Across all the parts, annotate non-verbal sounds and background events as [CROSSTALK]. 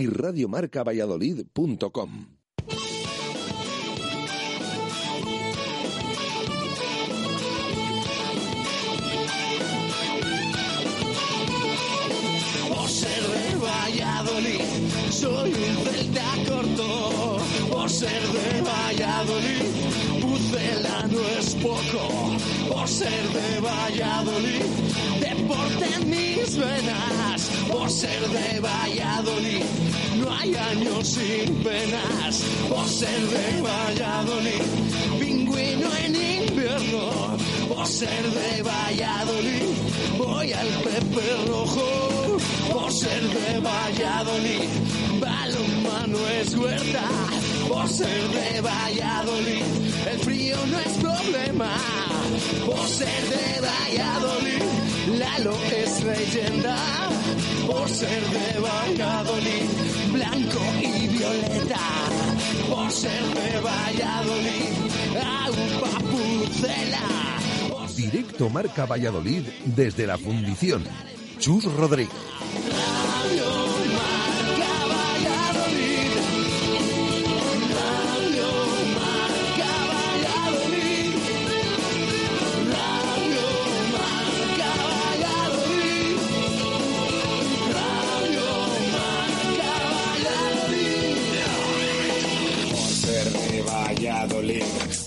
y radiomarcavalladolid.com. Por ser de Valladolid, soy un celta corto. Por ser de Valladolid, Pucela no es poco. Por ser de Valladolid, deporte en mis venas. Por ser de Valladolid, no hay años sin penas. Ser de Valladolid, pingüino en invierno. Ser de Valladolid, voy al Pepe Rojo. Ser de Valladolid, balonmano es huerta. Ser de Valladolid, el frío no es problema. Ser de Valladolid, Lalo es leyenda. Por ser de Valladolid, blanco y violeta. Por ser de Valladolid, agua pucela. Directo Marca Valladolid desde la fundición. Chus Rodríguez.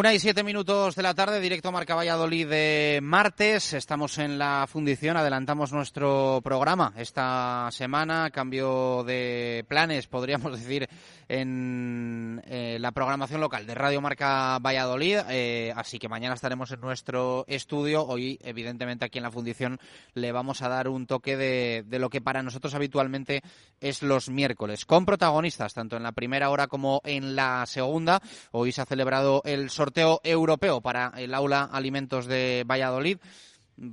Una y siete minutos de la tarde, directo Marca Valladolid de martes. Estamos en la fundición, adelantamos nuestro programa esta semana. Cambio de planes, podríamos [LAUGHS] decir, en eh, la programación local de Radio Marca Valladolid. Eh, así que mañana estaremos en nuestro estudio. Hoy, evidentemente, aquí en la fundición le vamos a dar un toque de, de lo que para nosotros habitualmente es los miércoles, con protagonistas, tanto en la primera hora como en la segunda. Hoy se ha celebrado el sorteo europeo para el aula Alimentos de Valladolid.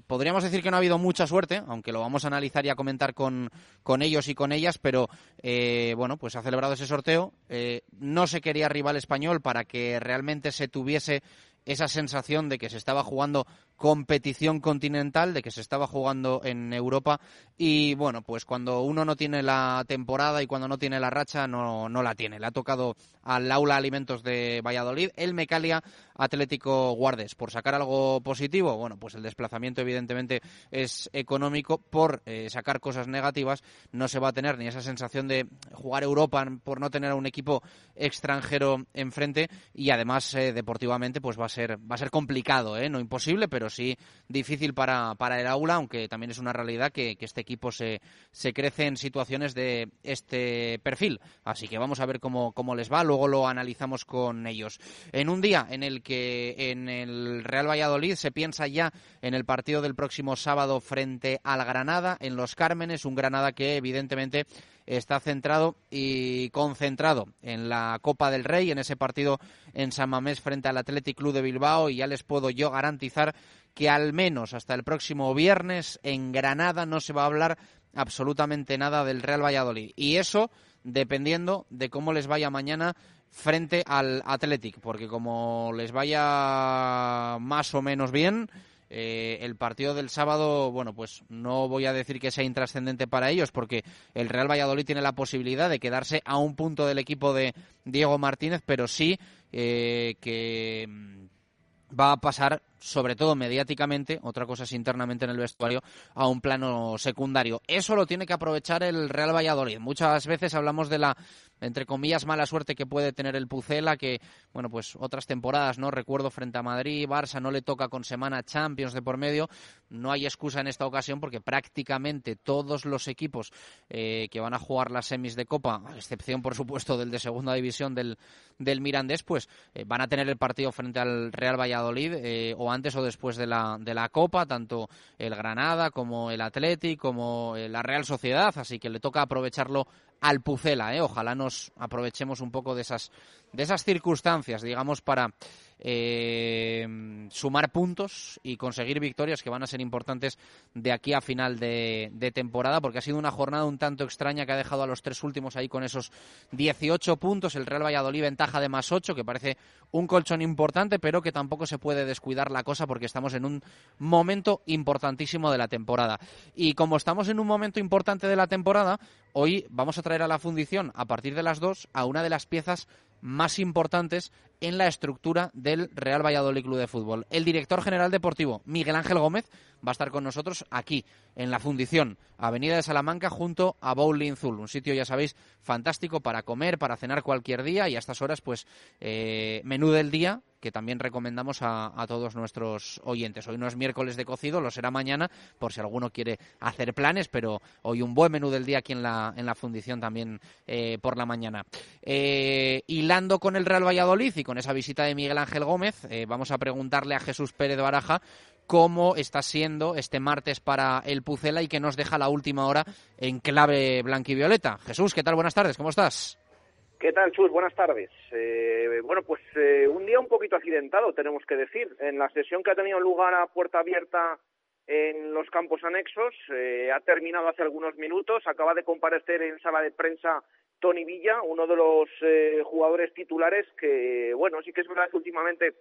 Podríamos decir que no ha habido mucha suerte, aunque lo vamos a analizar y a comentar con, con ellos y con ellas, pero eh, bueno, pues ha celebrado ese sorteo. Eh, no se quería rival español para que realmente se tuviese esa sensación de que se estaba jugando competición continental, de que se estaba jugando en Europa y bueno, pues cuando uno no tiene la temporada y cuando no tiene la racha, no, no la tiene. Le ha tocado al Aula Alimentos de Valladolid, el Mecalia Atlético Guardes. Por sacar algo positivo, bueno, pues el desplazamiento evidentemente es económico. Por eh, sacar cosas negativas, no se va a tener ni esa sensación de jugar Europa por no tener a un equipo extranjero enfrente y además eh, deportivamente pues va a ser va a ser complicado, ¿eh? no imposible, pero sí difícil para, para el aula, aunque también es una realidad que, que este equipo se, se crece en situaciones de este perfil. Así que vamos a ver cómo, cómo les va, luego lo analizamos con ellos. En un día en el que en el Real Valladolid se piensa ya en el partido del próximo sábado frente al Granada, en los Cármenes, un Granada que evidentemente está centrado y concentrado en la Copa del Rey, en ese partido en San Mamés frente al Athletic Club de Bilbao y ya les puedo yo garantizar que al menos hasta el próximo viernes en Granada no se va a hablar absolutamente nada del Real Valladolid. Y eso dependiendo de cómo les vaya mañana frente al Athletic, porque como les vaya más o menos bien, eh, el partido del sábado, bueno, pues no voy a decir que sea intrascendente para ellos, porque el Real Valladolid tiene la posibilidad de quedarse a un punto del equipo de Diego Martínez, pero sí eh, que mm, va a pasar sobre todo mediáticamente, otra cosa es internamente en el vestuario, a un plano secundario. Eso lo tiene que aprovechar el Real Valladolid. Muchas veces hablamos de la entre comillas mala suerte que puede tener el Pucela que bueno pues otras temporadas no recuerdo frente a Madrid Barça no le toca con semana Champions de por medio no hay excusa en esta ocasión porque prácticamente todos los equipos eh, que van a jugar las semis de Copa a excepción por supuesto del de segunda división del del Mirandés pues eh, van a tener el partido frente al Real Valladolid eh, o antes o después de la, de la Copa, tanto el Granada como el Athletic, como eh, la Real Sociedad, así que le toca aprovecharlo al Pucela, ¿eh? ojalá nos aprovechemos un poco de esas, de esas circunstancias, digamos, para eh, sumar puntos y conseguir victorias que van a ser importantes de aquí a final de, temporada, porque ha sido una jornada un tanto extraña que ha dejado a los tres últimos ahí con esos 18 puntos. El Real Valladolid ventaja de más 8, que parece un colchón importante, pero que tampoco se puede descuidar la cosa porque estamos en un momento importantísimo de la temporada. Y como estamos en un momento importante de la temporada, hoy vamos a traer a la fundición a partir de las 2 a una de las piezas más importantes en la estructura del Real Valladolid Club de Fútbol. El director general deportivo, Miguel Ángel Gómez, va a estar con nosotros aquí, en la fundición, Avenida de Salamanca, junto a Bowling Zul, un sitio, ya sabéis, fantástico para comer, para cenar cualquier día y a estas horas, pues, eh, menú del día, que también recomendamos a, todos nuestros oyentes. Hoy no es miércoles de cocido, lo será mañana, por si alguno quiere hacer planes, pero hoy un buen menú del día aquí en la, en la fundición también eh, por la mañana. Eh, hilando con el Real Valladolid y con esa visita de Miguel Ángel Gómez, eh, vamos a preguntarle a Jesús Pérez Baraja cómo está siendo este martes para el Pucela y que nos deja la última hora en clave blanquivioleta. Jesús, ¿qué tal? Buenas tardes, ¿cómo estás? ¿Qué tal, Chus? Buenas tardes. Eh, bueno, pues eh, un día un poquito accidentado, tenemos que decir. En la sesión que ha tenido lugar a puerta abierta en los campos anexos, eh, ha terminado hace algunos minutos, acaba de comparecer en sala de prensa Tony Villa, uno de los jugadores titulares que, bueno, sí que es verdad que últimamente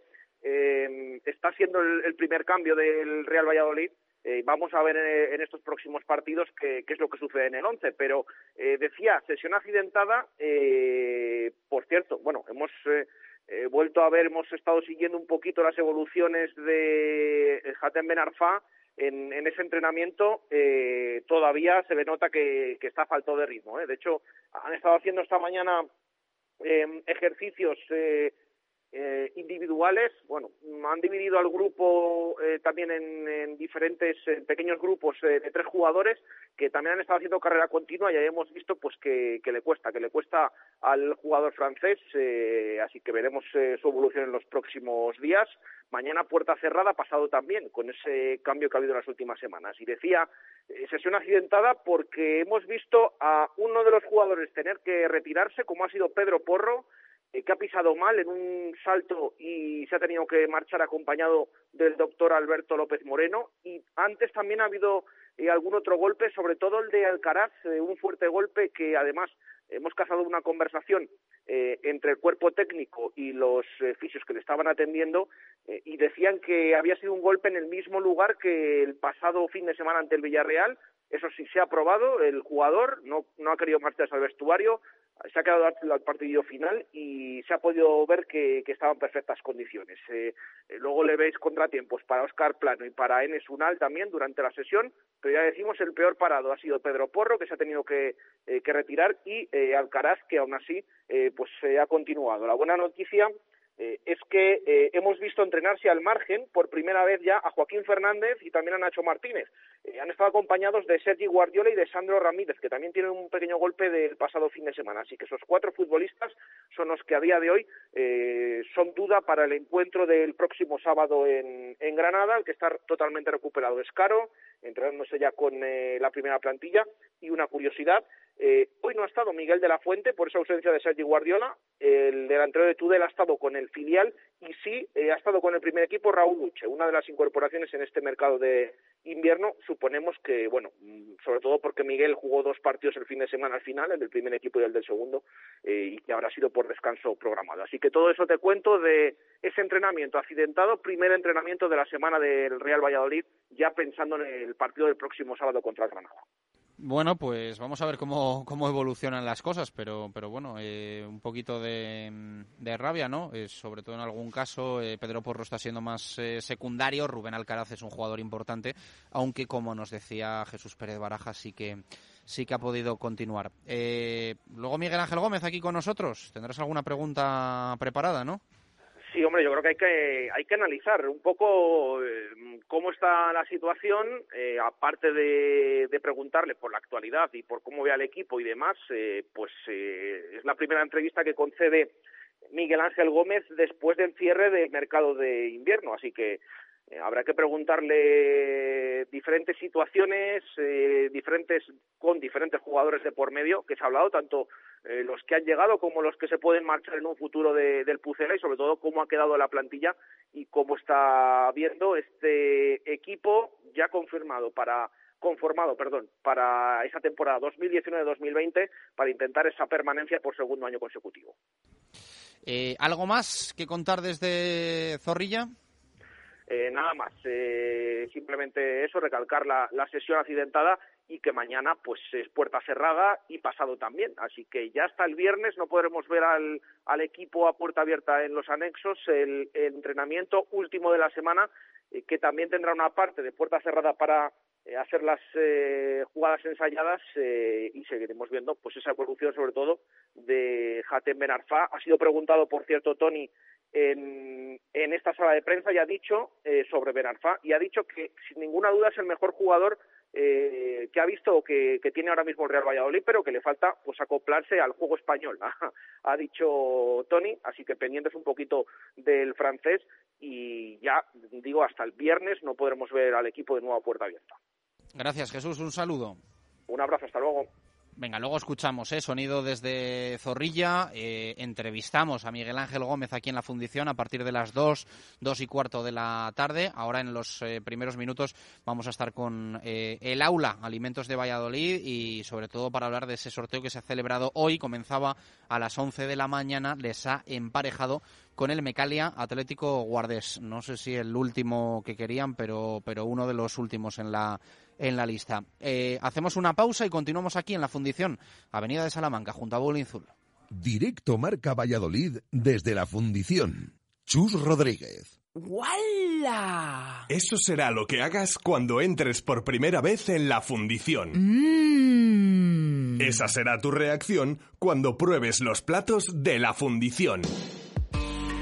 está siendo el primer cambio del Real Valladolid, eh, vamos a ver en, estos próximos partidos qué, es lo que sucede en el 11. Pero eh, decía, sesión accidentada, eh, por cierto, bueno, hemos vuelto a ver, hemos estado siguiendo un poquito las evoluciones de Hatem Ben Arfa. En, ese entrenamiento todavía se le nota que, que está falto de ritmo. De hecho, han estado haciendo esta mañana ejercicios eh, individuales, bueno, han dividido al grupo eh, también en, diferentes pequeños grupos eh, de tres jugadores que también han estado haciendo carrera continua y ahí hemos visto pues que, le cuesta, que le cuesta al jugador francés, así que veremos su evolución en los próximos días. Mañana puerta cerrada, pasado también con ese cambio que ha habido en las últimas semanas. Y decía sesión accidentada porque hemos visto a uno de los jugadores tener que retirarse, como ha sido Pedro Porro, eh, que ha pisado mal en un salto y se ha tenido que marchar acompañado del doctor Alberto López Moreno. Y antes también ha habido eh, algún otro golpe, sobre todo el de Alcaraz, eh, un fuerte golpe que además hemos cazado una conversación entre el cuerpo técnico y los fisios que le estaban atendiendo y decían que había sido un golpe en el mismo lugar que el pasado fin de semana ante el Villarreal. Eso sí se ha probado, el jugador no, no ha querido marcharse al vestuario, se ha quedado al partido final y se ha podido ver que, que estaba en perfectas condiciones. Eh, eh, luego le veis contratiempos para Oscar Plano y para Enes Unal también durante la sesión, pero ya decimos el peor parado ha sido Pedro Porro, que se ha tenido que, eh, que retirar, y Alcaraz, que aún así pues ha continuado. La buena noticia eh, es que eh, hemos visto entrenarse al margen por primera vez ya a Joaquín Fernández y también a Nacho Martínez. Eh, han estado acompañados de Sergi Guardiola y de Sandro Ramírez, que también tienen un pequeño golpe del pasado fin de semana. Así que esos cuatro futbolistas son los que a día de hoy son duda para el encuentro del próximo sábado en, en Granada. El que está totalmente recuperado es Caro, entrenándose ya con la primera plantilla. Y una curiosidad, Eh, hoy no ha estado Miguel de la Fuente por esa ausencia de Sergi Guardiola. El delantero de Tudel ha estado con el filial y sí eh, ha estado con el primer equipo Raúl Luche, una de las incorporaciones en este mercado de invierno. Suponemos que, bueno, mm, sobre todo porque Miguel jugó dos partidos el fin de semana al final, el del primer equipo y el del segundo, eh, y que habrá sido por descanso programado. Así que todo eso te cuento de ese entrenamiento accidentado, primer entrenamiento de la semana del Real Valladolid, ya pensando en el partido del próximo sábado contra Granada. Bueno, pues vamos a ver cómo, cómo evolucionan las cosas, pero, pero bueno, eh, un poquito de, de rabia, ¿no? Eh, sobre todo en algún caso, eh, Pedro Porro está siendo más eh, secundario, Rubén Alcaraz es un jugador importante, aunque como nos decía Jesús Pérez Baraja, sí que sí que ha podido continuar. Eh, luego Miguel Ángel Gómez aquí con nosotros. ¿Tendrás alguna pregunta preparada, no? Sí, hombre, yo creo que hay que, hay que analizar un poco eh, cómo está la situación, eh, aparte de, de, preguntarle por la actualidad y por cómo ve al equipo y demás, eh, pues eh, es la primera entrevista que concede Miguel Ángel Gómez después del cierre del mercado de invierno, así que eh, habrá que preguntarle diferentes situaciones, eh, diferentes con diferentes jugadores de por medio que se ha hablado, tanto eh, los que han llegado como los que se pueden marchar en un futuro de, del Pucela y sobre todo cómo ha quedado la plantilla y cómo está viendo este equipo ya confirmado para conformado, para esa temporada 2019-2020 para intentar esa permanencia por segundo año consecutivo. Eh, ¿Algo más que contar desde Zorrilla? Eh, nada más, eh, simplemente eso, recalcar la, la, sesión accidentada y que mañana pues es puerta cerrada y pasado también. Así que ya hasta el viernes no podremos ver al, al equipo a puerta abierta en los anexos, el, entrenamiento último de la semana, eh, que también tendrá una parte de puerta cerrada para hacer las eh, jugadas ensayadas eh, y seguiremos viendo pues esa evolución sobre todo de Hatem Benarfa. Ha sido preguntado, por cierto, Tony, en, en esta sala de prensa y ha dicho eh, sobre Benarfa y ha dicho que sin ninguna duda es el mejor jugador eh, que ha visto que, que tiene ahora mismo el Real Valladolid, pero que le falta pues acoplarse al juego español, [LAUGHS] ha dicho Tony, así que pendientes un poquito del francés y ya digo hasta el viernes no podremos ver al equipo de nuevo a puerta abierta. Gracias Jesús, un saludo. Un abrazo, hasta luego. Venga, luego escuchamos ¿eh? sonido desde Zorrilla. Eh, entrevistamos a Miguel Ángel Gómez aquí en la Fundición a partir de las 2, 2 y cuarto de la tarde. Ahora en los eh, primeros minutos vamos a estar con eh, el aula Alimentos de Valladolid y sobre todo para hablar de ese sorteo que se ha celebrado hoy. Comenzaba a las 11 de la mañana. Les ha emparejado con el Mecalia Atlético Guardés. No sé si el último que querían, pero, pero uno de los últimos en la en la lista. Eh, hacemos una pausa y continuamos aquí en la Fundición, Avenida de Salamanca, junto a Boulinzul. Directo Marca Valladolid desde la Fundición. Chus Rodríguez. ¡Wala! Eso será lo que hagas cuando entres por primera vez en la fundición. Mm. Esa será tu reacción cuando pruebes los platos de la fundición.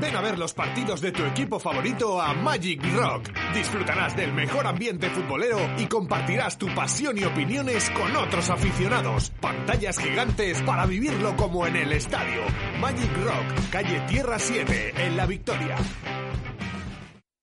Ven a ver los partidos de tu equipo favorito a Magic Rock. Disfrutarás del mejor ambiente futbolero y compartirás tu pasión y opiniones con otros aficionados. Pantallas gigantes para vivirlo como en el estadio. Magic Rock, calle Tierra 7, en La Victoria.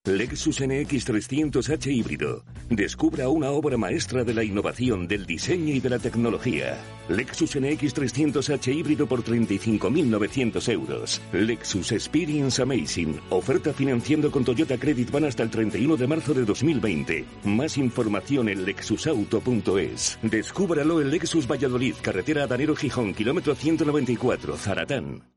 Lexus NX 300H híbrido. Descubra una obra maestra de la innovación, del diseño y de la tecnología. Lexus NX 300H híbrido por 35.900 euros. Lexus Experience Amazing. Oferta financiando con Toyota Credit Van hasta el 31 de marzo de 2020. Más información en lexusauto.es. Descúbralo en Lexus Valladolid, carretera Danero Gijón, kilómetro 194, Zaratán.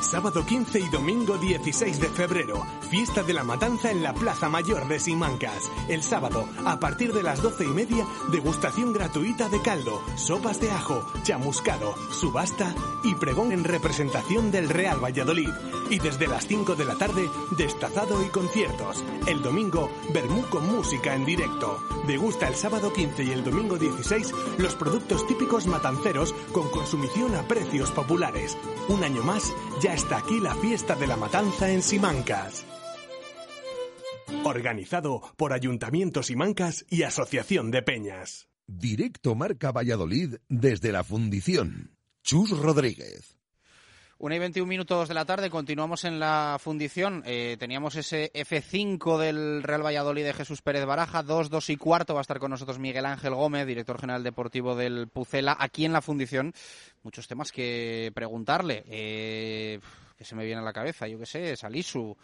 Sábado 15 y domingo 16 de febrero, fiesta de la matanza en la Plaza Mayor de Simancas. El sábado, a partir de las doce y media, degustación gratuita de caldo, sopas de ajo, chamuscado, subasta y pregón en representación del Real Valladolid. Y desde las 5 de la tarde, destazado y conciertos. El domingo, Bermú con música en directo. Degusta el sábado 15 y el domingo 16 los productos típicos matanceros con consumición a precios populares. Un año más, ya está aquí la fiesta de la matanza en Simancas. Organizado por Ayuntamiento Simancas y Asociación de Peñas. Directo Marca Valladolid desde la Fundición. Chus Rodríguez. Una y 21 minutos de la tarde, continuamos en la fundición. Eh, teníamos ese F5 del Real Valladolid de Jesús Pérez Baraja, 2, 2 y cuarto. Va a estar con nosotros Miguel Ángel Gómez, director general deportivo del Pucela, aquí en la fundición. Muchos temas que preguntarle. Eh, que se me viene a la cabeza, yo qué sé, Salisu.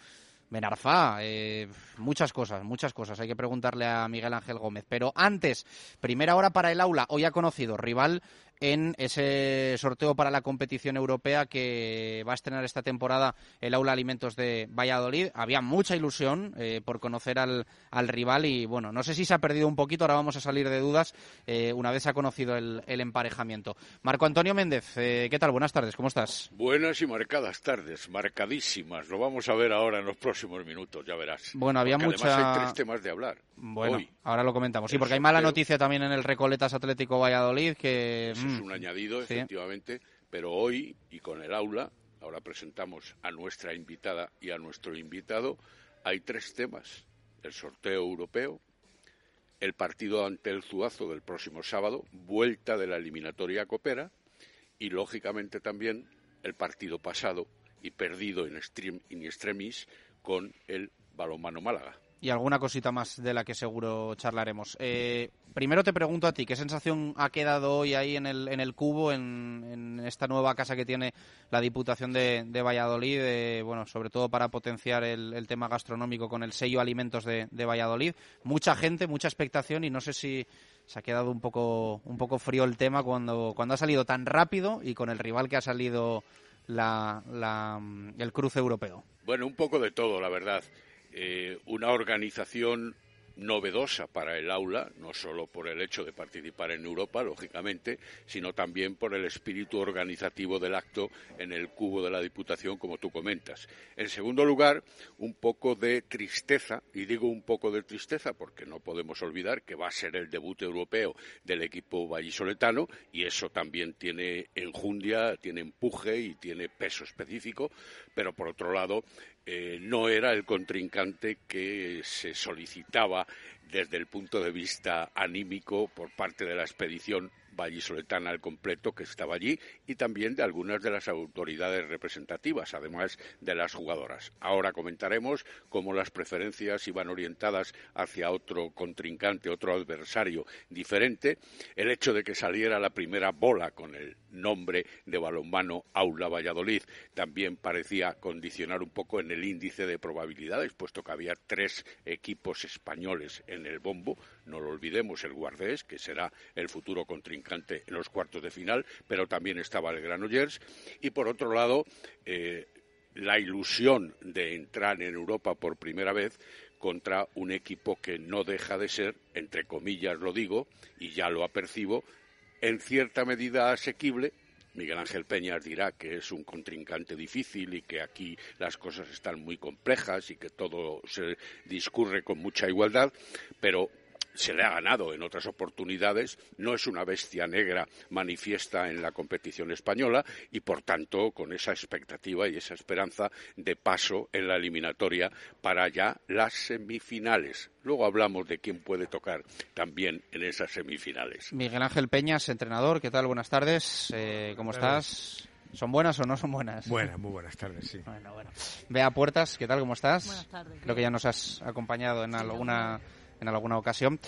Benarfá, eh, muchas cosas, muchas cosas. Hay que preguntarle a Miguel Ángel Gómez. Pero antes, primera hora para el aula. Hoy ha conocido rival en ese sorteo para la competición europea que va a estrenar esta temporada el Aula Alimentos de Valladolid. Había mucha ilusión eh, por conocer al, al, rival y bueno, no sé si se ha perdido un poquito, ahora vamos a salir de dudas eh, una vez se ha conocido el, el emparejamiento. Marco Antonio Méndez, eh, ¿qué tal? Buenas tardes, ¿cómo estás? Buenas y marcadas tardes, marcadísimas. Lo vamos a ver ahora en los próximos minutos, ya verás. Bueno, había porque mucha... Además hay tres temas de hablar. Bueno, Hoy. ahora lo comentamos. Sí, porque hay mala noticia también en el Recoletas Atlético Valladolid que... Eso es mm, un añadido, sí. efectivamente, pero hoy y con el aula, ahora presentamos a nuestra invitada y a nuestro invitado, hay tres temas. El sorteo europeo, el partido ante el Zuazo del próximo sábado, vuelta de la eliminatoria copera y, lógicamente, también el partido pasado y perdido en, extrem- in extremis con el balonmano Málaga. Y alguna cosita más de la que seguro charlaremos. Eh, primero te pregunto a ti, ¿qué sensación ha quedado hoy ahí en el, en el cubo, en, en esta nueva casa que tiene la Diputación de, de Valladolid, bueno, sobre todo para potenciar el, el tema gastronómico con el sello alimentos de, de Valladolid? Mucha gente, mucha expectación y no sé si se ha quedado un poco, un poco frío el tema cuando, cuando ha salido tan rápido y con el rival que ha salido la, la, el cruce europeo. Bueno, un poco de todo, la verdad. Eh, una organización novedosa para el aula, no solo por el hecho de participar en Europa, lógicamente, sino también por el espíritu organizativo del acto en el cubo de la Diputación, como tú comentas. En segundo lugar, un poco de tristeza, y digo un poco de tristeza porque no podemos olvidar que va a ser el debut europeo del equipo vallisoletano, y eso también tiene enjundia, tiene empuje y tiene peso específico, pero por otro lado, eh, no era el contrincante que se solicitaba desde el punto de vista anímico por parte de la expedición vallisoletana al completo que estaba allí y también de algunas de las autoridades representativas, además de las jugadoras. Ahora comentaremos cómo las preferencias iban orientadas hacia otro contrincante, otro adversario diferente. El hecho de que saliera la primera bola con el nombre de balonmano Aula Valladolid también parecía condicionar un poco en el índice de probabilidades, puesto que había tres equipos españoles en el bombo. No lo olvidemos, el Guardés, que será el futuro contrincante en los cuartos de final, pero también estaba el Granollers. Y por otro lado, eh, la ilusión de entrar en Europa por primera vez contra un equipo que no deja de ser, entre comillas lo digo, y ya lo apercibo, en cierta medida asequible. Miguel Ángel Peñas dirá que es un contrincante difícil y que aquí las cosas están muy complejas y que todo se discurre con mucha igualdad, pero se le ha ganado en otras oportunidades, no es una bestia negra manifiesta en la competición española y, por tanto, con esa expectativa y esa esperanza de paso en la eliminatoria para ya las semifinales. Luego hablamos de quién puede tocar también en esas semifinales. Miguel Ángel Peñas, entrenador, ¿qué tal? Buenas tardes. Eh, ¿Cómo estás? ¿Son buenas o no son buenas? Buenas, muy buenas tardes, sí. Bueno, bueno. Bea Puertas, ¿qué tal? ¿Cómo estás? Buenas tardes. Creo que ya nos has acompañado en alguna en alguna ocasión.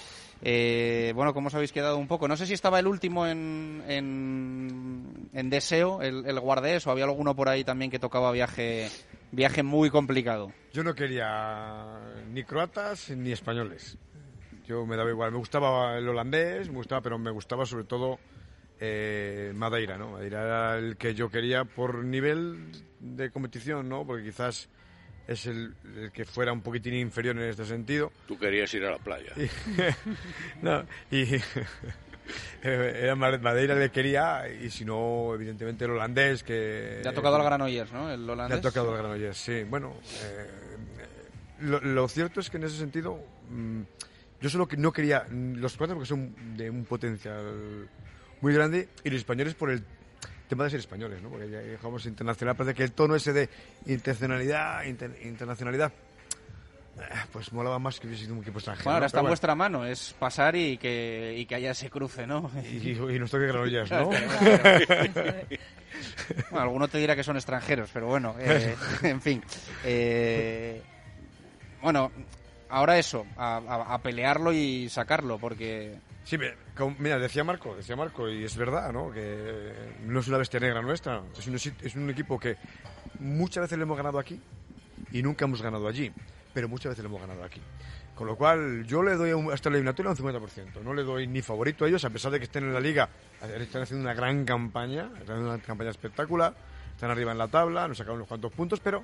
Eh, bueno, ¿cómo os habéis quedado un poco? No sé si estaba el último en, en, deseo, el, el, guardés, o había alguno por ahí también que tocaba viaje, viaje muy complicado. Yo no quería ni croatas ni españoles. Yo me daba igual. Me gustaba el holandés, me gustaba, pero me gustaba sobre todo eh, Madeira, ¿no? Madeira era el que yo quería por nivel de competición, ¿no? Porque quizás es el, el, que fuera un poquitín inferior en este sentido. Tú querías ir a la playa. Y, [LAUGHS] no, y [LAUGHS] era Madeira le quería y si no, evidentemente el holandés que... Le ha tocado al Granollers, ¿no? El holandés. Le ha tocado al Granollers, sí. Bueno, eh, lo, lo, cierto es que en ese sentido mmm, yo solo que no quería los cuatro porque son de un potencial muy grande y los españoles por el tema de ser españoles, ¿no? Porque ya dejamos internacional, parece que el tono ese de internacionalidad, inter, internacionalidad, eh, pues molaba más que hubiese sido un equipo extranjero. Bueno, ahora ¿no? está en vuestra mano, es pasar y que, y que haya ese cruce, ¿no? [LAUGHS] Y, y nos toque Granollers, ¿no? [LAUGHS] bueno, alguno te dirá que son extranjeros, pero bueno, eh, [LAUGHS] en fin. Eh, bueno, ahora eso, a, a, a, pelearlo y sacarlo, porque... Sí, mira, decía Marco, decía Marco, y es verdad, ¿no? Que no es una bestia negra nuestra, es un, equipo que muchas veces le hemos ganado aquí y nunca hemos ganado allí, pero muchas veces le hemos ganado aquí. Con lo cual, yo le doy hasta la eliminatoria un 50%. No le doy ni favorito a ellos, a pesar de que estén en la liga, están haciendo una gran campaña, están haciendo una campaña espectacular, están arriba en la tabla, nos sacaron unos cuantos puntos, pero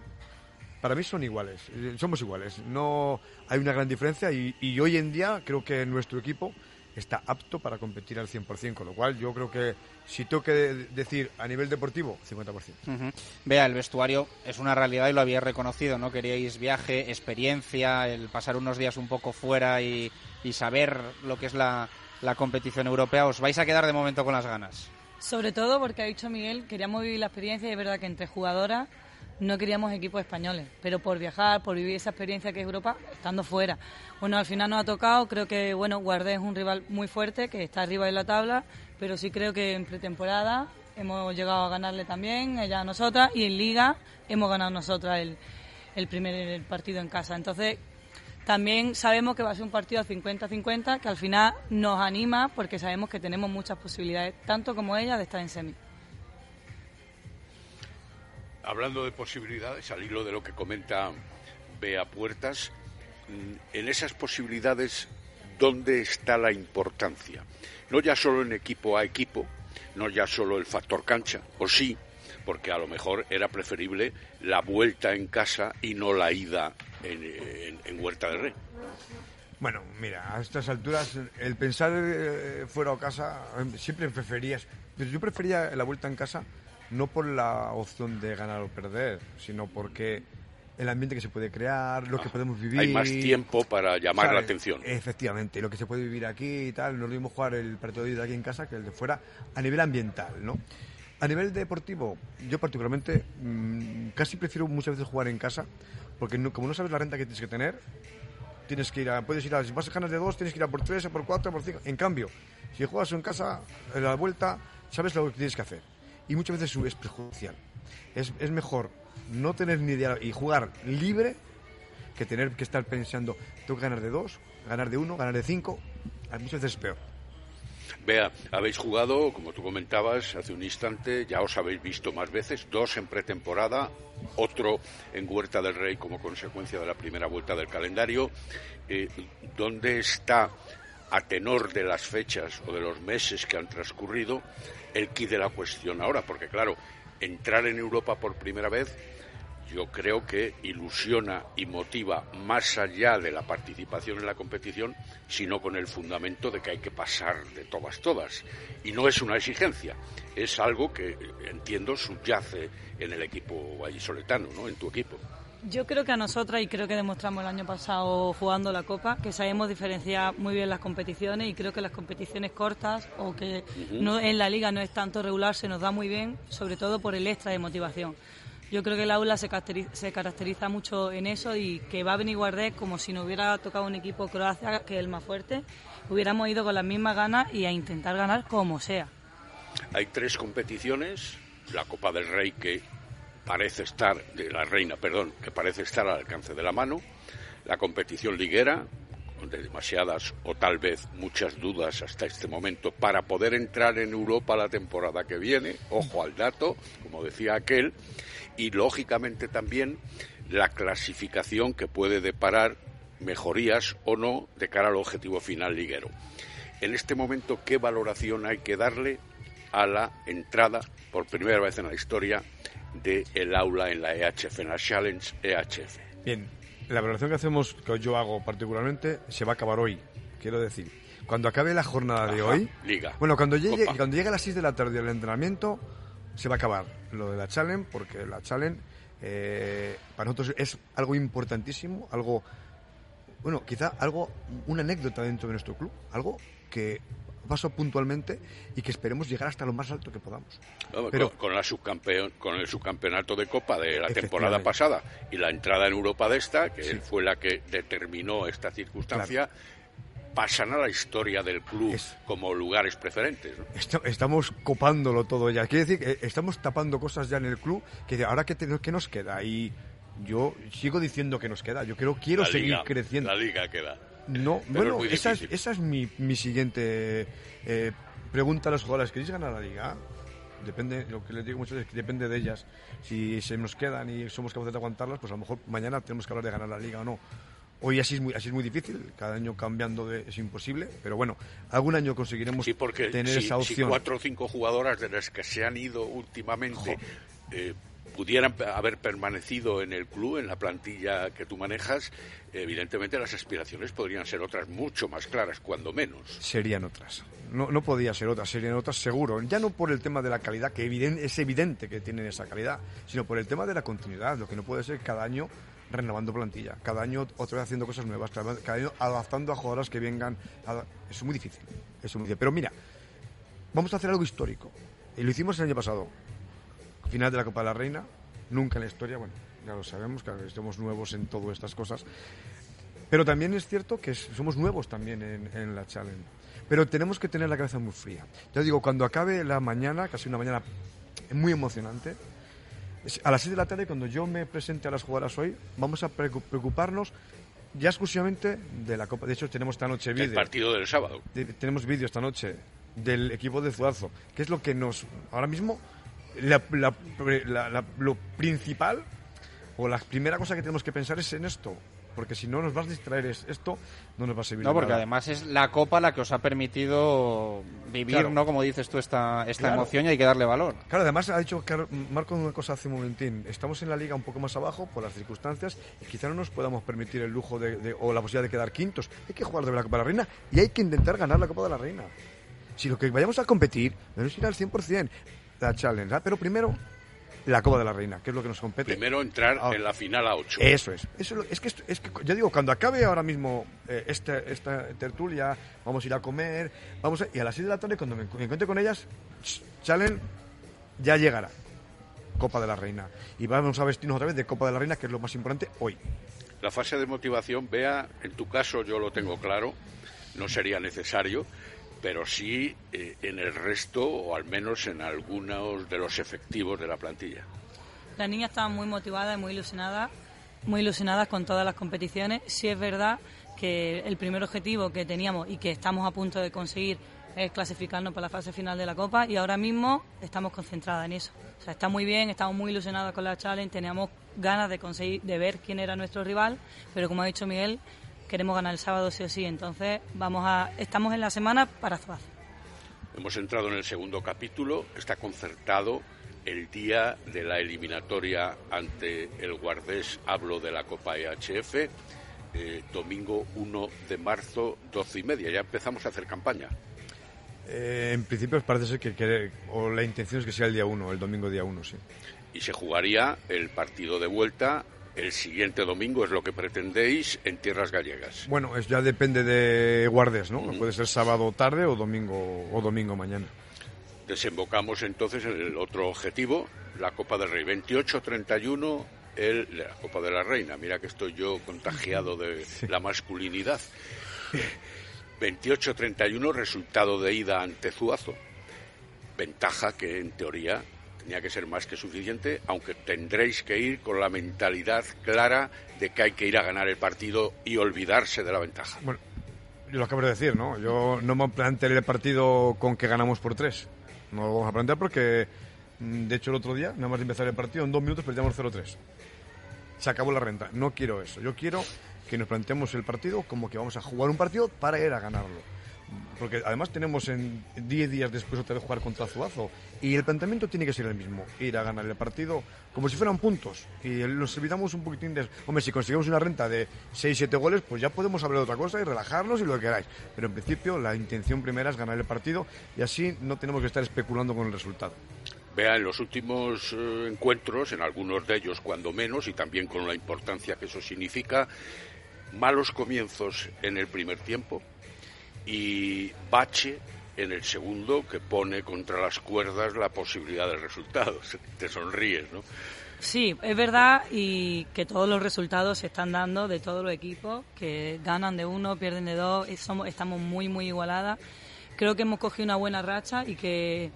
para mí son iguales, somos iguales. No hay una gran diferencia y hoy en día creo que nuestro equipo está apto para competir al 100%, con lo cual yo creo que si tengo que decir a nivel deportivo, 50%. Uh -huh. Vea, el vestuario es una realidad y lo habíais reconocido, ¿no? Queríais viaje, experiencia, el pasar unos días un poco fuera y, y saber lo que es la, la competición europea. ¿Os vais a quedar de momento con las ganas? Sobre todo porque ha dicho Miguel, queríamos vivir la experiencia y es verdad que entre jugadoras no queríamos equipos españoles, pero por viajar, por vivir esa experiencia que es Europa, estando fuera. Bueno, al final nos ha tocado, creo que, bueno, Guardé es un rival muy fuerte, que está arriba en la tabla, pero sí creo que en pretemporada hemos llegado a ganarle también, ella a nosotras, y en Liga hemos ganado nosotras el, el primer partido en casa. Entonces, también sabemos que va a ser un partido 50-50, que al final nos anima porque sabemos que tenemos muchas posibilidades, tanto como ella, de estar en semi. Hablando de posibilidades, al hilo de lo que comenta Bea Puertas, en esas posibilidades, ¿dónde está la importancia? No ya solo en equipo a equipo, no ya solo el factor cancha, o sí, porque a lo mejor era preferible la vuelta en casa y no la ida en Huerta del Rey. Bueno, mira, a estas alturas el pensar eh, fuera o casa siempre preferías, pero yo prefería la vuelta en casa no por la opción de ganar o perder, sino porque el ambiente que se puede crear, lo que podemos vivir. Hay más tiempo para llamar ¿sabes? la atención. Efectivamente, lo que se puede vivir aquí y tal. No es lo mismo jugar el partido de aquí en casa que el de fuera a nivel ambiental, ¿no? A nivel deportivo, yo particularmente mmm, casi prefiero muchas veces jugar en casa, porque no, como no sabes la renta que tienes que tener, tienes que ir a, puedes ir a, si vas a ganar de dos, tienes que ir a por tres, a por cuatro, a por cinco. En cambio, si juegas en casa, en la vuelta, sabes lo que tienes que hacer. Y muchas veces es perjudicial. Es, es mejor no tener ni idea y jugar libre que tener que estar pensando, tengo que ganar de dos, ganar de uno, ganar de cinco. Muchas veces es peor. Vea, habéis jugado, como tú comentabas hace un instante, ya os habéis visto más veces, dos en pretemporada, otro en Huerta del Rey como consecuencia de la primera vuelta del calendario. Eh, ¿Dónde está, a tenor de las fechas o de los meses que han transcurrido, el kit de la cuestión ahora? Porque claro, entrar en Europa por primera vez yo creo que ilusiona y motiva más allá de la participación en la competición, sino con el fundamento de que hay que pasar de todas, todas. Y no es una exigencia, es algo que entiendo subyace en el equipo vallisoletano, ¿no? En tu equipo. Yo creo que a nosotras, y creo que demostramos el año pasado jugando la Copa, que sabemos diferenciar muy bien las competiciones y creo que las competiciones cortas o que no, en la liga no es tanto regular se nos da muy bien, sobre todo por el extra de motivación. Yo creo que el aula se caracteriza, se caracteriza mucho en eso y que va a venir Guardés como si no hubiera tocado un equipo Croacia, que es el más fuerte, hubiéramos ido con las mismas ganas y a intentar ganar como sea. Hay tres competiciones, la Copa del Rey que parece estar, de la Reina, perdón, que parece estar al alcance de la mano, la competición liguera, de demasiadas o tal vez muchas dudas hasta este momento para poder entrar en Europa la temporada que viene, ojo al dato, como decía aquel, y lógicamente también la clasificación que puede deparar mejorías o no de cara al objetivo final liguero. En este momento, ¿qué valoración hay que darle a la entrada, por primera vez en la historia, del el aula en la EHF, en la Challenge EHF? Bien, la valoración que hacemos, que yo hago particularmente, se va a acabar hoy. Quiero decir, cuando acabe la jornada de hoy, Liga. bueno, cuando llegue, Copa. cuando llegue a las 6 de la tarde el entrenamiento, se va a acabar lo de la challenge, porque la challenge eh, para nosotros es algo importantísimo, algo, bueno, quizá algo, una anécdota dentro de nuestro club, algo que pasó puntualmente y que esperemos llegar hasta lo más alto que podamos. Vamos, Pero- con, con la subcampeón, con el subcampeonato de Copa de la temporada pasada y la entrada en Europa de esta, que Sí. fue la que determinó esta circunstancia, pasan a la historia del club como lugares preferentes. estamos copándolo todo ya. Quiere decir que estamos tapando cosas ya en el club que ahora qué, te- qué nos queda. Y yo sigo diciendo que nos queda. Yo quiero, quiero La seguir liga, creciendo. La liga queda. No, Pero bueno, es esa es, esa es mi, mi siguiente eh, pregunta a los jugadores. ¿Queréis ganar la liga? Depende, lo que les digo muchas veces, que depende de ellas. Si se nos quedan y somos capaces de aguantarlas, pues a lo mejor mañana tenemos que hablar de ganar la liga o no. Hoy así es muy, así es muy difícil, cada año cambiando de, es imposible, pero bueno, algún año conseguiremos Sí, porque tener si, esa si opción. cuatro o cinco jugadoras de las que se han ido últimamente eh, pudieran haber permanecido en el club, en la plantilla que tú manejas, evidentemente las aspiraciones podrían ser otras mucho más claras, cuando menos. serían otras. No, no podía ser otras, serían otras seguro. Ya no por el tema de la calidad, que es evidente que tienen esa calidad, sino por el tema de la continuidad. Lo que no puede ser cada año renovando plantilla, cada año otra vez haciendo cosas nuevas, cada, año adaptando a jugadoras que vengan. a- es muy difícil, es muy difícil. Pero mira, vamos a hacer algo histórico. Y lo hicimos el año pasado. Final de la Copa de la Reina, nunca en la historia, bueno, ya lo sabemos, que estamos nuevos en todas estas cosas. Pero también es cierto que somos nuevos también en, en la Challenge. Pero tenemos que tener la cabeza muy fría. Ya digo, cuando acabe la mañana, casi una mañana muy emocionante, a las 6 de la tarde, cuando yo me presente a las jugadoras hoy, vamos a preocu- preocuparnos ya exclusivamente de la Copa. De hecho, tenemos esta noche El vídeo. partido del sábado. De- tenemos vídeo esta noche del equipo de Zuazo, que es lo que nos. Ahora mismo, la- la- la- lo principal o la primera cosa que tenemos que pensar es en esto. Porque si no nos vas a distraer es esto, no nos va a servir No, porque nada. además es la copa la que os ha permitido vivir, Claro. ¿no? Como dices tú, esta, esta Claro. emoción y hay que darle valor. Claro, además ha dicho Marco una cosa hace un momentín. Estamos en la liga un poco más abajo por las circunstancias y quizá no nos podamos permitir el lujo de, de- o la posibilidad de quedar quintos. Hay que jugar de la Copa de la Reina y hay que intentar ganar la Copa de la Reina. Si lo que vayamos a competir, debemos ir al 100%. La Challenge, ¿ah? pero primero la Copa de la Reina, que es lo que nos compete. Primero entrar Ah. en la final a ocho. Eso es. Eso es, que, es que, ya digo, cuando acabe ahora mismo eh, esta, esta tertulia, vamos a ir a comer, vamos a- y a las 6 de la tarde, cuando me, encu- me encuentre con ellas, ch- Challenge ya llegará. Copa de la Reina. Y vamos a vestirnos otra vez de Copa de la Reina, que es lo más importante hoy. La fase de motivación, vea, en tu caso yo lo tengo claro, no sería necesario, pero sí eh, en el resto o al menos en algunos de los efectivos de la plantilla. Las niñas estaban muy motivadas y muy ilusionadas, muy ilusionadas con todas las competiciones. Sí es verdad que el primer objetivo que teníamos y que estamos a punto de conseguir es clasificarnos para la fase final de la Copa y ahora mismo estamos concentradas en eso. O sea, está muy bien, estamos muy ilusionadas con la Challenge, teníamos ganas de conseguir, de ver quién era nuestro rival, pero como ha dicho Miguel, queremos ganar el sábado sí o sí, entonces vamos a, estamos en la semana para Zuaz. Hemos entrado en el segundo capítulo, está concertado el día de la eliminatoria ante el Guardés, hablo de la Copa EHF, eh, domingo 1 de marzo, 12 y media. Ya empezamos a hacer campaña. Eh, en principio parece ser que, o la intención es que sea el día 1, el domingo día 1, sí. Y se jugaría el partido de vuelta el siguiente domingo, es lo que pretendéis, en tierras gallegas. Bueno, es, ya depende de Guardes, ¿no? Puede ser sábado tarde o domingo, o domingo mañana. Desembocamos entonces en el otro objetivo, la Copa del Rey. 28-31, la Copa de la Reina. Mira que estoy yo contagiado de [LAUGHS] la masculinidad. 28-31, resultado de ida ante Zuazo. Ventaja que en teoría tenía que ser más que suficiente, aunque tendréis que ir con la mentalidad clara de que hay que ir a ganar el partido y olvidarse de la ventaja. Bueno, yo lo acabo de decir, ¿no? Yo no me plantearé el partido con que ganamos por tres. No lo vamos a plantear porque, mm, de hecho, el otro día, nada más de empezar el partido, en dos minutos perdíamos 0-3. Se acabó la renta. No quiero eso. Yo quiero que nos planteemos el partido como que vamos a jugar un partido para ir a ganarlo. Porque además tenemos en 10 días después otra vez jugar contra Zuazo. Y el planteamiento tiene que ser el mismo. Ir a ganar el partido como si fueran puntos. Y nos evitamos un poquitín de... Hombre, si conseguimos una renta de 6-7 goles, pues ya podemos hablar de otra cosa y relajarnos y lo que queráis. Pero en principio la intención primera es ganar el partido y así no tenemos que estar especulando con el resultado. Vea, en los últimos eh, encuentros, en algunos de ellos cuando menos, y también con la importancia que eso significa, malos comienzos en el primer tiempo y bache en el segundo que pone contra las cuerdas la posibilidad del resultado. [LAUGHS] Te sonríes, ¿no? Sí, es verdad y que todos los resultados se están dando de todos los equipos, que ganan de uno, pierden de dos, somos, estamos muy, muy igualadas. Creo que hemos cogido una buena racha y que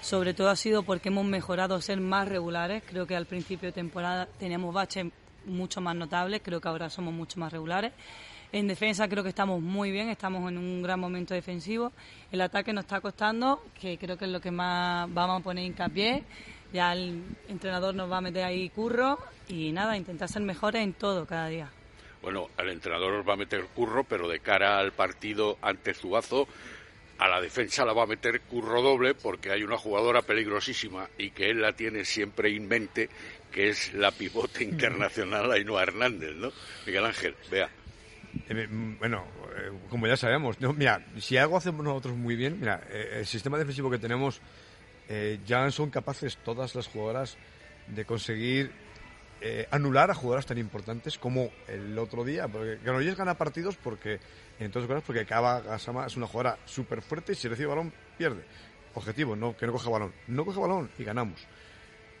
sobre todo ha sido porque hemos mejorado ser más regulares. Creo que al principio de temporada teníamos baches mucho más notables, creo que ahora somos mucho más regulares. En defensa creo que estamos muy bien, estamos en un gran momento defensivo. El ataque nos está costando, que creo que es lo que más vamos a poner hincapié. Ya el entrenador nos va a meter ahí curro y nada, intentar ser mejores en todo cada día. Bueno, el entrenador nos va a meter curro, pero de cara al partido ante Zuazo, a la defensa la va a meter curro doble porque hay una jugadora peligrosísima y que él la tiene siempre en mente que es la pivote [LAUGHS] internacional Ainhoa Hernández, ¿no? Miguel Ángel, vea. Eh, bueno, eh, como ya sabemos, mira, si algo hacemos nosotros muy bien, mira, eh, el sistema defensivo que tenemos ya son capaces todas las jugadoras de conseguir anular a jugadoras tan importantes como el otro día. Porque Granollers gana partidos porque, en todas cosas, porque Cava Gasama es una jugadora súper fuerte y si recibe balón, pierde. Objetivo, no, que no coja balón. No coge balón y ganamos.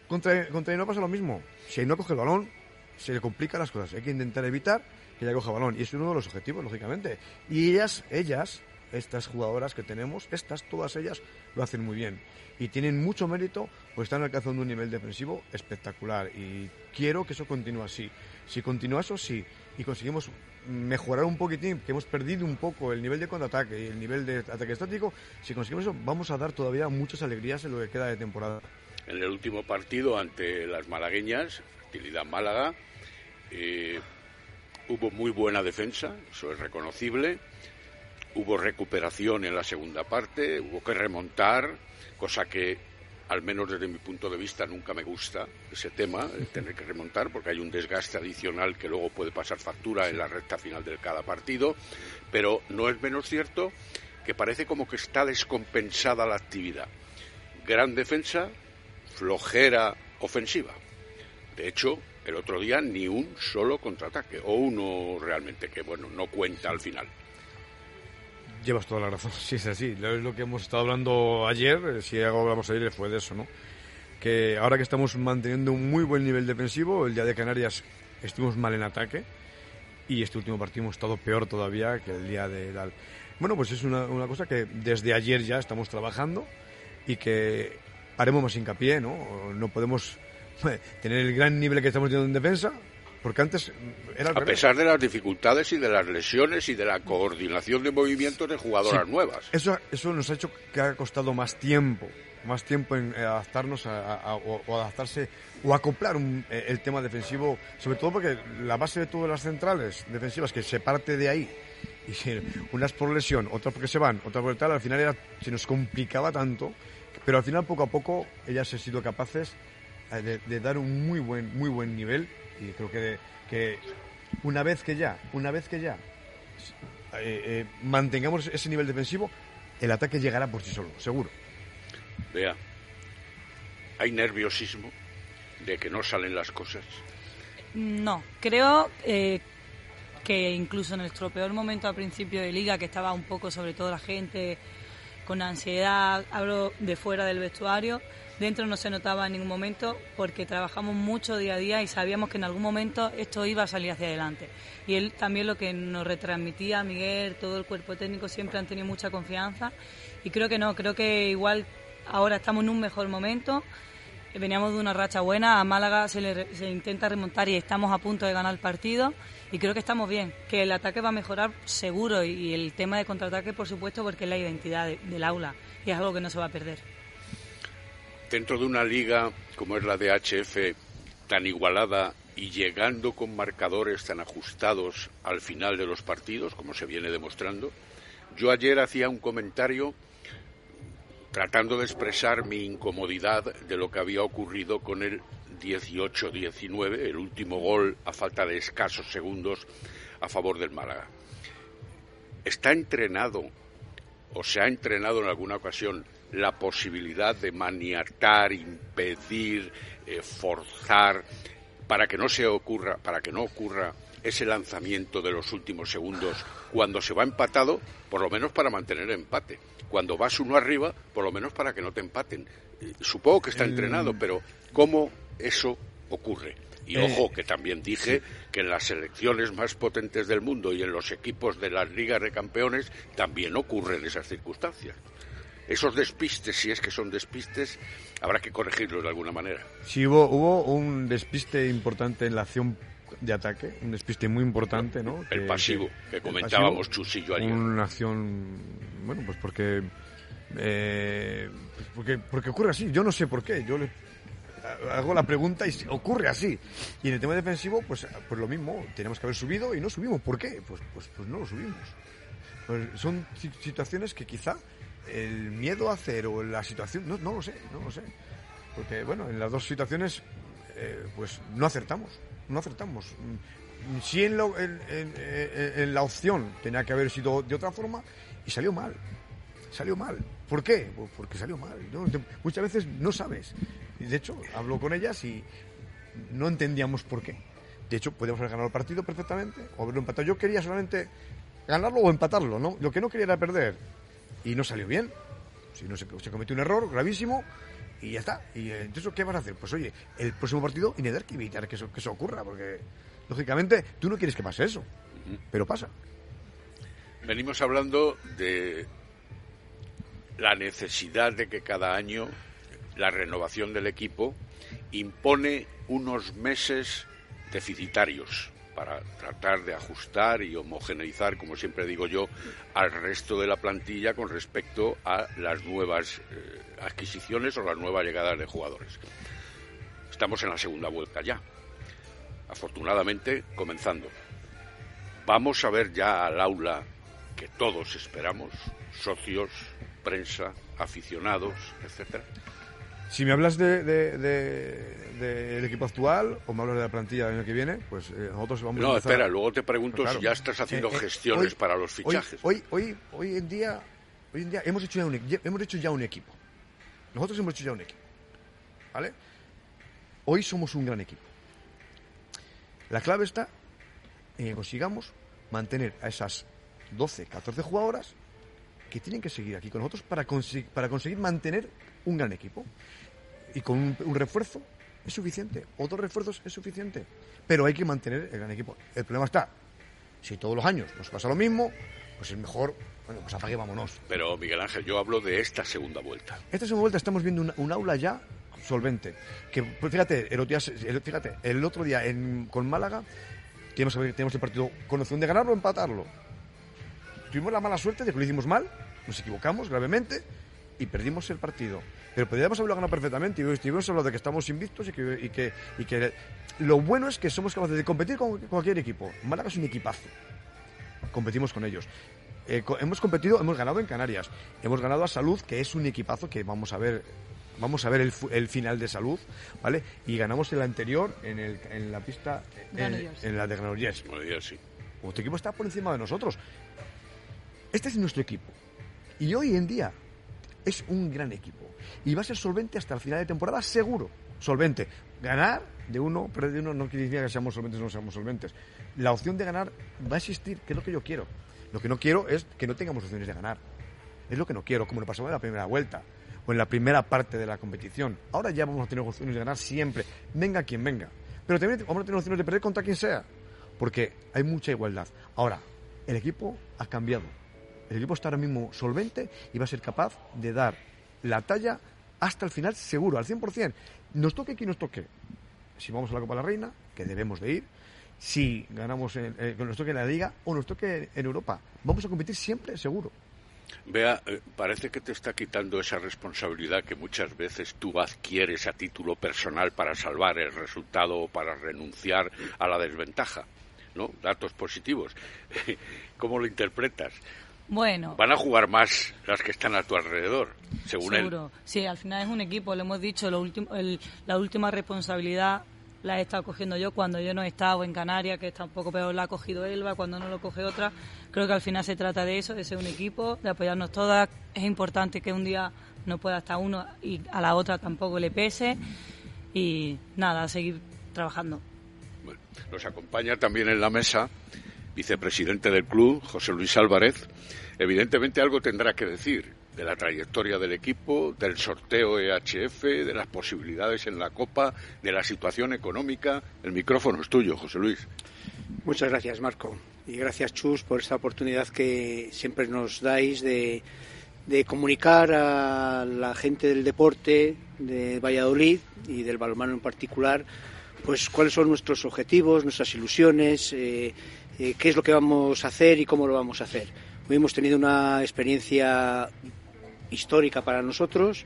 Contra, contra no pasa lo mismo. Si no coge el balón, se le complican las cosas. Hay que intentar evitar que ella coja balón. Y es uno de los objetivos, lógicamente. Y ellas, ellas, estas jugadoras que tenemos, estas, todas ellas, lo hacen muy bien. Y tienen mucho mérito, pues están alcanzando un nivel defensivo espectacular. Y quiero que eso continúe así. Si continúa eso, sí. Y conseguimos mejorar un poquitín, que hemos perdido un poco el nivel de contraataque y el nivel de ataque estático, si conseguimos eso, vamos a dar todavía muchas alegrías en lo que queda de temporada en el último partido ante las malagueñas, Utilidad Málaga. Eh, hubo muy buena defensa, eso es reconocible. Hubo recuperación en la segunda parte, hubo que remontar, cosa que, al menos desde mi punto de vista, nunca me gusta ese tema, tener que remontar, porque hay un desgaste adicional que luego puede pasar factura en la recta final de cada partido. Pero no es menos cierto que parece como que está descompensada la actividad. Gran defensa, flojera ofensiva. De hecho, el otro día ni un solo contraataque, o uno realmente que, bueno, no cuenta al final. Llevas toda la razón, [LAUGHS] sí es así. Es lo que hemos estado hablando ayer, eh, si hablamos ayer fue de eso, ¿no? Que ahora que estamos manteniendo un muy buen nivel defensivo, el día de Canarias estuvimos mal en ataque y este último partido hemos estado peor todavía que el día de tal. Bueno, pues es una, una cosa que desde ayer ya estamos trabajando y que haremos más hincapié, ¿no? No podemos [LAUGHS] tener el gran nivel que estamos teniendo en defensa, porque antes era A pesar de las dificultades y de las lesiones y de la coordinación de movimientos de jugadoras Sí. nuevas. Eso, eso nos ha hecho que ha costado más tiempo, más tiempo en eh, adaptarnos a, a- a- o, adaptarse o acoplar un- eh, el tema defensivo, sobre todo porque la base de todas las centrales defensivas que se parte de ahí y unas por lesión, otras porque se van, otras por tal, al final era, se nos complicaba tanto, pero al final poco a poco ellas han sido capaces de, de dar un muy buen muy buen nivel y creo que, que una vez que ya, una vez que ya eh, eh, mantengamos ese nivel defensivo, el ataque llegará por sí solo, seguro. Vea, hay nerviosismo de que no salen las cosas. No, creo eh, que incluso en nuestro peor momento al principio de liga, que estaba un poco sobre todo la gente con ansiedad, hablo de fuera del vestuario, dentro no se notaba en ningún momento porque trabajamos mucho día a día y sabíamos que en algún momento esto iba a salir hacia adelante. Y él también lo que nos retransmitía, Miguel, todo el cuerpo técnico siempre han tenido mucha confianza y creo que no, creo que igual ahora estamos en un mejor momento. Veníamos de una racha buena, a Málaga se le se intenta remontar y estamos a punto de ganar el partido y creo que estamos bien, que el ataque va a mejorar seguro y, el tema de contraataque por supuesto porque es la identidad de- del aula y es algo que no se va a perder. Dentro de una liga como es la de HF, tan igualada y llegando con marcadores tan ajustados al final de los partidos, como se viene demostrando, yo ayer hacía un comentario tratando de expresar mi incomodidad de lo que había ocurrido con el 18-19, el último gol a falta de escasos segundos a favor del Málaga. ¿Está entrenado o se ha entrenado en alguna ocasión la posibilidad de maniatar, impedir, eh, forzar para que no se ocurra, para que no ocurra ese lanzamiento de los últimos segundos cuando se va empatado, por lo menos para mantener el empate. Cuando vas uno arriba, por lo menos para que no te empaten. Eh, Supongo que está El- entrenado, pero ¿cómo eso ocurre? Y Eh, ojo, que también dije que en las selecciones más potentes del mundo y en los equipos de las ligas de campeones también ocurren esas circunstancias. Esos despistes, si es que son despistes, habrá que corregirlos de alguna manera. Sí, hubo, hubo un despiste importante en la acción de ataque, un despiste muy importante, ¿no? El pasivo, que comentábamos pasivo, Chus y yo ayer. Una acción, bueno, pues porque, eh, pues porque, porque ocurre así. Yo no sé por qué. Yo le hago la pregunta y ocurre así. Y en el tema defensivo, pues, pues lo mismo. Tenemos que haber subido y no subimos. ¿Por qué? Pues, pues, pues no lo subimos. Pues son si- situaciones que quizá el miedo a hacer o la situación, no, no lo sé, no lo sé. Porque, bueno, en las dos situaciones, eh, pues no acertamos, no acertamos. Mm, Sí en, la opción tenía que haber sido de otra forma y salió mal. Salió mal. ¿Por qué? Pues porque salió mal. Muchas veces no sabes. De hecho, hablo con ellas y no entendíamos por qué. De hecho, podíamos haber ganado el partido perfectamente o haberlo empatado. Yo quería solamente ganarlo o empatarlo, ¿no? Lo que no quería era perder. Y no salió bien. Si no se, se cometió un error gravísimo y ya está. Y eh, entonces, ¿qué vas a hacer? Pues oye, el próximo partido intentar que evitar que eso, que eso ocurra, porque lógicamente tú no quieres que pase eso, pero pasa. Venimos hablando de la necesidad de que cada año la renovación del equipo impone unos meses deficitarios para tratar de ajustar y homogeneizar, como siempre digo yo, al resto de la plantilla con respecto a las nuevas eh, adquisiciones o las nuevas llegadas de jugadores. Estamos en la segunda vuelta ya, afortunadamente comenzando. Vamos a ver ya al aula que todos esperamos, socios, prensa, aficionados, etcétera. Si me hablas de, de- de- del equipo actual o me hablas de la plantilla del año que viene, pues eh, nosotros vamos a No, empezar- espera, luego te pregunto claro. si ya estás haciendo Eh, eh, gestiones hoy- para los fichajes. Hoy, hoy, hoy, en día, hoy en día hemos hecho ya un, hemos hecho ya un equipo. Nosotros hemos hecho ya un equipo. ¿Vale? Hoy somos un gran equipo. La clave está en que consigamos mantener a esas 12, 14 jugadoras que tienen que seguir aquí con nosotros para, consi- para conseguir mantener un gran equipo. Y con un, un refuerzo es suficiente, otros refuerzos es suficiente, pero hay que mantener el gran equipo. El problema está Si todos los años nos pasa lo mismo, pues es mejor, bueno, pues apague vámonos. Pero Miguel Ángel, yo hablo de esta segunda vuelta. Esta segunda vuelta estamos viendo un, un aula ya solvente. Que pues fíjate, el otro día, el, fíjate, el otro día en, con Málaga tenemos, tenemos el partido con opción de ganarlo o empatarlo. Tuvimos la mala suerte de que lo hicimos mal, nos equivocamos gravemente y perdimos el partido. Pero podríamos haberlo ganado perfectamente y estuvimos hablando de que estamos invictos y que, y que, y que lo bueno es que somos capaces de competir con cualquier equipo. Málaga es un equipazo. Competimos con ellos. Eh, co- hemos competido, hemos ganado en Canarias. Hemos ganado a Salud, que es un equipazo que vamos a ver vamos a ver el, el final de Salud, ¿vale? Y ganamos el anterior en, el, en la pista en, en la de Granollers. Granollers, sí. Nuestro equipo está por encima de nosotros. Este es nuestro equipo. Y hoy en día es un gran equipo. Y va a ser solvente hasta el final de temporada, seguro. Solvente. Ganar de uno, perder de uno, no quiere decir que seamos solventes o no seamos solventes. La opción de ganar va a existir, que es lo que yo quiero. Lo que no quiero es que no tengamos opciones de ganar. Es lo que no quiero, como lo pasó en la primera vuelta o en la primera parte de la competición. Ahora ya vamos a tener opciones de ganar siempre, venga quien venga. Pero también vamos a tener opciones de perder contra quien sea, porque hay mucha igualdad. Ahora, el equipo ha cambiado. El equipo está ahora mismo solvente y va a ser capaz de dar la talla hasta el final seguro, al 100%. Nos toque quien nos toque. Si vamos a la Copa de la Reina, que debemos de ir, si ganamos, en, eh, que nos toque en la Liga o nos toque en Europa, vamos a competir siempre seguro. Vea, eh, parece que te está quitando esa responsabilidad que muchas veces tú adquieres a título personal para salvar el resultado o para renunciar a la desventaja. ¿No? Datos positivos. [LAUGHS] ¿Cómo lo interpretas? Bueno, Van a jugar más las que están a tu alrededor, según él. seguro. Sí, al final es un equipo, lo hemos dicho, lo último, el- la última responsabilidad la he estado cogiendo yo cuando yo no he estado en Canarias, que está un poco peor, la ha cogido Elba, cuando no lo coge otra. Creo que al final se trata de eso, de ser un equipo, de apoyarnos todas. Es importante que un día no pueda estar uno y a la otra tampoco le pese. Y nada, seguir trabajando. Bueno, nos acompaña también en la mesa vicepresidente del club, José Luis Álvarez. Evidentemente algo tendrá que decir de la trayectoria del equipo, del sorteo EHF, de las posibilidades en la Copa, de la situación económica. El micrófono es tuyo, José Luis. Muchas gracias, Marco. Y gracias, Chus, por esta oportunidad que siempre nos dais de, comunicar a la gente del deporte de Valladolid y del balonmano en particular, pues cuáles son nuestros objetivos, nuestras ilusiones, eh, eh, qué es lo que vamos a hacer y cómo lo vamos a hacer. Hoy hemos tenido una experiencia histórica para nosotros,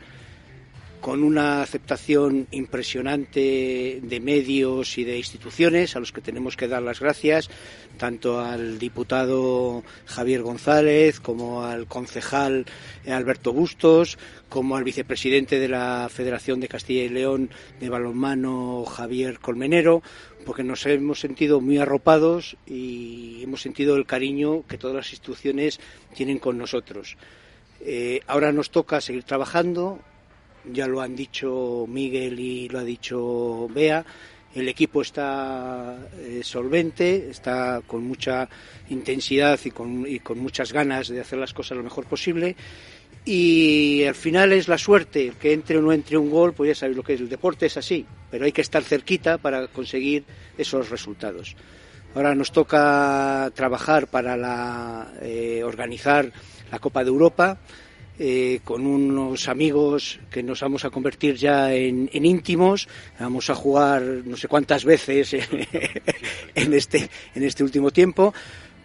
con una aceptación impresionante de medios y de instituciones a los que tenemos que dar las gracias, tanto al diputado Javier González como al concejal Alberto Bustos, como al vicepresidente de la Federación de Castilla y León de Balonmano Javier Colmenero, porque nos hemos sentido muy arropados y hemos sentido el cariño que todas las instituciones tienen con nosotros. Eh, ahora nos toca seguir trabajando, ya lo han dicho Miguel y lo ha dicho Bea. El equipo está eh, solvente, está con mucha intensidad y con, y con muchas ganas de hacer las cosas lo mejor posible. Y al final es la suerte, que entre o no entre un gol, pues ya sabéis lo que es, el deporte es así, pero hay que estar cerquita para conseguir esos resultados. Ahora nos toca trabajar para la, eh, organizar la Copa de Europa eh, con unos amigos que nos vamos a convertir ya en, en íntimos. Vamos a jugar no sé cuántas veces [LAUGHS] en, este, en este último tiempo.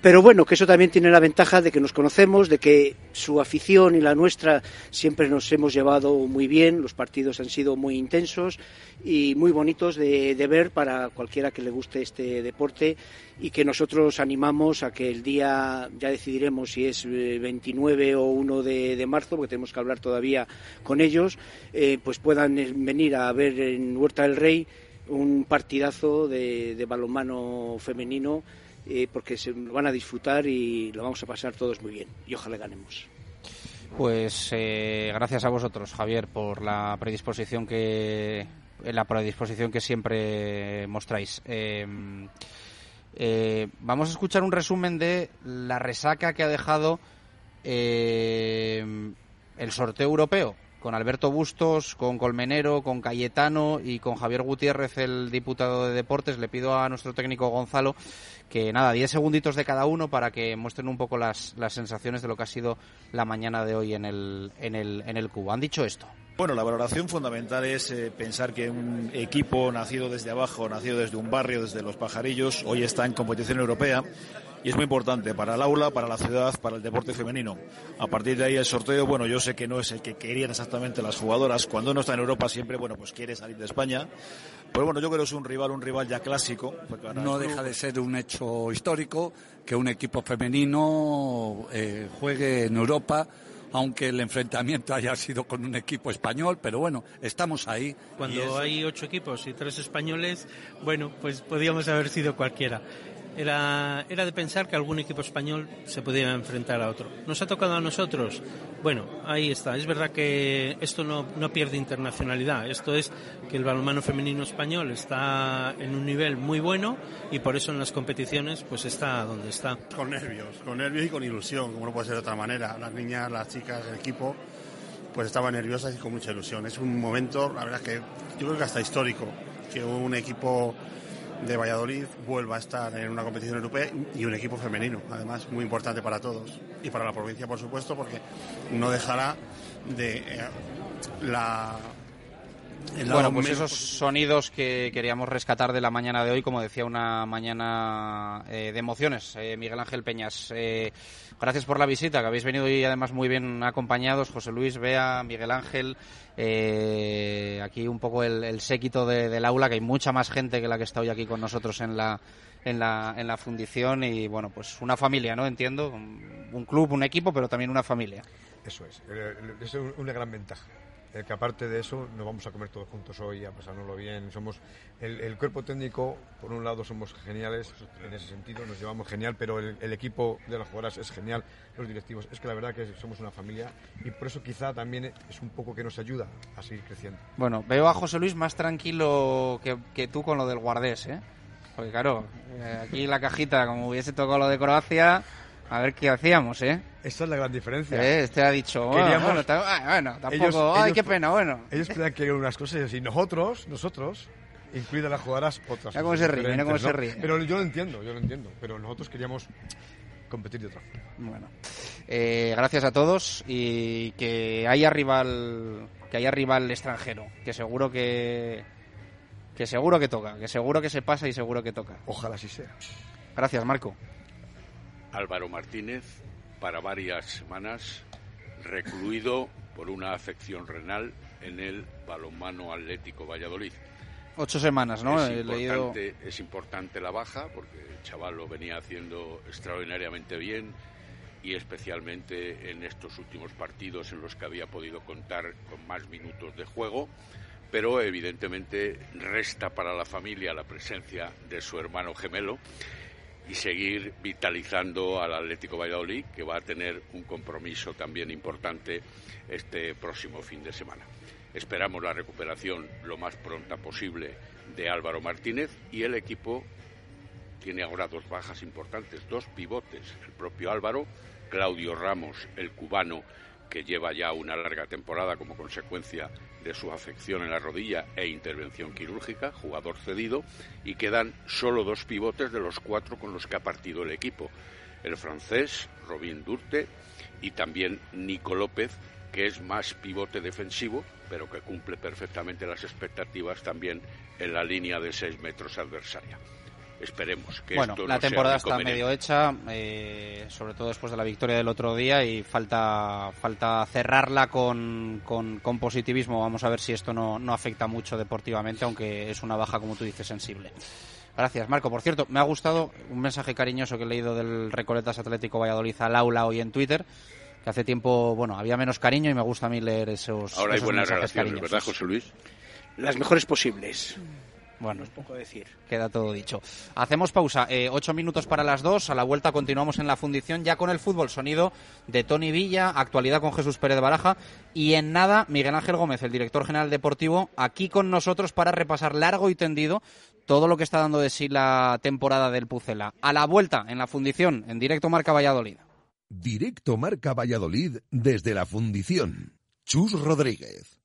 Pero bueno, que eso también tiene la ventaja de que nos conocemos, de que su afición y la nuestra siempre nos hemos llevado muy bien, los partidos han sido muy intensos y muy bonitos de, ver para cualquiera que le guste este deporte y que nosotros animamos a que el día, ya decidiremos si es eh, 29 o 1 de, de marzo, porque tenemos que hablar todavía con ellos, eh, pues puedan eh, venir a ver en Huerta del Rey un partidazo de, de balonmano femenino eh, porque se lo van a disfrutar y lo vamos a pasar todos muy bien y ojalá ganemos. Pues eh, gracias a vosotros, Javier, por la predisposición que la predisposición que siempre mostráis. Eh, eh, vamos a escuchar un resumen de la resaca que ha dejado eh, el sorteo europeo con Alberto Bustos, con Colmenero, con Cayetano y con Javier Gutiérrez, el diputado de Deportes. Le pido a nuestro técnico Gonzalo que nada, 10 segunditos de cada uno para que muestren un poco las, las sensaciones de lo que ha sido la mañana de hoy en el, en el, en el Cubo. Han dicho esto. Bueno, la valoración fundamental es eh, pensar que un equipo nacido desde abajo, nacido desde un barrio, desde los pajarillos, hoy está en competición europea y es muy importante para el aula, para la ciudad, para el deporte femenino. A partir de ahí el sorteo, bueno, yo sé que no es el que querían exactamente las jugadoras. Cuando uno está en Europa siempre, bueno, pues quiere salir de España. Pero bueno, yo creo que es un rival, un rival ya clásico. No deja de ser un hecho histórico que un equipo femenino eh, juegue en Europa aunque el enfrentamiento haya sido con un equipo español, pero bueno, estamos ahí. Cuando hay ocho equipos y tres españoles, bueno, pues podíamos haber sido cualquiera era, era de pensar que algún equipo español se podía enfrentar a otro. ¿Nos ha tocado a nosotros? Bueno, ahí está. Es verdad que esto no, no pierde internacionalidad. Esto es que el balonmano femenino español está en un nivel muy bueno y por eso en las competiciones pues está donde está. Con nervios, con nervios y con ilusión, como no puede ser de otra manera. Las niñas, las chicas, el equipo pues estaban nerviosas y con mucha ilusión. Es un momento, la verdad que yo creo que hasta histórico, que un equipo de Valladolid vuelva a estar en una competición europea y un equipo femenino, además muy importante para todos y para la provincia, por supuesto, porque no dejará de eh, la bueno, pues esos sonidos que queríamos rescatar de la mañana de hoy, como decía, una mañana eh, de emociones. Eh, Miguel Ángel Peñas, eh, gracias por la visita, que habéis venido hoy además muy bien acompañados. José Luis, Bea, Miguel Ángel, aquí un poco el, séquito del aula, que hay mucha más gente que la que está hoy aquí con nosotros en la, en la, en la fundición y bueno, pues una familia, ¿no? Entiendo, un club, un equipo, pero también una familia. Eso es, es una gran ventaja que aparte de eso nos vamos a comer todos juntos hoy, a pasárnoslo bien. Somos el, cuerpo técnico, por un lado somos geniales en ese sentido, nos llevamos genial, pero el, equipo de las jugadoras es genial, los directivos. Es que la verdad que somos una familia y por eso quizá también es un poco que nos ayuda a seguir creciendo. Bueno, veo a José Luis más tranquilo que, que tú con lo del guardés, ¿eh? Porque claro, eh, aquí la cajita, como hubiese tocado lo de Croacia, a ver qué hacíamos, ¿eh? Esa es la gran diferencia. Eh, este ha dicho, bueno, bueno, tampoco, ay, qué pena, bueno. Ellos [LAUGHS] crean que unas cosas y nosotros, nosotros, incluidas las jugadoras, otras. Mira cómo se ríe, mira cómo se ríe. Pero yo lo entiendo, yo lo entiendo. Pero nosotros queríamos competir de otra forma. Bueno, eh, gracias a todos y que haya rival, que haya rival extranjero, que seguro que, que seguro que toca, que seguro que se pasa y seguro que toca. Ojalá así sea. Gracias, Marco. Álvaro Martínez, para varias semanas, recluido por una afección renal en el balonmano Atlético Valladolid. Ocho semanas, ¿no? Es, importante, es importante la baja porque el chaval lo venía haciendo extraordinariamente bien y especialmente en estos últimos partidos en los que había podido contar con más minutos de juego, pero evidentemente resta para la familia la presencia de su hermano gemelo y seguir vitalizando al Atlético Valladolid, que va a tener un compromiso también importante este próximo fin de semana. Esperamos la recuperación lo más pronta posible de Álvaro Martínez y el equipo tiene ahora dos bajas importantes, dos pivotes, el propio Álvaro, Claudio Ramos, el cubano, que lleva ya una larga temporada como consecuencia de su afección en la rodilla e intervención quirúrgica, jugador cedido, y quedan solo dos pivotes de los cuatro con los que ha partido el equipo. El francés, Robin Durte, y también Nico López, que es más pivote defensivo, pero que cumple perfectamente las expectativas también en la línea de seis metros adversaria esperemos que bueno, esto la temporada está medio hecha, eh, sobre todo después de la victoria del otro día y falta falta cerrarla con, con, positivismo. Vamos a ver si esto no, no, afecta mucho deportivamente, aunque es una baja, como tú dices, sensible. Gracias, Marco. Por cierto, me ha gustado un mensaje cariñoso que he leído del Recoletas Atlético Valladolid al aula hoy en Twitter, que hace tiempo, bueno, había menos cariño y me gusta a mí leer esos Ahora hay buenas relaciones, ¿verdad, José Luis? Las mejores posibles. Bueno, es poco decir. Queda todo dicho. Hacemos pausa. Eh, ocho minutos para las dos. A la vuelta continuamos en la fundición ya con el fútbol. Sonido de Tony Villa, actualidad con Jesús Pérez de Baraja. Y en nada, Miguel Ángel Gómez, el director general deportivo, aquí con nosotros para repasar largo y tendido todo lo que está dando de sí la temporada del Pucela. A la vuelta en la fundición, en directo Marca Valladolid. Directo Marca Valladolid desde la fundición. Chus Rodríguez.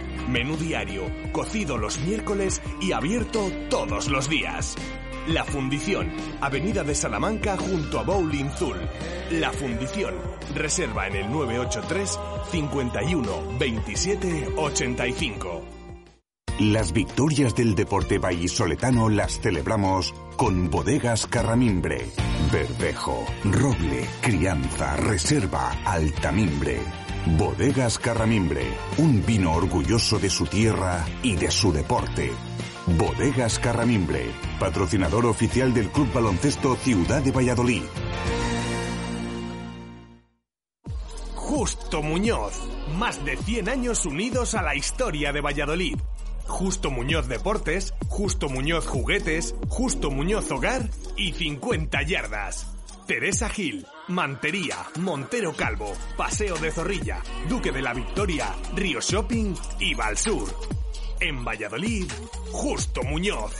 Menú diario, cocido los miércoles y abierto todos los días. La Fundición, Avenida de Salamanca junto a Bowling Zul. La Fundición, reserva en el 983 51 27 85. Las victorias del deporte vallisoletano las celebramos con bodegas Carramimbre. Verdejo, roble, crianza, reserva, altamimbre. Bodegas Carramimbre, un vino orgulloso de su tierra y de su deporte. Bodegas Carramimbre, patrocinador oficial del Club Baloncesto Ciudad de Valladolid. Justo Muñoz, más de 100 años unidos a la historia de Valladolid. Justo Muñoz Deportes, Justo Muñoz Juguetes, Justo Muñoz Hogar y 50 yardas. Teresa Gil, Mantería, Montero Calvo, Paseo de Zorrilla, Duque de la Victoria, Río Shopping y Valsur. En Valladolid, Justo Muñoz.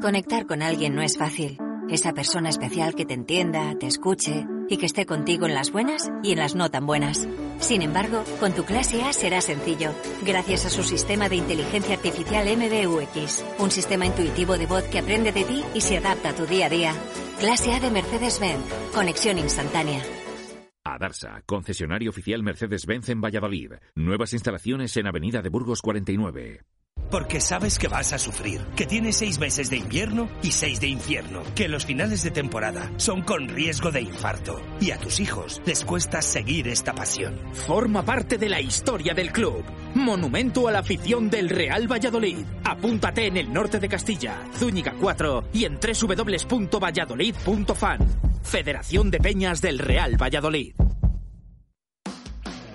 Conectar con alguien no es fácil. Esa persona especial que te entienda, te escuche y que esté contigo en las buenas y en las no tan buenas. Sin embargo, con tu clase A será sencillo, gracias a su sistema de inteligencia artificial MBUX, un sistema intuitivo de voz que aprende de ti y se adapta a tu día a día. Clase A de Mercedes-Benz, conexión instantánea. Adarsa, concesionario oficial Mercedes-Benz en Valladolid. Nuevas instalaciones en Avenida de Burgos 49. Porque sabes que vas a sufrir, que tienes seis meses de invierno y seis de infierno, que los finales de temporada son con riesgo de infarto y a tus hijos les cuesta seguir esta pasión. Forma parte de la historia del club. Monumento a la afición del Real Valladolid. Apúntate en el norte de Castilla, Zúñiga 4 y en www.valladolid.fan. Federación de Peñas del Real Valladolid.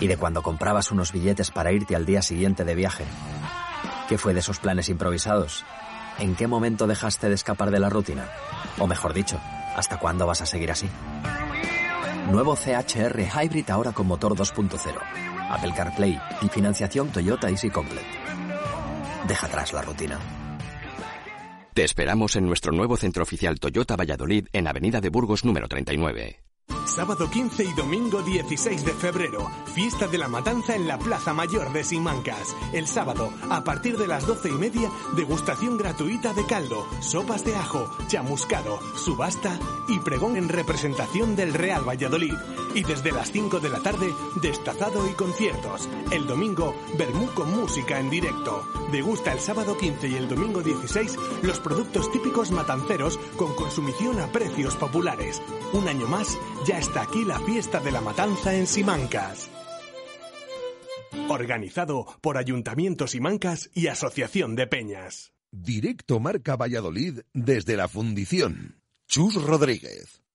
Y de cuando comprabas unos billetes para irte al día siguiente de viaje. ¿Qué fue de esos planes improvisados? ¿En qué momento dejaste de escapar de la rutina? O mejor dicho, ¿hasta cuándo vas a seguir así? Nuevo CHR Hybrid ahora con motor 2.0, Apple CarPlay y financiación Toyota Easy Complete. Deja atrás la rutina. Te esperamos en nuestro nuevo centro oficial Toyota Valladolid en Avenida de Burgos número 39. Sábado 15 y domingo 16 de febrero, fiesta de la matanza en la Plaza Mayor de Simancas. El sábado, a partir de las doce y media, degustación gratuita de caldo, sopas de ajo, chamuscado, subasta y pregón en representación del Real Valladolid. Y desde las 5 de la tarde, destazado y conciertos. El domingo, Bermú con música en directo. Degusta el sábado 15 y el domingo 16 los productos típicos matanceros con consumición a precios populares. Un año más, ya está aquí la fiesta de la matanza en Simancas. Organizado por Ayuntamiento Simancas y Asociación de Peñas. Directo Marca Valladolid desde la Fundición. Chus Rodríguez.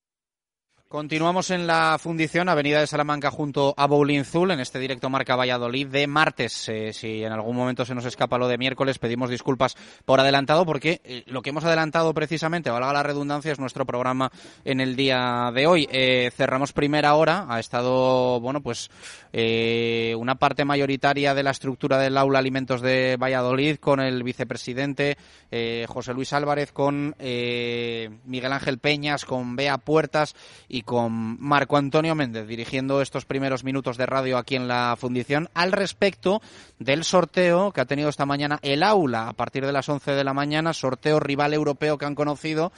Continuamos en la fundición Avenida de Salamanca junto a Bowling Zul en este directo Marca Valladolid de martes. Eh, si en algún momento se nos escapa lo de miércoles, pedimos disculpas por adelantado porque eh, lo que hemos adelantado precisamente, valga la redundancia, es nuestro programa en el día de hoy. Eh, cerramos primera hora, ha estado, bueno, pues una parte mayoritaria de la estructura del aula alimentos de Valladolid con el vicepresidente José Luis Álvarez, con Miguel Ángel Peñas, con Bea Puertas y con Marco Antonio Méndez dirigiendo estos primeros minutos de radio aquí en la fundición al respecto del sorteo que ha tenido esta mañana el aula. A partir de las 11 de la mañana, sorteo rival europeo que han conocido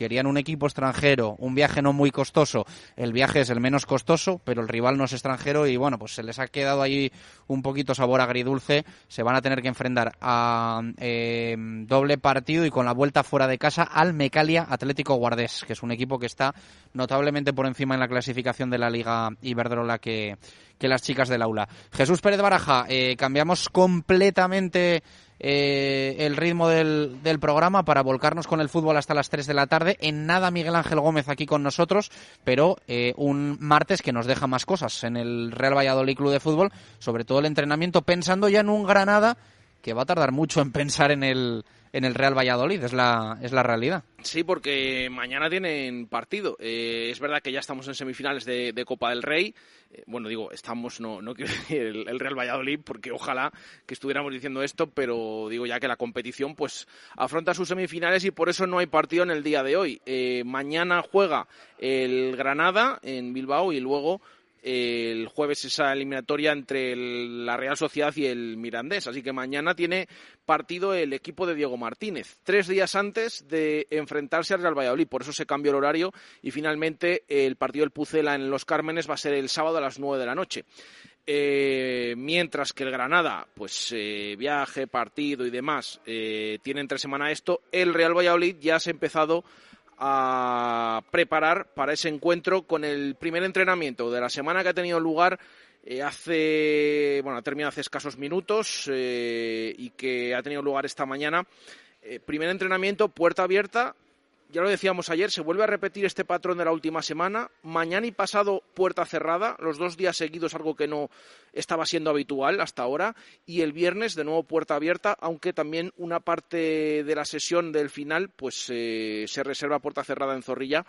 querían un equipo extranjero, un viaje no muy costoso. El viaje es el menos costoso, pero el rival no es extranjero y bueno, pues se les ha quedado ahí un poquito sabor agridulce. Se van a tener que enfrentar a eh, doble partido y con la vuelta fuera de casa al Mecalia Atlético Guardés, que es un equipo que está notablemente por encima en la clasificación de la Liga Iberdrola que, que las chicas del aula. Jesús Pérez Baraja, eh, cambiamos completamente eh, el ritmo del, programa para volcarnos con el fútbol hasta las 3 de la tarde. En nada Miguel Ángel Gómez aquí con nosotros, pero eh, un martes que nos deja más cosas en el Real Valladolid Club de Fútbol, sobre todo el entrenamiento, pensando ya en un Granada que va a tardar mucho en pensar en el, en el Real Valladolid, es la, es la realidad. Sí, porque mañana tienen partido. Eh, es verdad que ya estamos en semifinales de, Copa del Rey. Eh, bueno, digo, estamos, no, no quiero [LAUGHS] decir el, Real Valladolid, porque ojalá que estuviéramos diciendo esto, pero digo ya que la competición pues afronta sus semifinales y por eso no hay partido en el día de hoy. Eh, mañana juega el Granada en Bilbao y luego el jueves esa eliminatoria entre la Real Sociedad y el Mirandés. Así que mañana tiene partido el equipo de Diego Martínez, tres días antes de enfrentarse al Real Valladolid. Por eso se cambió el horario y finalmente el partido del Pucela en Los Cármenes va a ser el sábado a las nueve de la noche. Eh, mientras que el Granada, pues eh, viaje, partido y demás, eh, tiene entre semana esto, el Real Valladolid ya se ha empezado a preparar para ese encuentro con el primer entrenamiento de la semana que ha tenido lugar eh, hace, bueno, ha hace escasos minutos eh, y que ha tenido lugar esta mañana. Eh, primer entrenamiento, puerta abierta, ya lo decíamos ayer, se vuelve a repetir este patrón de la última semana. Mañana y pasado puerta cerrada, los dos días seguidos, algo que no estaba siendo habitual hasta ahora. Y el viernes, de nuevo puerta abierta, aunque también una parte de la sesión del final pues eh, se reserva puerta cerrada en Zorrilla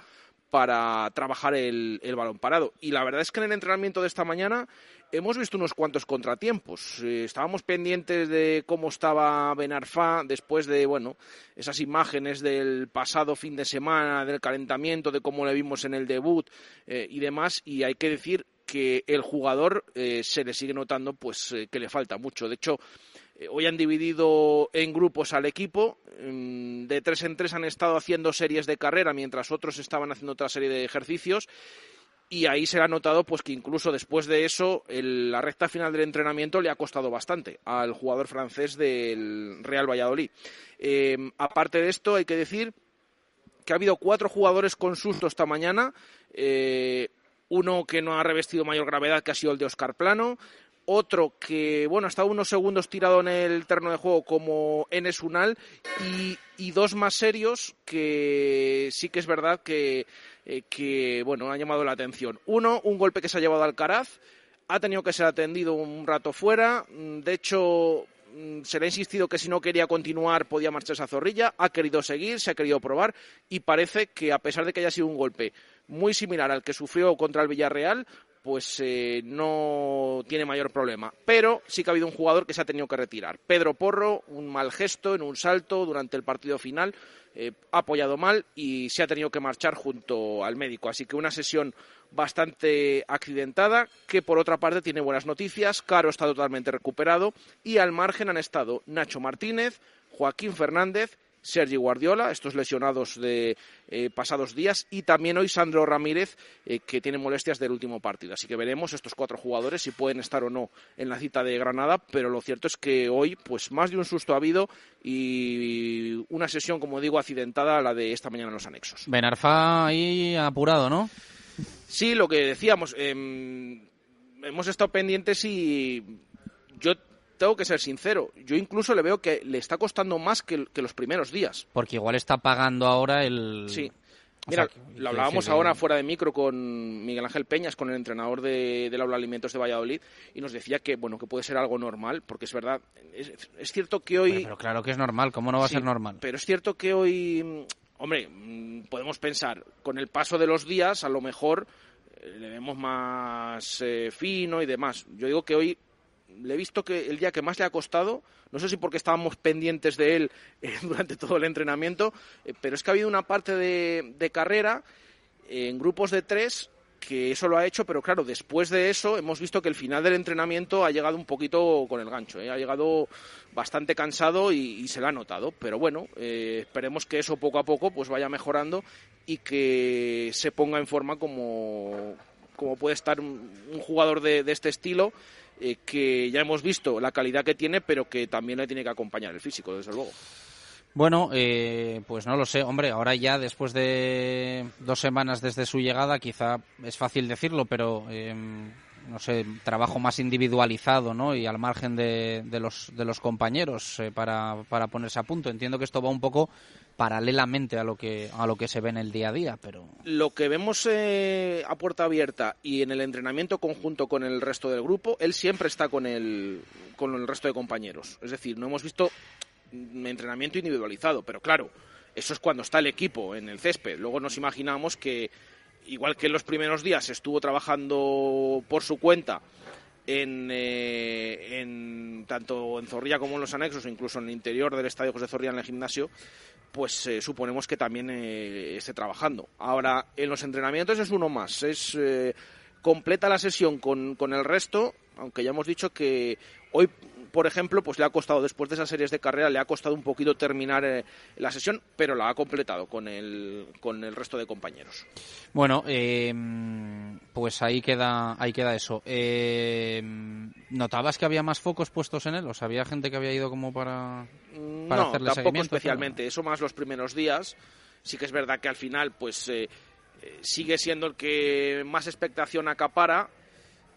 para trabajar el, balón parado. Y la verdad es que en el entrenamiento de esta mañana hemos visto unos cuantos contratiempos. Eh, estábamos pendientes de cómo estaba Benarfa después de bueno esas imágenes del pasado fin de semana, del calentamiento, de cómo le vimos en el debut eh, y demás. Y hay que decir que el jugador eh, se le sigue notando pues que le falta mucho. De hecho, hoy han dividido en grupos al equipo. Mm, de tres en tres han estado haciendo series de carrera mientras otros estaban haciendo otra serie de ejercicios. Y ahí se ha notado pues que incluso después de eso la recta final del entrenamiento le ha costado bastante al jugador francés del Real Valladolid. Eh, aparte de esto hay que decir que ha habido cuatro jugadores con susto esta mañana. Eh, uno que no ha revestido mayor gravedad, que ha sido el de Oscar Plano otro que, bueno, ha estado unos segundos tirado en el terreno de juego como Enes Unal y, y dos más serios que sí que es verdad que, eh, que, bueno, han llamado la atención. Uno, un golpe que se ha llevado al Caraz, ha tenido que ser atendido un rato fuera, de hecho mm, se le ha insistido que si no quería continuar podía marcharse a Zorrilla, ha querido seguir, se ha querido probar y parece que a pesar de que haya sido un golpe muy similar al que sufrió contra el Villarreal, pues eh, no tiene mayor problema. Pero sí que ha habido un jugador que se ha tenido que retirar. Pedro Porro, un mal gesto en un salto durante el partido final, eh, ha apoyado mal y se ha tenido que marchar junto al médico. Así que una sesión bastante accidentada, que por otra parte tiene buenas noticias. Caro está totalmente recuperado y al margen han estado Nacho Martínez, Joaquín Fernández, Sergi Guardiola, estos lesionados de eh, pasados días, y también hoy Sandro Ramírez, eh, que tiene molestias del último partido. Así que veremos estos cuatro jugadores si pueden estar o no en la cita de Granada, pero lo cierto es que hoy, pues más de un susto ha habido y una sesión, como digo, accidentada a la de esta mañana en los anexos. Benarfa ahí apurado, ¿no? Sí, lo que decíamos, em, hemos estado pendientes y yo tengo que ser sincero, yo incluso le veo que le está costando más que, los primeros días. Porque igual está pagando ahora el... Sí. Mira, lo hablábamos ahora fuera de micro con Miguel Ángel Peñas, con el entrenador de, del Aula Alimentos de Valladolid, y nos decía que bueno que puede ser algo normal, porque es verdad, es, cierto que hoy... Pero, claro que es normal, ¿cómo no va a ser normal? Pero es cierto que hoy, hombre, podemos pensar, con el paso de los días, a lo mejor eh, le vemos más eh, fino y demás. Yo digo que hoy le he visto que el día que más le ha costado, no sé si porque estábamos pendientes de él eh, [LAUGHS] durante todo el entrenamiento, eh, pero es que ha habido una parte de, carrera en grupos de tres que eso lo ha hecho, pero claro, después de eso hemos visto que el final del entrenamiento ha llegado un poquito con el gancho, ¿eh? ha llegado bastante cansado y, se lo ha notado, pero bueno, esperemos que eso poco a poco pues vaya mejorando y que se ponga en forma como, como puede estar un, jugador de este estilo eh, que ya hemos visto la calidad que tiene, pero que también le tiene que acompañar el físico, desde luego. Bueno, eh, pues no lo sé. Hombre, ahora ya después de dos semanas desde su llegada, quizá es fácil decirlo, pero em, no sé, trabajo más individualizado, ¿no? Y al margen de, los, de los compañeros eh, para, para ponerse a punto. Entiendo que esto va un poco paralelamente a lo que a lo que se ve en el día a día, pero lo que vemos eh, a puerta abierta y en el entrenamiento conjunto con el resto del grupo, él siempre está con el con el resto de compañeros. Es decir, no hemos visto entrenamiento individualizado, pero claro, eso es cuando está el equipo en el césped. Luego nos imaginamos que igual que en los primeros días estuvo trabajando por su cuenta en, eh, en, tanto en Zorrilla como en los anexos, incluso en el interior del estadio José Zorrilla en el gimnasio, pues eh, suponemos que también eh, esté trabajando. Ahora, en los entrenamientos es uno más, es completa la sesión con, con el resto, aunque ya hemos dicho que hoy por ejemplo, pues le ha costado, después de esas series de carrera, le ha costado un poquito terminar eh, la sesión, pero la ha completado con el, con el resto de compañeros. Bueno, eh, pues ahí queda, ahí queda eso. Eh, ¿Notabas que había más focos puestos en él? ¿O sea, había gente que había ido como para, para no, hacerle tampoco especialmente. Eso más los primeros días. Sí que es verdad que al final, pues... sigue siendo el que más expectación acapara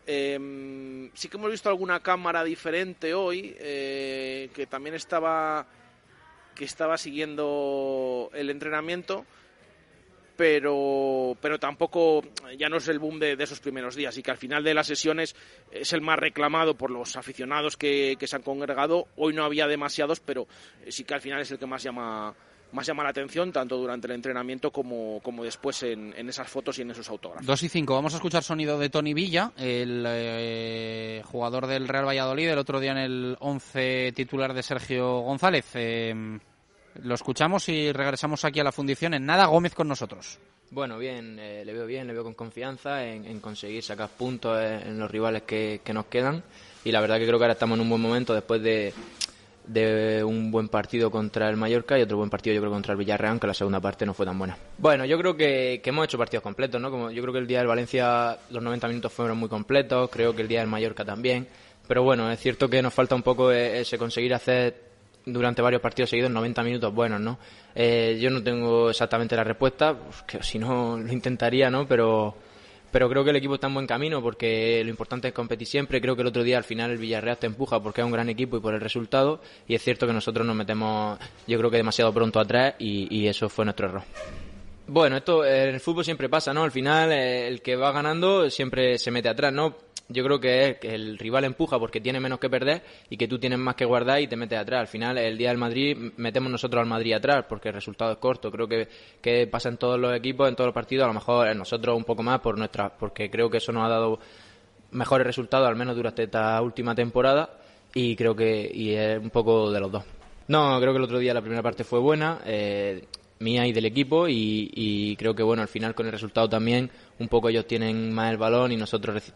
eh, sí que hemos visto alguna cámara diferente hoy eh, que también estaba que estaba siguiendo el entrenamiento pero pero tampoco ya no es el boom de, esos primeros días y que al final de las sesiones es el más reclamado por los aficionados que, que se han congregado. Hoy no había demasiados pero sí que al final es el que más llama más llama la atención, tanto durante el entrenamiento como, como después en, en, esas fotos y en esos autógrafos. 2 y 5, vamos a escuchar sonido de Tony Villa, el eh, jugador del Real Valladolid, el otro día en el 11 titular de Sergio González. Eh, lo escuchamos y regresamos aquí a la fundición. En nada, Gómez con nosotros. Bueno, bien, eh, le veo bien, le veo con confianza en, en conseguir sacar puntos en, los rivales que, que, nos quedan. Y la verdad que creo que ahora estamos en un buen momento después de, de un buen partido contra el Mallorca y otro buen partido yo creo contra el Villarreal, aunque la segunda parte no fue tan buena. Bueno, yo creo que, hemos hecho partidos completos, ¿no? Como yo creo que el día del Valencia los 90 minutos fueron muy completos, creo que el día del Mallorca también, pero bueno, es cierto que nos falta un poco e-, ese conseguir hacer durante varios partidos seguidos 90 minutos buenos, ¿no? Eh, yo no tengo exactamente la respuesta, pues que si no lo intentaría, ¿no? Pero pero creo que el equipo está en buen camino porque lo importante es competir siempre. Creo que el otro día al final el Villarreal te empuja porque es un gran equipo y por el resultado. Y es cierto que nosotros nos metemos, yo creo que demasiado pronto atrás y, y eso fue nuestro error. Bueno, esto en el fútbol siempre pasa, ¿no? Al final eh, el que va ganando siempre se mete atrás, ¿no? Yo creo que es que el rival empuja porque tiene menos que perder y que tú tienes más que guardar y te metes atrás. Al final, el día del Madrid, metemos nosotros al Madrid atrás porque el resultado es corto. Creo que, que pasa en todos los equipos, en todos los partidos. A lo mejor nosotros un poco más por nuestra, porque creo que eso nos ha dado mejores resultados, al menos durante esta última temporada. Y creo que y es un poco de los dos. No, creo que el otro día la primera parte fue buena. Eh, mía y del equipo y, y, creo que bueno al final con el resultado también un poco ellos tienen más el balón y nosotros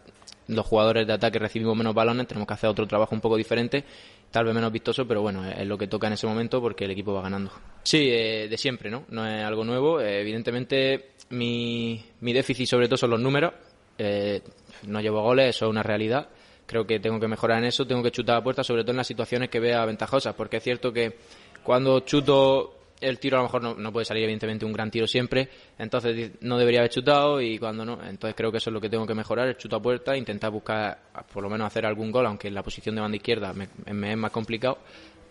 los jugadores de ataque recibimos menos balones, tenemos que hacer otro trabajo un poco diferente, tal vez menos vistoso, pero bueno, es lo que toca en ese momento porque el equipo va ganando. Sí, eh, de siempre, ¿no? No es algo nuevo. Eh, evidentemente, mi, mi déficit sobre todo son los números. Eh, no llevo goles, eso es una realidad. Creo que tengo que mejorar en eso, tengo que chutar a puerta, sobre todo en las situaciones que vea ventajosas, porque es cierto que cuando chuto el tiro a lo mejor no, puede salir evidentemente un gran tiro siempre, entonces no debería haber chutado y cuando no, entonces creo que eso es lo que tengo que mejorar, el chuto a puerta, intentar buscar por lo menos hacer algún gol, aunque en la posición de banda izquierda me, es más complicado,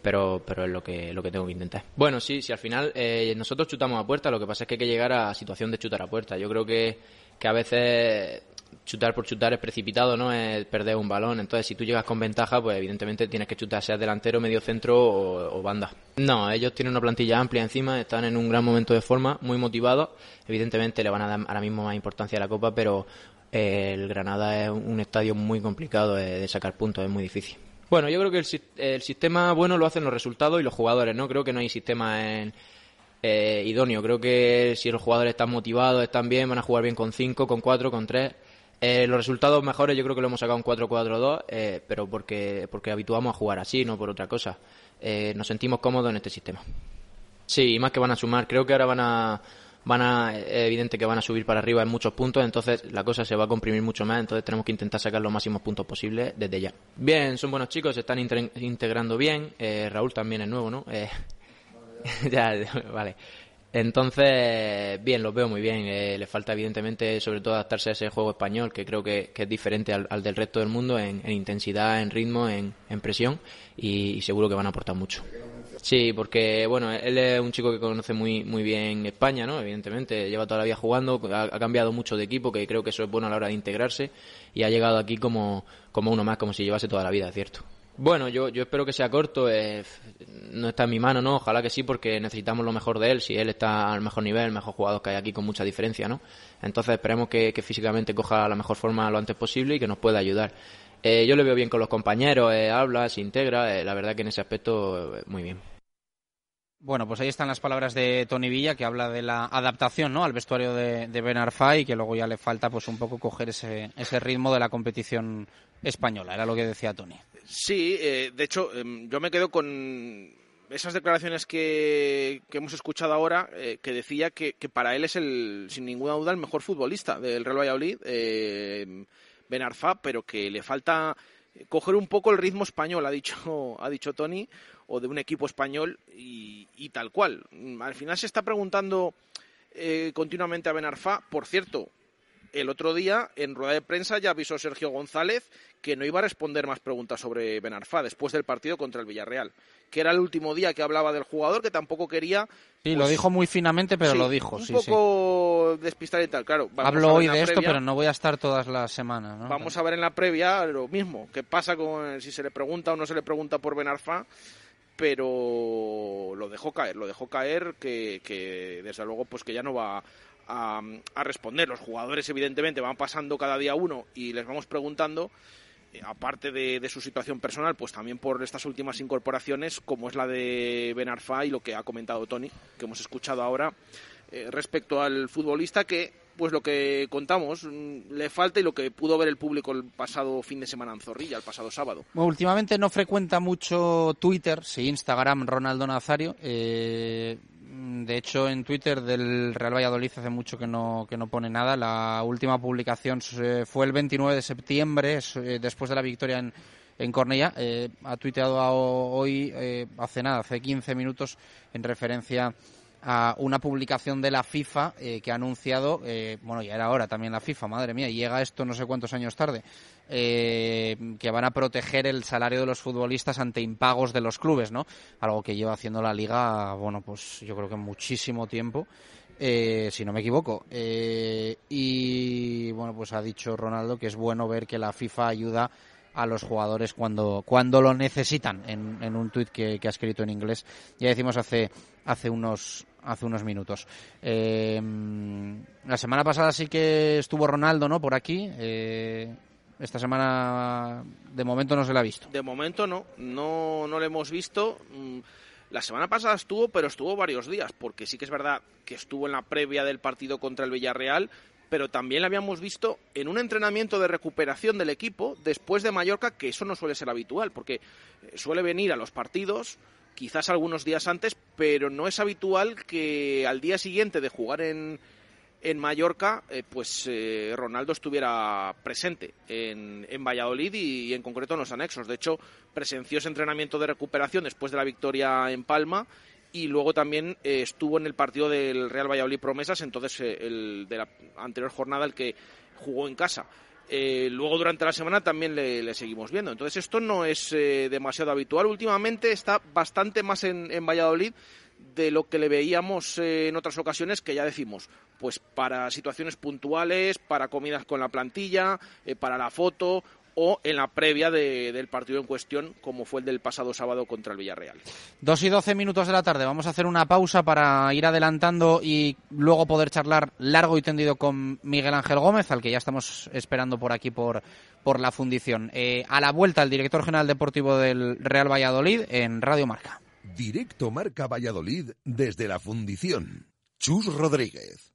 pero, pero es lo que, lo que tengo que intentar. Bueno, sí, si al final eh, nosotros chutamos a puerta, lo que pasa es que hay que llegar a situación de chutar a puerta. Yo creo que, que a veces chutar por chutar es precipitado, ¿no? Es perder un balón. Entonces, si tú llegas con ventaja, pues evidentemente tienes que chutar, sea delantero, medio centro o, banda. No, ellos tienen una plantilla amplia encima, están en un gran momento de forma, muy motivados. Evidentemente le van a dar ahora mismo más importancia a la Copa, pero eh, el Granada es un estadio muy complicado de, sacar puntos, es muy difícil. Bueno, yo creo que el, sistema bueno lo hacen los resultados y los jugadores, ¿no? Creo que no hay sistema eh, idóneo. Creo que si los jugadores están motivados, están bien, van a jugar bien con 5, con 4, con 3. Eh, los resultados mejores yo creo que lo hemos sacado en 4-4-2, eh, pero porque, porque habituamos a jugar así, no por otra cosa. nos sentimos cómodos en este sistema. Sí, y más que van a sumar. Creo que ahora van a, van a, evidente que van a subir para arriba en muchos puntos, entonces la cosa se va a comprimir mucho más, entonces tenemos que intentar sacar los máximos puntos posibles desde ya. Bien, son buenos chicos, se están integrando bien, eh, Raúl también es nuevo, ¿no? Eh, [LAUGHS] ya, [LAUGHS] vale. Entonces, bien, los veo muy bien. Eh, le falta, evidentemente, sobre todo adaptarse a ese juego español, que creo que, es diferente al, del resto del mundo en, intensidad, en ritmo, en, presión, y, seguro que van a aportar mucho. Sí, porque bueno, él es un chico que conoce muy muy bien España, ¿no? Evidentemente, lleva toda la vida jugando, ha, cambiado mucho de equipo, que creo que eso es bueno a la hora de integrarse y ha llegado aquí como, como uno más, como si llevase toda la vida, ¿cierto? Bueno, yo, espero que sea corto. Eh, no está en mi mano, ¿no? Ojalá que sí, porque necesitamos lo mejor de él. Si él está al mejor nivel, el mejor jugador que hay aquí con mucha diferencia, ¿no? Entonces esperemos que, físicamente coja la mejor forma lo antes posible y que nos pueda ayudar. Eh, yo le veo bien con los compañeros, eh, habla, se integra, eh, la verdad que en ese aspecto muy bien. Bueno, pues ahí están las palabras de Tony Villa, que habla de la adaptación ¿no? al vestuario de, de Ben Arfa y que luego ya le falta pues un poco coger ese, ese ritmo de la competición española, era lo que decía Tony. Sí, de hecho, em, yo me quedo con esas declaraciones que, hemos escuchado ahora, que decía que, que, para él es, el, sin ninguna duda, el mejor futbolista del Real Valladolid. Ben Arfa, pero que le falta coger un poco el ritmo español, ha dicho, [LAUGHS] ha dicho Tony, o de un equipo español y, tal cual. Al final se está preguntando eh, continuamente a Ben Arfa, por cierto, el otro día en rueda de prensa ya avisó Sergio González que no iba a responder más preguntas sobre Ben Arfa después del partido contra el Villarreal, que era el último día que hablaba del jugador, que tampoco quería... Sí, lo pues, dijo muy finamente, pero lo dijo. Un poco despistar y tal, claro. Hablo hoy de esto, pero no voy a estar todas las semanas. Vamos a ver en la previa lo mismo, qué pasa con si se le pregunta o no se le pregunta por Ben Arfa pero lo dejó caer, lo dejó caer que, que desde luego pues que ya no va a, responder. Los jugadores, evidentemente, van pasando cada día uno y les vamos preguntando, eh, aparte de, su situación personal, pues también por estas últimas incorporaciones, como es la de Ben Arfa y lo que ha comentado Tony, que hemos escuchado ahora, eh, respecto al futbolista que pues lo que contamos mm, le falta y lo que pudo ver el público el pasado fin de semana en Zorrilla, el pasado sábado. últimamente no frecuenta mucho Twitter, sí Instagram, Ronaldo Nazario. Eh, de hecho, en Twitter del Real Valladolid hace mucho que no, que no pone nada. La última publicación fue el 29 de septiembre, eh, después de la victoria en, en Cornella. Eh, ha tuiteado hoy, eh, hace nada, hace 15 minutos, en referencia a una publicación de la FIFA que ha anunciado, bueno, ya era hora también la FIFA, madre mía, llega esto no sé cuántos años tarde, eh, que van a proteger el salario de los futbolistas ante impagos de los clubes, ¿no? Algo que lleva haciendo la liga, bueno, pues yo creo que muchísimo tiempo. Eh, si no me equivoco. Eh, y bueno, pues ha dicho Ronaldo que es bueno ver que la FIFA ayuda a los jugadores cuando, cuando lo necesitan en, en un tuit que, ha escrito en inglés. Ya decimos hace, hace unos hace unos minutos. la semana pasada sí que estuvo Ronaldo, ¿no? Por aquí. Esta semana de momento no se la ha visto. De momento no, no, no lo hemos visto. Mm, la semana pasada estuvo, pero estuvo varios días, porque sí que es verdad que estuvo en la previa del partido contra el Villarreal, pero también la habíamos visto en un entrenamiento de recuperación del equipo después de Mallorca, que eso no suele ser habitual, porque eh, suele venir a los partidos, quizás algunos días antes, pero no es habitual que al día siguiente de jugar en, en Mallorca, eh, pues eh, Ronaldo estuviera presente en, en Valladolid y, en concreto en los anexos. De hecho, presenció ese entrenamiento de recuperación después de la victoria en Palma y luego también eh, estuvo en el partido del Real Valladolid Promesas, entonces el de la anterior jornada, el que jugó en casa. eh, luego durante la semana también le, seguimos viendo. Entonces esto no es eh, demasiado habitual. Últimamente está bastante más en, en Valladolid de lo que le veíamos en otras ocasiones que ya decimos, pues para situaciones puntuales, para comidas con la plantilla, para la foto o en la previa del partido en cuestión, como fue el del pasado sábado contra el Villarreal. Dos y doce minutos de la tarde. Vamos a hacer una pausa para ir adelantando y luego poder charlar largo y tendido con Miguel Ángel Gómez, al que ya estamos esperando por aquí por, por la fundición. Eh, a la vuelta, el director general deportivo del Real Valladolid en Radio Marca. Directo Marca Valladolid desde la fundición. Chus Rodríguez.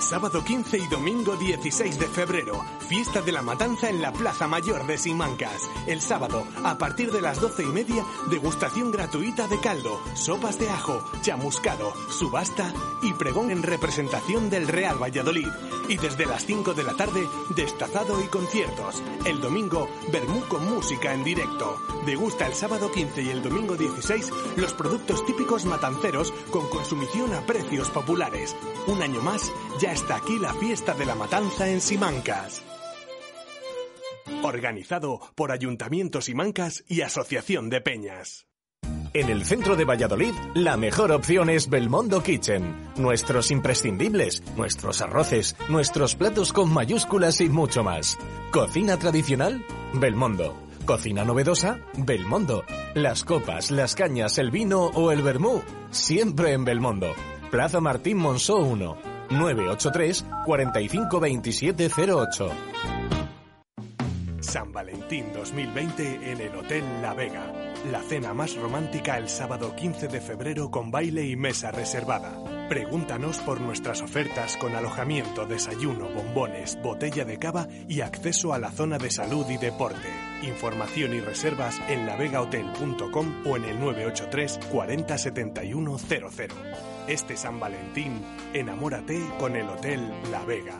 Sábado 15 y domingo 16 de febrero, fiesta de la matanza en la Plaza Mayor de Simancas. El sábado, a partir de las doce y media, degustación gratuita de caldo, sopas de ajo, chamuscado, subasta y pregón en representación del Real Valladolid. Y desde las 5 de la tarde, destazado y conciertos. El domingo, Bermú con música en directo. Degusta el sábado 15 y el domingo 16 los productos típicos matanceros con consumición a precios populares. Un año más, ya está aquí la fiesta de la matanza en Simancas. Organizado por Ayuntamiento Simancas y Asociación de Peñas. En el centro de Valladolid, la mejor opción es Belmondo Kitchen. Nuestros imprescindibles, nuestros arroces, nuestros platos con mayúsculas y mucho más. Cocina tradicional, Belmondo. Cocina novedosa, Belmondo. Las copas, las cañas, el vino o el vermú, siempre en Belmondo. Plaza Martín Monzó 1. 983 452708. San Valentín 2020 en el Hotel La Vega. La cena más romántica el sábado 15 de febrero con baile y mesa reservada. Pregúntanos por nuestras ofertas con alojamiento, desayuno, bombones, botella de cava y acceso a la zona de salud y deporte. Información y reservas en lavegahotel.com o en el 983 40 00. Este San Valentín, enamórate con el Hotel La Vega.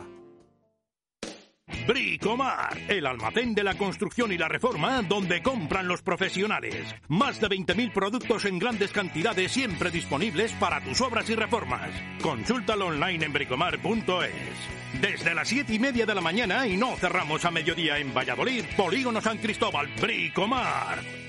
Bricomar, el almacén de la construcción y la reforma donde compran los profesionales. Más de 20.000 productos en grandes cantidades siempre disponibles para tus obras y reformas. Consúltalo online en bricomar.es. Desde las 7 y media de la mañana y no cerramos a mediodía en Valladolid, Polígono San Cristóbal, Bricomar.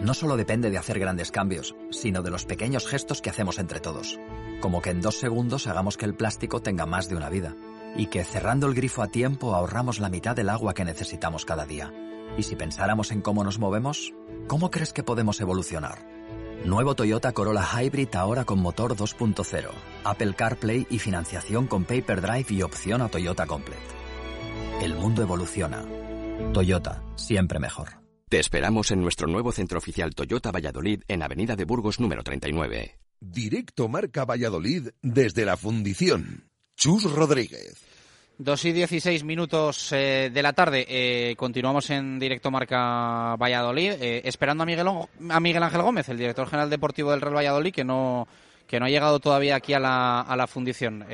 No solo depende de hacer grandes cambios, sino de los pequeños gestos que hacemos entre todos. Como que en dos segundos hagamos que el plástico tenga más de una vida. Y que cerrando el grifo a tiempo ahorramos la mitad del agua que necesitamos cada día. Y si pensáramos en cómo nos movemos, ¿cómo crees que podemos evolucionar? Nuevo Toyota Corolla Hybrid ahora con motor 2.0, Apple CarPlay y financiación con Paper Drive y opción a Toyota Complete. El mundo evoluciona. Toyota, siempre mejor. Te esperamos en nuestro nuevo centro oficial Toyota Valladolid en Avenida de Burgos número 39. Directo Marca Valladolid desde la fundición. Chus Rodríguez. Dos y dieciséis minutos eh, de la tarde. Eh, continuamos en directo Marca Valladolid, eh, esperando a Miguel, a Miguel Ángel Gómez, el director general deportivo del Real Valladolid, que no, que no ha llegado todavía aquí a la, a la fundición.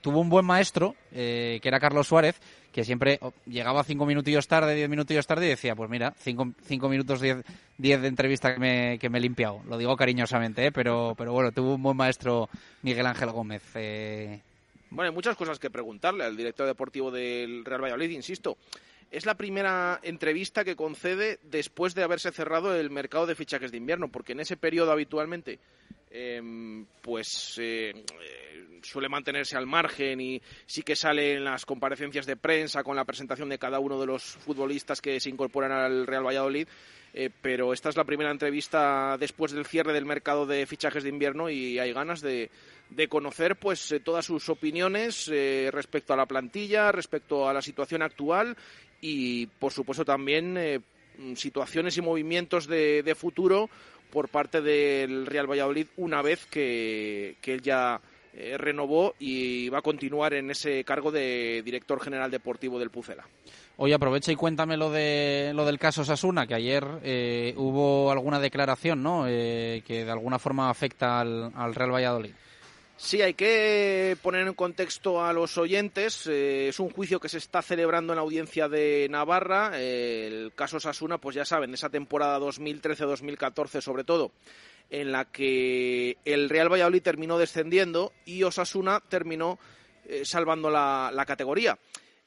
tuvo un buen maestro, que era Carlos Suárez, que siempre oh, llegaba cinco minutillos tarde, diez minutillos tarde y decía, pues mira, cinco, cinco minutos, diez, diez de entrevista que me, que me he limpiado. Lo digo cariñosamente, pero, pero bueno, tuvo un buen maestro Miguel Ángel Gómez. Bueno, hay muchas cosas que preguntarle al director deportivo del Real Valladolid, insisto. Es la primera entrevista que concede después de haberse cerrado el mercado de fichajes de invierno, porque en ese periodo habitualmente em, pues eh, suele mantenerse al margen y sí que sale en las comparecencias de prensa con la presentación de cada uno de los futbolistas que se incorporan al Real Valladolid. Eh, pero esta es la primera entrevista después del cierre del mercado de fichajes de invierno y hay ganas de, de conocer pues eh, todas sus opiniones respecto a la plantilla, respecto a la situación actual y por supuesto también situaciones y movimientos de, de futuro por parte del Real Valladolid una vez que, que él ya eh, renovó y va a continuar en ese cargo de director general deportivo del Pucela. Oye, aprovecha y cuéntame lo de lo del caso Sasuna, que ayer eh, hubo alguna declaración, ¿no? Eh, que de alguna forma afecta al, al, Real Valladolid. Sí, hay que poner en contexto a los oyentes. Eh, es un juicio que se está celebrando en la audiencia de Navarra. Eh, el caso Sasuna, pues ya saben, esa temporada 2013-2014 sobre todo, en la que el Real Valladolid terminó descendiendo y Osasuna terminó eh, salvando la, categoría.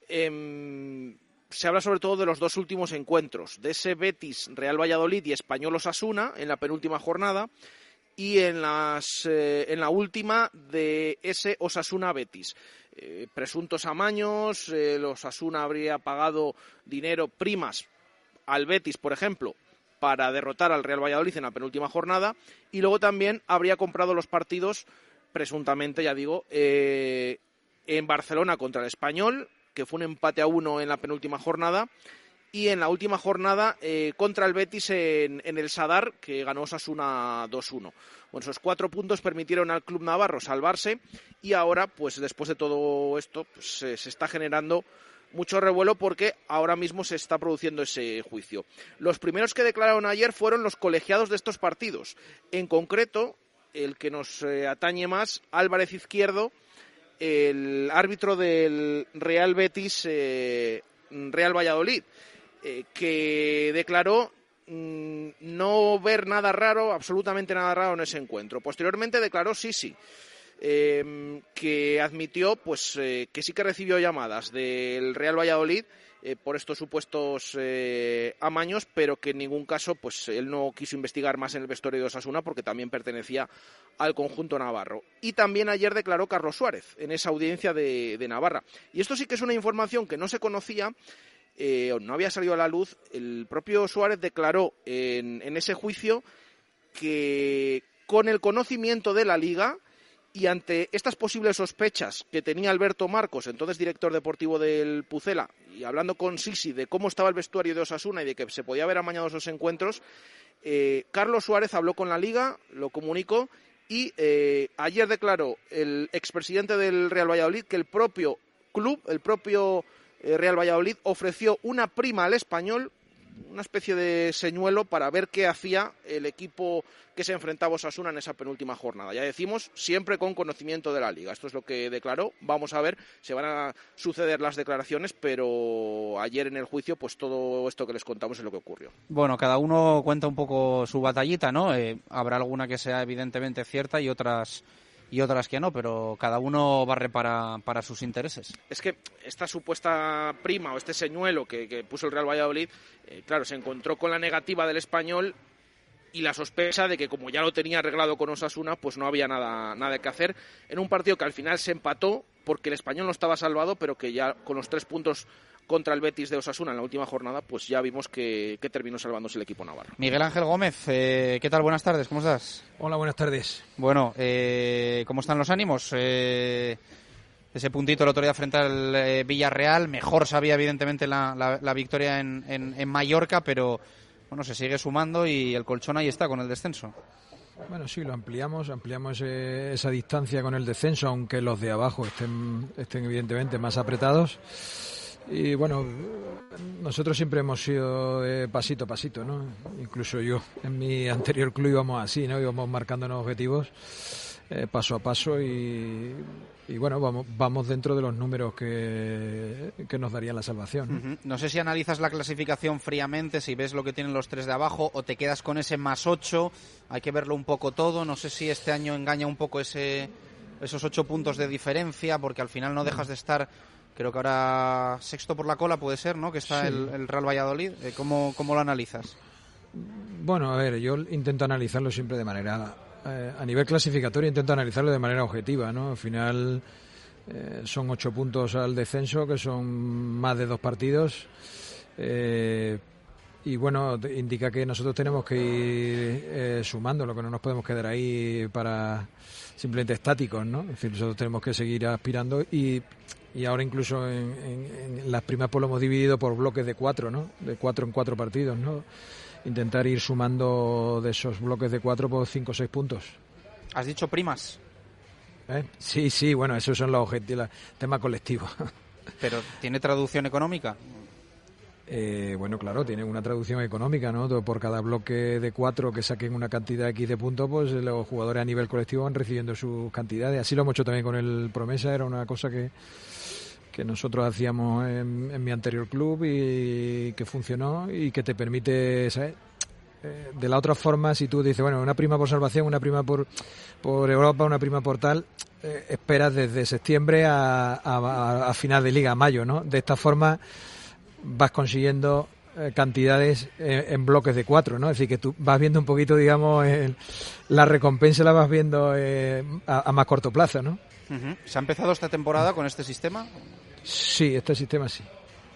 Eh, se habla sobre todo de los dos últimos encuentros, de ese Betis Real Valladolid y Español Osasuna en la penúltima jornada y en, las, eh, en la última de ese Osasuna Betis. Eh, presuntos amaños, eh, el Osasuna habría pagado dinero, primas al Betis, por ejemplo, para derrotar al Real Valladolid en la penúltima jornada y luego también habría comprado los partidos, presuntamente, ya digo, en Barcelona contra el Español, que fue un empate a uno en la penúltima jornada, y en la última jornada eh, contra el Betis en, el Sadar, que ganó Osasuna 2-1. Bueno, esos cuatro puntos permitieron al club navarro salvarse y ahora, pues después de todo esto, pues, se, se está generando mucho revuelo porque ahora mismo se está produciendo ese juicio. Los primeros que declararon ayer fueron los colegiados de estos partidos. En concreto, el que nos eh, atañe más, Álvarez Izquierdo, el árbitro del Real Betis eh, Real Valladolid, eh, que declaró mmm, no ver nada raro, absolutamente nada raro en ese encuentro. Posteriormente declaró sí, sí. Eh, que admitió pues eh, que sí que recibió llamadas del Real Valladolid eh, por estos supuestos amaños, pero que en ningún caso pues él no quiso investigar más en el vestuario de Osasuna porque también pertenecía al conjunto navarro. Y también ayer declaró Carlos Suárez en esa audiencia de Navarra. Y esto sí que es una información que no se conocía eh, no había salido a la luz, el propio Suárez declaró en, en, ese juicio que con el conocimiento de la liga y ante estas posibles sospechas que tenía Alberto Marcos, entonces director deportivo del Pucela, y hablando con Sisi de cómo estaba el vestuario de Osasuna y de que se podía haber amañado esos encuentros, eh, Carlos Suárez habló con la liga, lo comunicó y eh, ayer declaró el expresidente del Real Valladolid que el propio club, el propio Real Valladolid ofreció una prima al español, una especie de señuelo para ver qué hacía el equipo que se enfrentaba a Osasuna en esa penúltima jornada. Ya decimos, siempre con conocimiento de la liga. Esto es lo que declaró. Vamos a ver, se van a suceder las declaraciones, pero ayer en el juicio, pues todo esto que les contamos es lo que ocurrió. Bueno, cada uno cuenta un poco su batallita, ¿no? Eh, habrá alguna que sea evidentemente cierta y otras y otras que no, pero cada uno barre para, para sus intereses. Es que esta supuesta prima o este señuelo que, que puso el Real Valladolid, eh, claro, se encontró con la negativa del español y la sospecha de que como ya lo tenía arreglado con Osasuna, pues no había nada, nada que hacer en un partido que al final se empató porque el español no estaba salvado, pero que ya con los tres puntos contra el Betis de Osasuna en la última jornada, pues ya vimos que, que terminó salvándose el equipo navarro. Miguel Ángel Gómez, eh, ¿qué tal? Buenas tardes, ¿cómo estás? Hola, buenas tardes. Bueno, eh, ¿cómo están los ánimos? Eh, ese puntito el otro día frente al eh, Villarreal, mejor sabía evidentemente la, la, la victoria en, en, en Mallorca, pero bueno, se sigue sumando y el colchón ahí está con el descenso. Bueno, sí, lo ampliamos, ampliamos ese, esa distancia con el descenso, aunque los de abajo estén, estén evidentemente más apretados. Y bueno, nosotros siempre hemos sido de pasito a pasito, ¿no? Incluso yo en mi anterior club íbamos así, ¿no? Íbamos marcándonos objetivos eh, paso a paso y, y, bueno, vamos, vamos dentro de los números que, que nos darían la salvación. ¿no? No sé si analizas la clasificación fríamente, si ves lo que tienen los tres de abajo o te quedas con ese más ocho, hay que verlo un poco todo, no sé si este año engaña un poco ese, esos ocho puntos de diferencia, porque al final no dejas de estar creo que ahora sexto por la cola puede ser, ¿no? Que está sí. el, el, Real Valladolid. Eh, ¿Cómo, ¿Cómo lo analizas? Bueno, a ver, yo intento analizarlo siempre de manera eh, a nivel clasificatorio intento analizarlo de manera objetiva, ¿no? Al final eh, son ocho puntos al descenso, que son más de dos partidos. Eh, y bueno, indica que nosotros tenemos que ir eh, sumando, lo que no nos podemos quedar ahí para simplemente estáticos, ¿no? Es decir, nosotros tenemos que seguir aspirando y, y ahora incluso en, en, las primas pues lo hemos dividido por bloques de cuatro, ¿no? De cuatro en cuatro partidos, ¿no? Intentar ir sumando de esos bloques de cuatro por cinco o seis puntos. ¿Has dicho primas? ¿Eh? Sí, sí, bueno, esos son los objetivos, tema colectivo. [LAUGHS] ¿Pero tiene traducción económica? Eh, bueno, claro, tiene una traducción económica, ¿no? Por cada bloque de cuatro que saquen una cantidad X de puntos, pues los jugadores a nivel colectivo van recibiendo sus cantidades. Así lo hemos hecho también con el Promesa, era una cosa que, que nosotros hacíamos en, mi anterior club y que funcionó y que te permite, ¿sabes? Eh, de la otra forma, si tú dices, bueno, una prima por salvación, una prima por, por Europa, una prima por tal, eh, esperas desde septiembre a, a, a final de liga, a mayo, ¿no? De esta forma vas consiguiendo eh, cantidades en, bloques de cuatro, ¿no? Es decir, que tú vas viendo un poquito, digamos, la recompensa la vas viendo eh, a, más corto plazo, ¿no? ¿Se ha empezado esta temporada con este sistema? Sí, este sistema sí.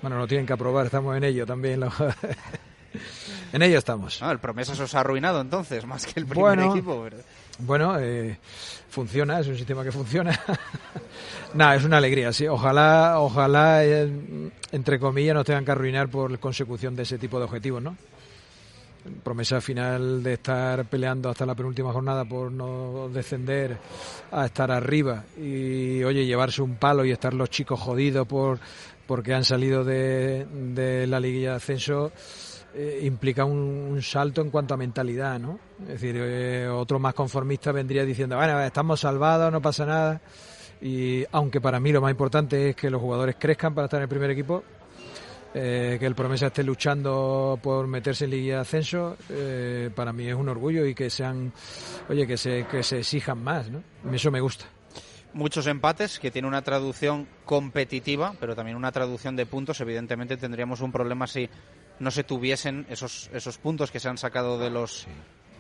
Bueno, lo tienen que aprobar, estamos en ello también. [LAUGHS] en ello estamos. el promesa se os ha arruinado entonces, más que el primer equipo. Bueno, funciona, es un sistema que funciona. [LAUGHS] Nada, es una alegría, sí. Ojalá, ojalá, eh, entre comillas, nos tengan que arruinar por consecución de ese tipo de objetivos, ¿no? Promesa final de estar peleando hasta la penúltima jornada por no descender a estar arriba y, oye, llevarse un palo y estar los chicos jodidos por porque han salido de, la liguilla de ascenso eh, implica un, salto en cuanto a mentalidad, ¿no? Es decir, eh, otro más conformista vendría diciendo, bueno, estamos salvados, no pasa nada y aunque para mí lo más importante es que los jugadores crezcan para estar en el primer equipo, eh, que el Promesa esté luchando por meterse en Liga de Ascenso, eh, para mí es un orgullo y que sean, oye, que se, que se exijan más, ¿no? Eso me gusta. Muchos empates que tiene una traducción competitiva, pero también una traducción de puntos. Evidentemente tendríamos un problema si no se tuviesen esos, esos puntos que se han sacado de los,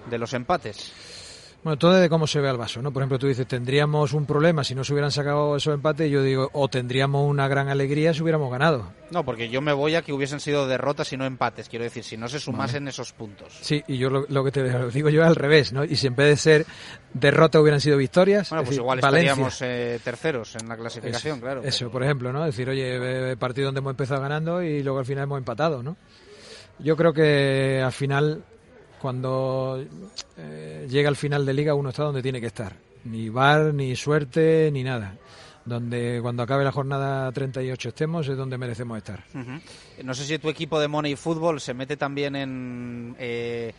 de los empates. Bueno, todo de cómo se ve el vaso, ¿no? Por ejemplo, tú dices, tendríamos un problema si no se hubieran sacado esos empates, y yo digo, o tendríamos una gran alegría si hubiéramos ganado. No, porque yo me voy a que hubiesen sido derrotas y no empates, quiero decir, si no se sumasen esos puntos. Sí, y yo lo, que te [LAUGHS] digo yo al revés, ¿no? Y si en vez de ser derrotas hubieran sido victorias. Bueno, pues igual estaríamos eh, terceros en la clasificación, claro. Eso, por ejemplo, ¿no? Decir, oye, partido donde hemos empezado ganando y luego al final hemos empatado, ¿no? Yo creo que al final cuando eh, llega al final de liga uno está donde tiene que estar. Ni bar, ni suerte, ni nada. Donde cuando acabe la jornada 38 estemos es donde merecemos estar. No sé si tu equipo de Money Fútbol se mete también en eh,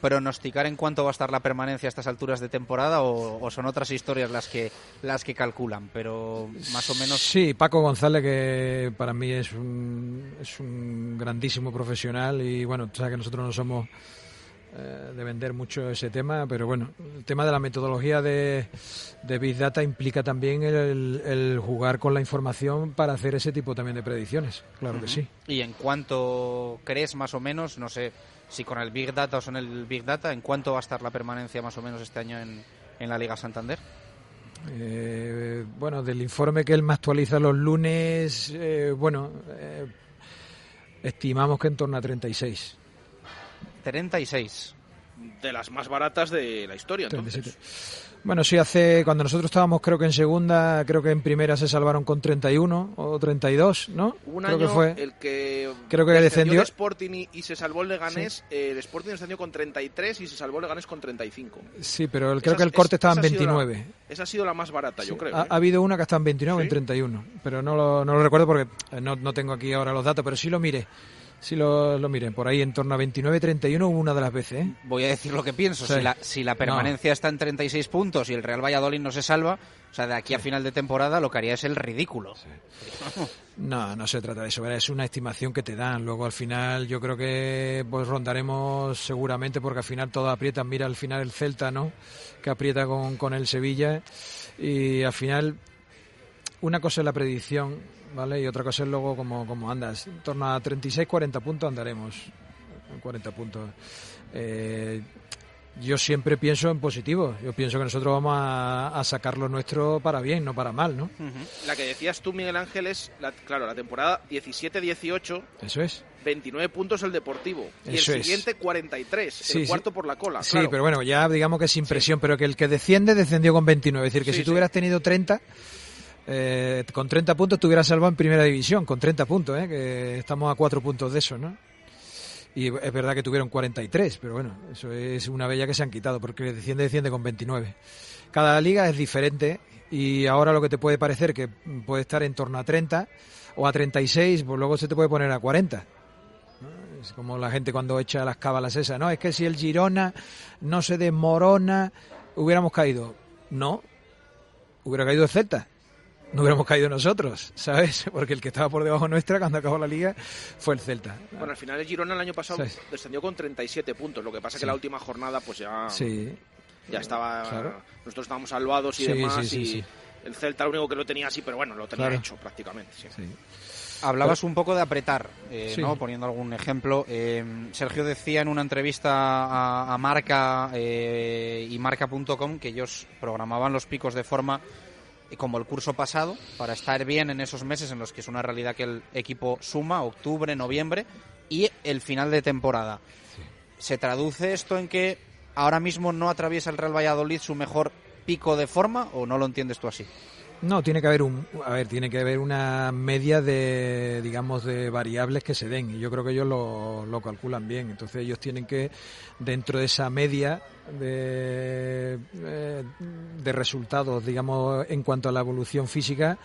pronosticar en cuánto va a estar la permanencia a estas alturas de temporada o, son otras historias las que las que calculan, pero más o menos. Sí, Paco González que para mí es un, es un grandísimo profesional y bueno, sabes que nosotros no somos eh, de vender mucho ese tema, pero bueno, el tema de la metodología de, de Big Data implica también el, jugar con la información para hacer ese tipo también de predicciones, claro que sí. ¿Y en cuánto crees más o menos, no sé si con el Big Data o son el Big Data, en cuánto va a estar la permanencia más o menos este año en, en la Liga Santander? Eh, bueno, del informe que él me actualiza los lunes, eh, bueno, estimamos que en torno a 36. 36. De las más baratas de la historia, entonces. Bueno, sí, hace cuando nosotros estábamos, creo que en segunda, creo que en primera se salvaron con 31 o 32, ¿no? Un creo año que fue. el que creo que descendió. El Sporting y, se salvó el Leganés, eh, el Sporting descendió con 33 y se salvó el Leganés con 35. Sí, pero el, creo que el corte estaba en 29. esa ha sido la más barata, yo creo. Ha, ¿eh? ha, habido una que está en 29 o en 31, pero no lo, no lo recuerdo porque eh, no, no tengo aquí ahora los datos, pero sí lo miré si lo, lo, miren, por ahí en torno a 29-31 una de las veces. ¿eh? Voy a decir lo que pienso. Si, la, si la permanencia está en 36 puntos y el Real Valladolid no se salva, o sea, de aquí a final de temporada lo que haría es el ridículo. no, no se trata de eso. Es una estimación que te dan. Luego al final yo creo que pues rondaremos seguramente porque al final todo aprieta. Mira al final el Celta, ¿no? Que aprieta con, con el Sevilla. Y al final una cosa es la predicción ¿vale? Y otra cosa es luego como, como andas. En torno a 36, 40 puntos andaremos. 40 puntos. Eh, yo siempre pienso en positivo. Yo pienso que nosotros vamos a, sacar lo nuestro para bien, no para mal, ¿no? La que decías tú, Miguel Ángel, es, la, claro, la temporada 17-18. Eso es. 29 puntos el Deportivo. y el siguiente 43, el cuarto por la cola. Sí, pero bueno, ya digamos que es impresión, pero que el que desciende descendió con 29. Es decir, que si tú hubieras tenido 30, eh, con 30 puntos te hubieras salvado en primera división, con 30 puntos, ¿eh? que estamos a 4 puntos de eso, ¿no? Y es verdad que tuvieron 43, pero bueno, eso es una bella que se han quitado, porque desciende, desciende con 29. Cada liga es diferente y ahora lo que te puede parecer que puede estar en torno a 30 o a 36, pues luego se te puede poner a 40. Es como la gente cuando echa las cábalas esas, ¿no? Es que si el Girona no se desmorona, hubiéramos caído. No, hubiera caído el Celta no hubiéramos caído nosotros, ¿sabes? [LAUGHS] Porque el que estaba por debajo nuestra cuando acabó la liga fue el Celta. Bueno, al final el Girona el año pasado descendió con 37 puntos, lo que pasa es que la última jornada pues ya, ya estaba... Nosotros estábamos salvados y demás y el Celta lo único que lo tenía así, pero bueno, lo tenía hecho prácticamente. Hablabas un poco de apretar, eh, ¿no? poniendo algún ejemplo. Eh, Sergio decía en una entrevista a, Marca eh, y Marca.com que ellos programaban los picos de forma como el curso pasado, para estar bien en esos meses en los que es una realidad que el equipo suma, octubre, noviembre, y el final de temporada. ¿Se traduce esto en que ahora mismo no atraviesa el Real Valladolid su mejor pico de forma o no lo entiendes tú así? No, tiene que haber un, a ver, tiene que haber una media de, digamos, de variables que se den y yo creo que ellos lo, lo calculan bien. Entonces ellos tienen que, dentro de esa media de, eh, de resultados, digamos, en cuanto a la evolución física,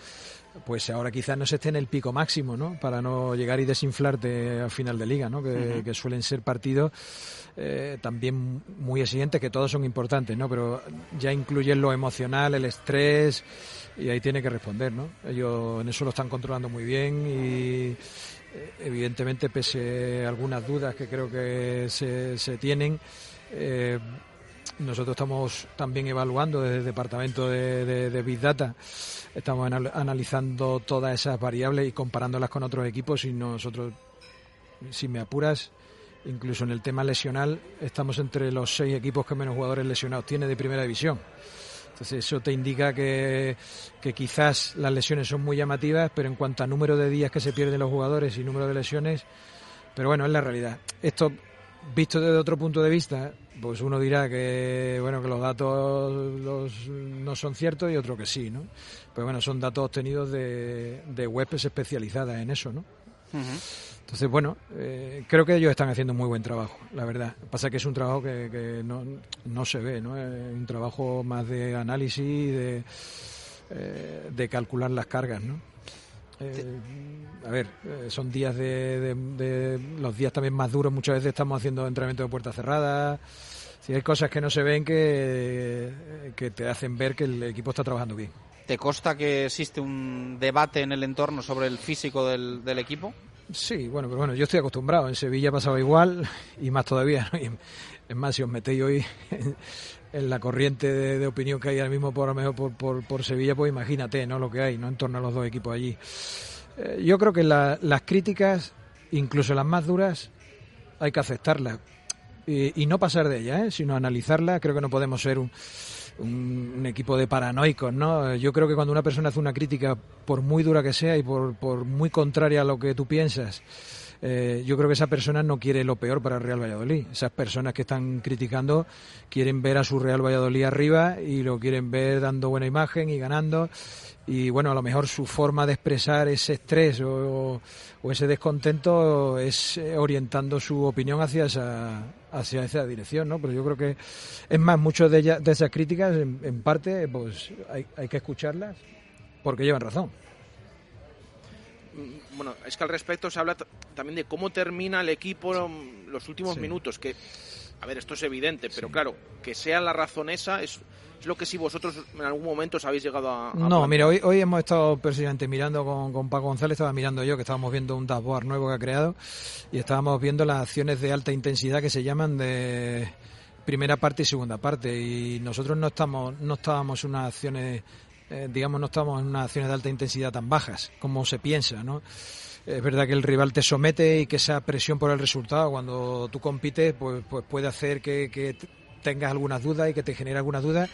pues ahora quizás no se esté en el pico máximo, ¿no? Para no llegar y desinflarte al final de liga, ¿no? Que, que suelen ser partidos eh, también muy exigentes, que todos son importantes, ¿no? Pero ya incluyen lo emocional, el estrés y ahí tiene que responder, ¿no? Ellos en eso lo están controlando muy bien y eh, evidentemente pese a algunas dudas que creo que se, se tienen, eh, nosotros estamos también evaluando desde el departamento de, Big Data, estamos analizando todas esas variables y comparándolas con otros equipos y nosotros, si me apuras, incluso en el tema lesional, estamos entre los seis equipos que menos jugadores lesionados tiene de primera división. Entonces eso te indica que, quizás las lesiones son muy llamativas, pero en cuanto a número de días que se pierden los jugadores y número de lesiones, pero bueno, es la realidad. Esto, visto desde otro punto de vista, pues uno dirá que bueno que los datos no son ciertos y otro que sí, ¿no? Pero bueno, son datos obtenidos de webs especializadas en eso, ¿no? Entonces, bueno, eh, creo que ellos están haciendo un muy buen trabajo, la verdad. Pasa que es un trabajo que, no, no, se ve, ¿no? Es un trabajo más de análisis, de, eh, de calcular las cargas, ¿no? Eh, a ver, son días de, de, los días también más duros. Muchas veces estamos haciendo entrenamiento de puertas cerradas. Si hay cosas que no se ven que, que te hacen ver que el equipo está trabajando bien. ¿Te consta que existe un debate en el entorno sobre el físico del, del equipo? Sí, bueno, pero bueno, yo estoy acostumbrado. En Sevilla pasaba igual y más todavía. es más, si os metéis hoy [LAUGHS] en, la corriente de, opinión que hay ahora mismo por, por, por, Sevilla, pues imagínate ¿no? lo que hay ¿no? en torno a los dos equipos allí. Eh, yo creo que las críticas, incluso las más duras, hay que aceptarlas y, y no pasar de ellas, ¿eh? sino analizarlas. Creo que no podemos ser un un, equipo de paranoicos, ¿no? Yo creo que cuando una persona hace una crítica, por muy dura que sea y por, por muy contraria a lo que tú piensas, eh, yo creo que esa persona no quiere lo peor para el Real Valladolid. Esas personas que están criticando quieren ver a su Real Valladolid arriba y lo quieren ver dando buena imagen y ganando. Y bueno, a lo mejor su forma de expresar ese estrés o, ese descontento es eh, orientando su opinión hacia esa, hacia esa dirección, ¿no? Pero yo creo que, es más, muchas de, de esas críticas, en, parte, pues hay que escucharlas porque llevan razón. Mm, bueno, es que al respecto se habla también de cómo termina el equipo los últimos minutos, que, a ver, esto es evidente, pero claro, que sea la razón esa es, es lo que si vosotros en algún momento os habéis llegado a... no, mira, hoy, hoy hemos estado precisamente mirando con, con Paco González, estaba mirando yo, que estábamos viendo un dashboard nuevo que ha creado, y estábamos viendo las acciones de alta intensidad que se llaman de primera parte y segunda parte, y nosotros no estamos no estábamos unas acciones eh, digamos, no estamos en unas acciones de alta intensidad tan bajas como se piensa, ¿no? Es verdad que el rival te somete y que esa presión por el resultado, cuando tú compites, pues, pues puede hacer que, tengas algunas dudas y que te genere algunas dudas.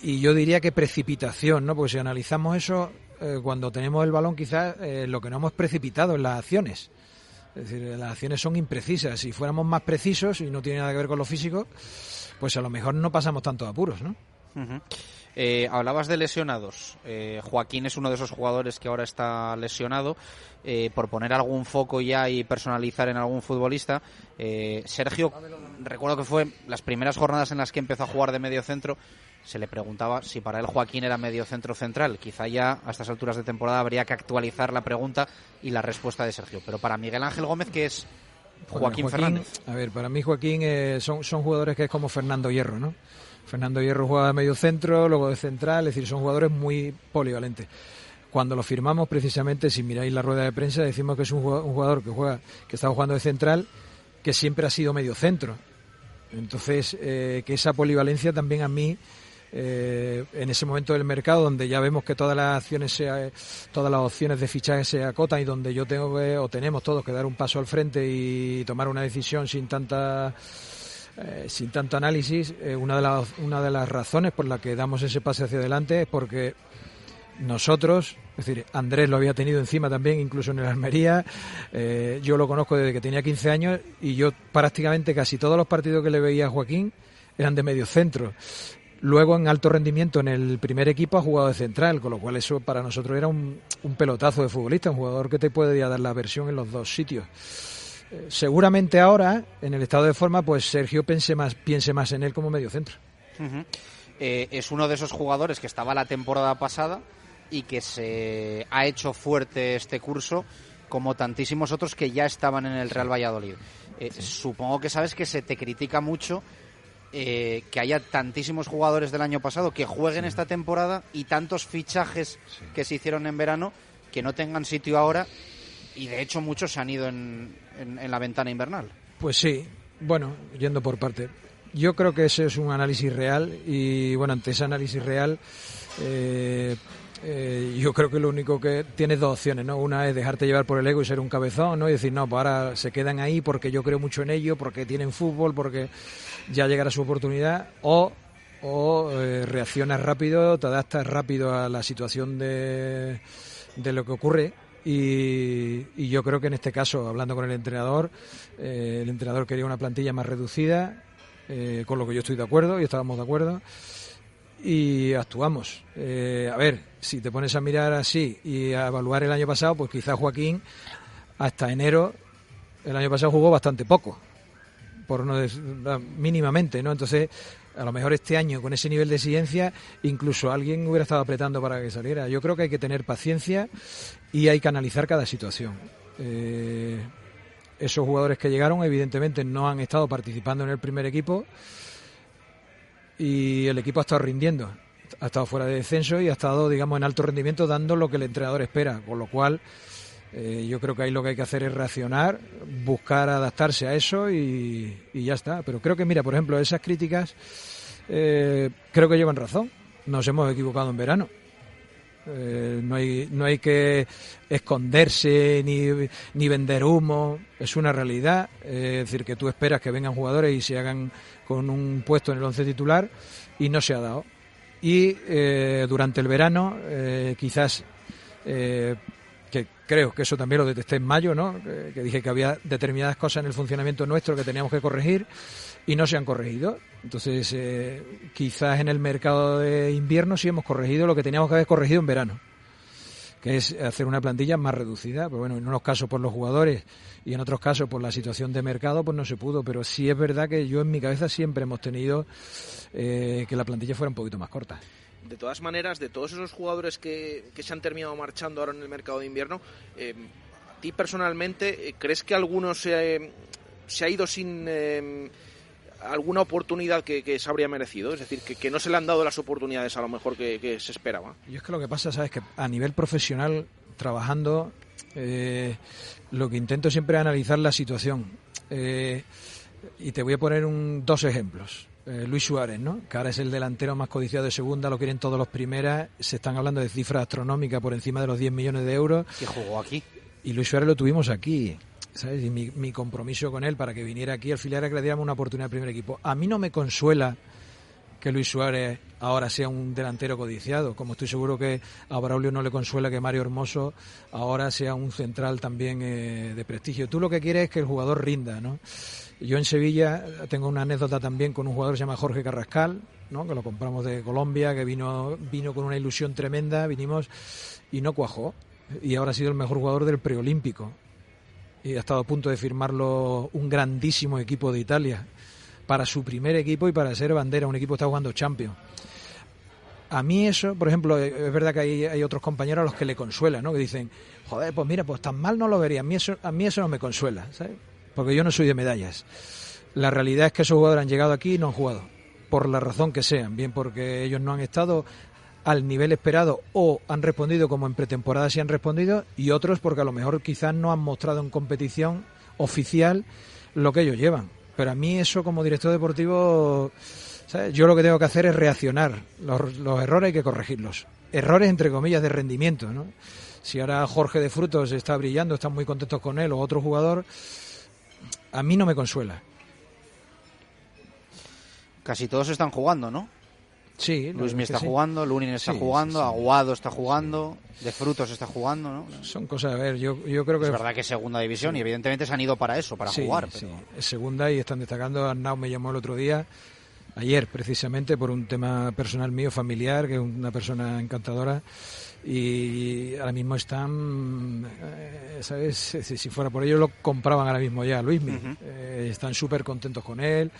Y yo diría que precipitación, ¿no? Porque si analizamos eso, eh, cuando tenemos el balón, quizás eh, lo que no hemos precipitado en las acciones. Es decir, las acciones son imprecisas. Si fuéramos más precisos y no tiene nada que ver con lo físico, pues a lo mejor no pasamos tantos apuros, ¿no? Eh, hablabas de lesionados. Eh, Joaquín es uno de esos jugadores que ahora está lesionado. Eh, por poner algún foco ya y personalizar en algún futbolista, Sergio, recuerdo que fue las primeras jornadas en las que empezó a jugar de medio centro. Se le preguntaba si para él Joaquín era medio centro central. Quizá ya a estas alturas de temporada habría que actualizar la pregunta y la respuesta de Sergio. Pero para Miguel Ángel Gómez, que es Joaquín, Fernández. A ver, para mí Joaquín son, son jugadores que es como Fernando Hierro, ¿no? Fernando Hierro juega medio centro, luego de central, es decir, son jugadores muy polivalentes. Cuando lo firmamos, precisamente, si miráis la rueda de prensa, decimos que es un jugador, que juega, que está jugando de central, que siempre ha sido medio centro. Entonces, eh, que esa polivalencia también a mí, eh, en ese momento del mercado, donde ya vemos que todas las acciones, todas las opciones de fichaje se acotan y donde yo tengo o tenemos todos que dar un paso al frente y tomar una decisión sin tanta eh, sin tanto análisis, eh, una, de las, una de las razones por la que damos ese pase hacia adelante es porque nosotros, es decir, Andrés lo había tenido encima también, incluso en el Almería, eh, yo lo conozco desde que tenía 15 años y yo prácticamente casi todos los partidos que le veía a Joaquín eran de medio centro. Luego en alto rendimiento en el primer equipo ha jugado de central, con lo cual eso para nosotros era un, un pelotazo de futbolista, un jugador que te puede dar la versión en los dos sitios seguramente ahora, en el estado de forma, pues Sergio piense más, piense más en él como medio centro. Eh, es uno de esos jugadores que estaba la temporada pasada y que se ha hecho fuerte este curso como tantísimos otros que ya estaban en el Real Valladolid. Eh, supongo que sabes que se te critica mucho eh, que haya tantísimos jugadores del año pasado que jueguen esta temporada y tantos fichajes que se hicieron en verano que no tengan sitio ahora y de hecho muchos se han ido en, en, la ventana invernal. Pues sí, bueno, yendo por parte. Yo creo que ese es un análisis real y bueno, ante ese análisis real eh, eh, yo creo que lo único que tienes dos opciones, ¿no? Una es dejarte llevar por el ego y ser un cabezón, ¿no? Y decir, no, pues ahora se quedan ahí porque yo creo mucho en ello, porque tienen fútbol, porque ya llegará su oportunidad, o, o eh, reaccionas rápido, te adaptas rápido a la situación de, de lo que ocurre y, yo creo que en este caso, hablando con el entrenador, eh, el entrenador quería una plantilla más reducida, eh, con lo que yo estoy de acuerdo y estábamos de acuerdo, y actuamos. Eh, a ver, si te pones a mirar así y a evaluar el año pasado, pues quizás Joaquín hasta enero el año pasado jugó bastante poco, por no mínimamente, ¿no? Entonces a lo mejor este año con ese nivel de exigencia incluso alguien hubiera estado apretando para que saliera. Yo creo que hay que tener paciencia y hay que analizar cada situación. Eh, esos jugadores que llegaron evidentemente no han estado participando en el primer equipo y el equipo ha estado rindiendo. Ha estado fuera de descenso y ha estado, digamos, en alto rendimiento dando lo que el entrenador espera, con lo cual eh, yo creo que ahí lo que hay que hacer es reaccionar, buscar adaptarse a eso y, ya está. Pero creo que, mira, por ejemplo, esas críticas eh, creo que llevan razón. Nos hemos equivocado en verano. Eh, no, hay, no hay que esconderse ni, ni vender humo, es una realidad. es decir, que tú esperas que vengan jugadores y se hagan con un puesto en el once titular y no se ha dado. Y durante el verano, quizás que creo que eso también lo detesté en mayo, ¿no? Que, dije que había determinadas cosas en el funcionamiento nuestro que teníamos que corregir y no se han corregido. Entonces, eh, quizás en el mercado de invierno sí hemos corregido lo que teníamos que haber corregido en verano, que es hacer una plantilla más reducida. Pero bueno, en unos casos por los jugadores y en otros casos por la situación de mercado, pues no se pudo. Pero sí es verdad que yo en mi cabeza siempre hemos tenido eh, que la plantilla fuera un poquito más corta de todas maneras, de todos esos jugadores que, se han terminado marchando ahora en el mercado de invierno, eh, ¿a ti personalmente eh, crees que alguno se, se ha ido sin eh, alguna oportunidad que, se habría merecido? Es decir, que, no se le han dado las oportunidades a lo mejor que, se esperaba. Y es que lo que pasa, ¿sabes? Que a nivel profesional, trabajando, lo que intento siempre es analizar la situación. y te voy a poner un, dos ejemplos. Eh, Luis Suárez, ¿no? que ahora es el delantero más codiciado de segunda, lo quieren todos los primeras, se están hablando de cifras astronómicas por encima de los 10 millones de euros. Que jugó aquí. Y Luis Suárez lo tuvimos aquí. ¿sabes? Y mi, mi compromiso con él para que viniera aquí al filial era que le diéramos una oportunidad al primer equipo. A mí no me consuela que Luis Suárez ahora sea un delantero codiciado, como estoy seguro que a Braulio no le consuela que Mario Hermoso ahora sea un central también eh, de prestigio. Tú lo que quieres es que el jugador rinda, ¿no? Yo en Sevilla tengo una anécdota también con un jugador que se llama Jorge Carrascal, ¿no? que lo compramos de Colombia, que vino, vino con una ilusión tremenda, vinimos y no cuajó. Y ahora ha sido el mejor jugador del preolímpico. Y ha estado a punto de firmarlo un grandísimo equipo de Italia para su primer equipo y para ser bandera. Un equipo que está jugando Champions. A mí eso, por ejemplo, es verdad que hay, hay otros compañeros a los que le consuela, ¿no? Que dicen, joder, pues mira, pues tan mal no lo vería. A mí eso, a mí eso no me consuela, ¿sabes? Porque yo no soy de medallas. La realidad es que esos jugadores han llegado aquí y no han jugado, por la razón que sean, bien porque ellos no han estado al nivel esperado o han respondido como en pretemporada sí han respondido y otros porque a lo mejor quizás no han mostrado en competición oficial lo que ellos llevan. Pero a mí eso como director deportivo, yo lo que tengo que hacer es reaccionar. Los, los errores hay que corregirlos. Errores entre comillas de rendimiento. ¿no? Si ahora Jorge de Frutos está brillando, están muy contentos con él o otro jugador, a mí no me consuela. Casi todos están jugando, ¿no? Sí, Luismi está sí. jugando, Lunin está sí, jugando, sí, Aguado está jugando, De Frutos está jugando, ¿no? Son cosas, a ver, yo, yo creo que... Es verdad que es segunda división y evidentemente se han ido para eso, para jugar. Pero... es segunda y están destacando. Arnau me llamó el otro día, ayer precisamente, por un tema personal mío, familiar, que es una persona encantadora y ahora mismo están, eh, ¿sabes? Si, si, fuera por ello lo compraban ahora mismo ya, Luismi. Uh -huh. eh, están súper contentos con él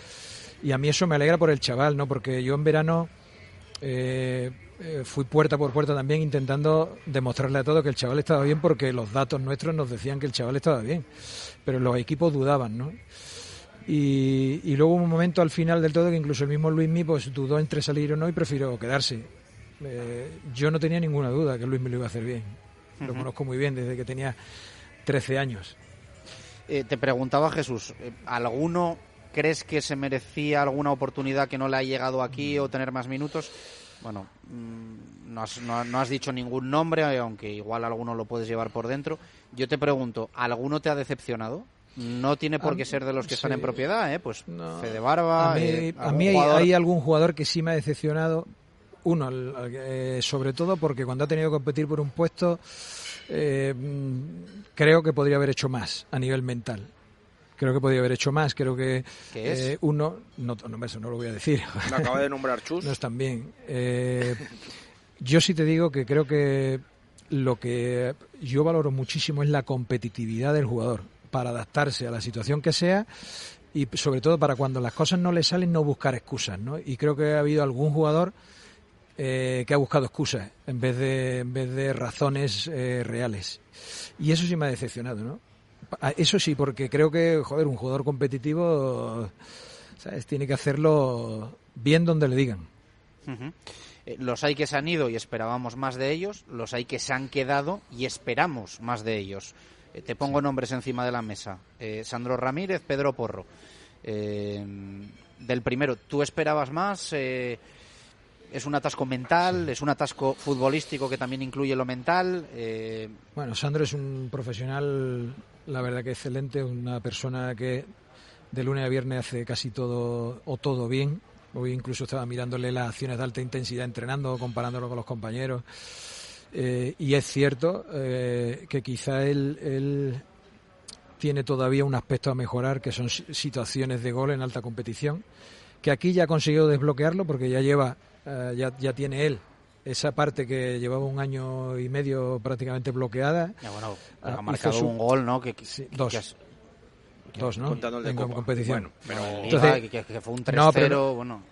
y a mí eso me alegra por el chaval, ¿no? Porque yo en verano eh, eh, fui puerta por puerta también intentando demostrarle a todos que el chaval estaba bien porque los datos nuestros nos decían que el chaval estaba bien, pero los equipos dudaban, ¿no? Y, y luego hubo un momento al final del todo que incluso el mismo Luismi pues dudó entre salir o no y prefirió quedarse. Eh, yo no tenía ninguna duda que Luis me lo iba a hacer bien. Lo uh -huh. conozco muy bien desde que tenía 13 años. Eh, te preguntaba Jesús, ¿alguno crees que se merecía alguna oportunidad que no le ha llegado aquí o tener más minutos? Bueno, no has, no, no has, dicho ningún nombre, aunque igual alguno lo puedes llevar por dentro. Yo te pregunto, ¿alguno te ha decepcionado? No tiene por qué ser de los que sí. están en propiedad, ¿eh? Pues no. Fede Barba. A mí, eh, a mí hay, hay, algún jugador que sí me ha decepcionado. Uno, eh, sobre todo porque cuando ha tenido que competir por un puesto, eh, creo que podría haber hecho más a nivel mental creo que podría haber hecho más. Creo que eh, uno, no, no, eso no lo voy a decir. Me acaba de nombrar Chus. [LAUGHS] no bien. Eh, yo sí te digo que creo que lo que yo valoro muchísimo es la competitividad del jugador para adaptarse a la situación que sea y sobre todo para cuando las cosas no le salen no buscar excusas, ¿no? Y creo que ha habido algún jugador eh, que ha buscado excusas en vez de en vez de razones eh, reales. Y eso sí me ha decepcionado, ¿no? Eso sí, porque creo que, joder, un jugador competitivo, ¿sabes? Tiene que hacerlo bien donde le digan. Uh los hay que se han ido y esperábamos más de ellos, los hay que se han quedado y esperamos más de ellos. Eh, te pongo sí. nombres encima de la mesa. Eh, Sandro Ramírez, Pedro Porro. Eh, del primero, ¿tú esperabas más? Es un atasco mental, sí. es un atasco futbolístico que también incluye lo mental. Eh... Bueno, Sandro es un profesional la verdad que excelente, una persona que de lunes a viernes hace casi todo o todo bien. Hoy incluso estaba mirándole las acciones de alta intensidad entrenando, comparándolo con los compañeros. Eh, y es cierto eh, que quizá él, él, tiene todavía un aspecto a mejorar, que son situaciones de gol en alta competición, que aquí ya ha conseguido desbloquearlo porque ya lleva, eh, ya, ya tiene él esa parte que llevaba un año y medio prácticamente bloqueada. Ya, bueno, ha marcado su... un gol, ¿no? Que, que, sí, dos. Que has... Dos, ¿no? Contando el de en Copa. competición. Bueno, pero Entonces, que, que, fue un 3-0, no, pero... bueno.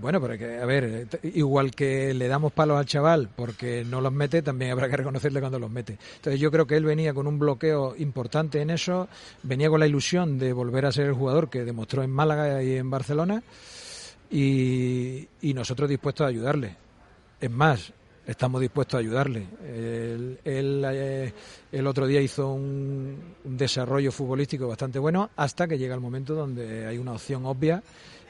Bueno, pero que, a ver, igual que le damos palos al chaval porque no los mete, también habrá que reconocerle cuando los mete. Entonces yo creo que él venía con un bloqueo importante en eso, venía con la ilusión de volver a ser el jugador que demostró en Málaga y en Barcelona y, nosotros dispuestos a ayudarle. Es más, estamos dispuestos a ayudarle. Él, eh, el otro día hizo un, desarrollo futbolístico bastante bueno hasta que llega el momento donde hay una opción obvia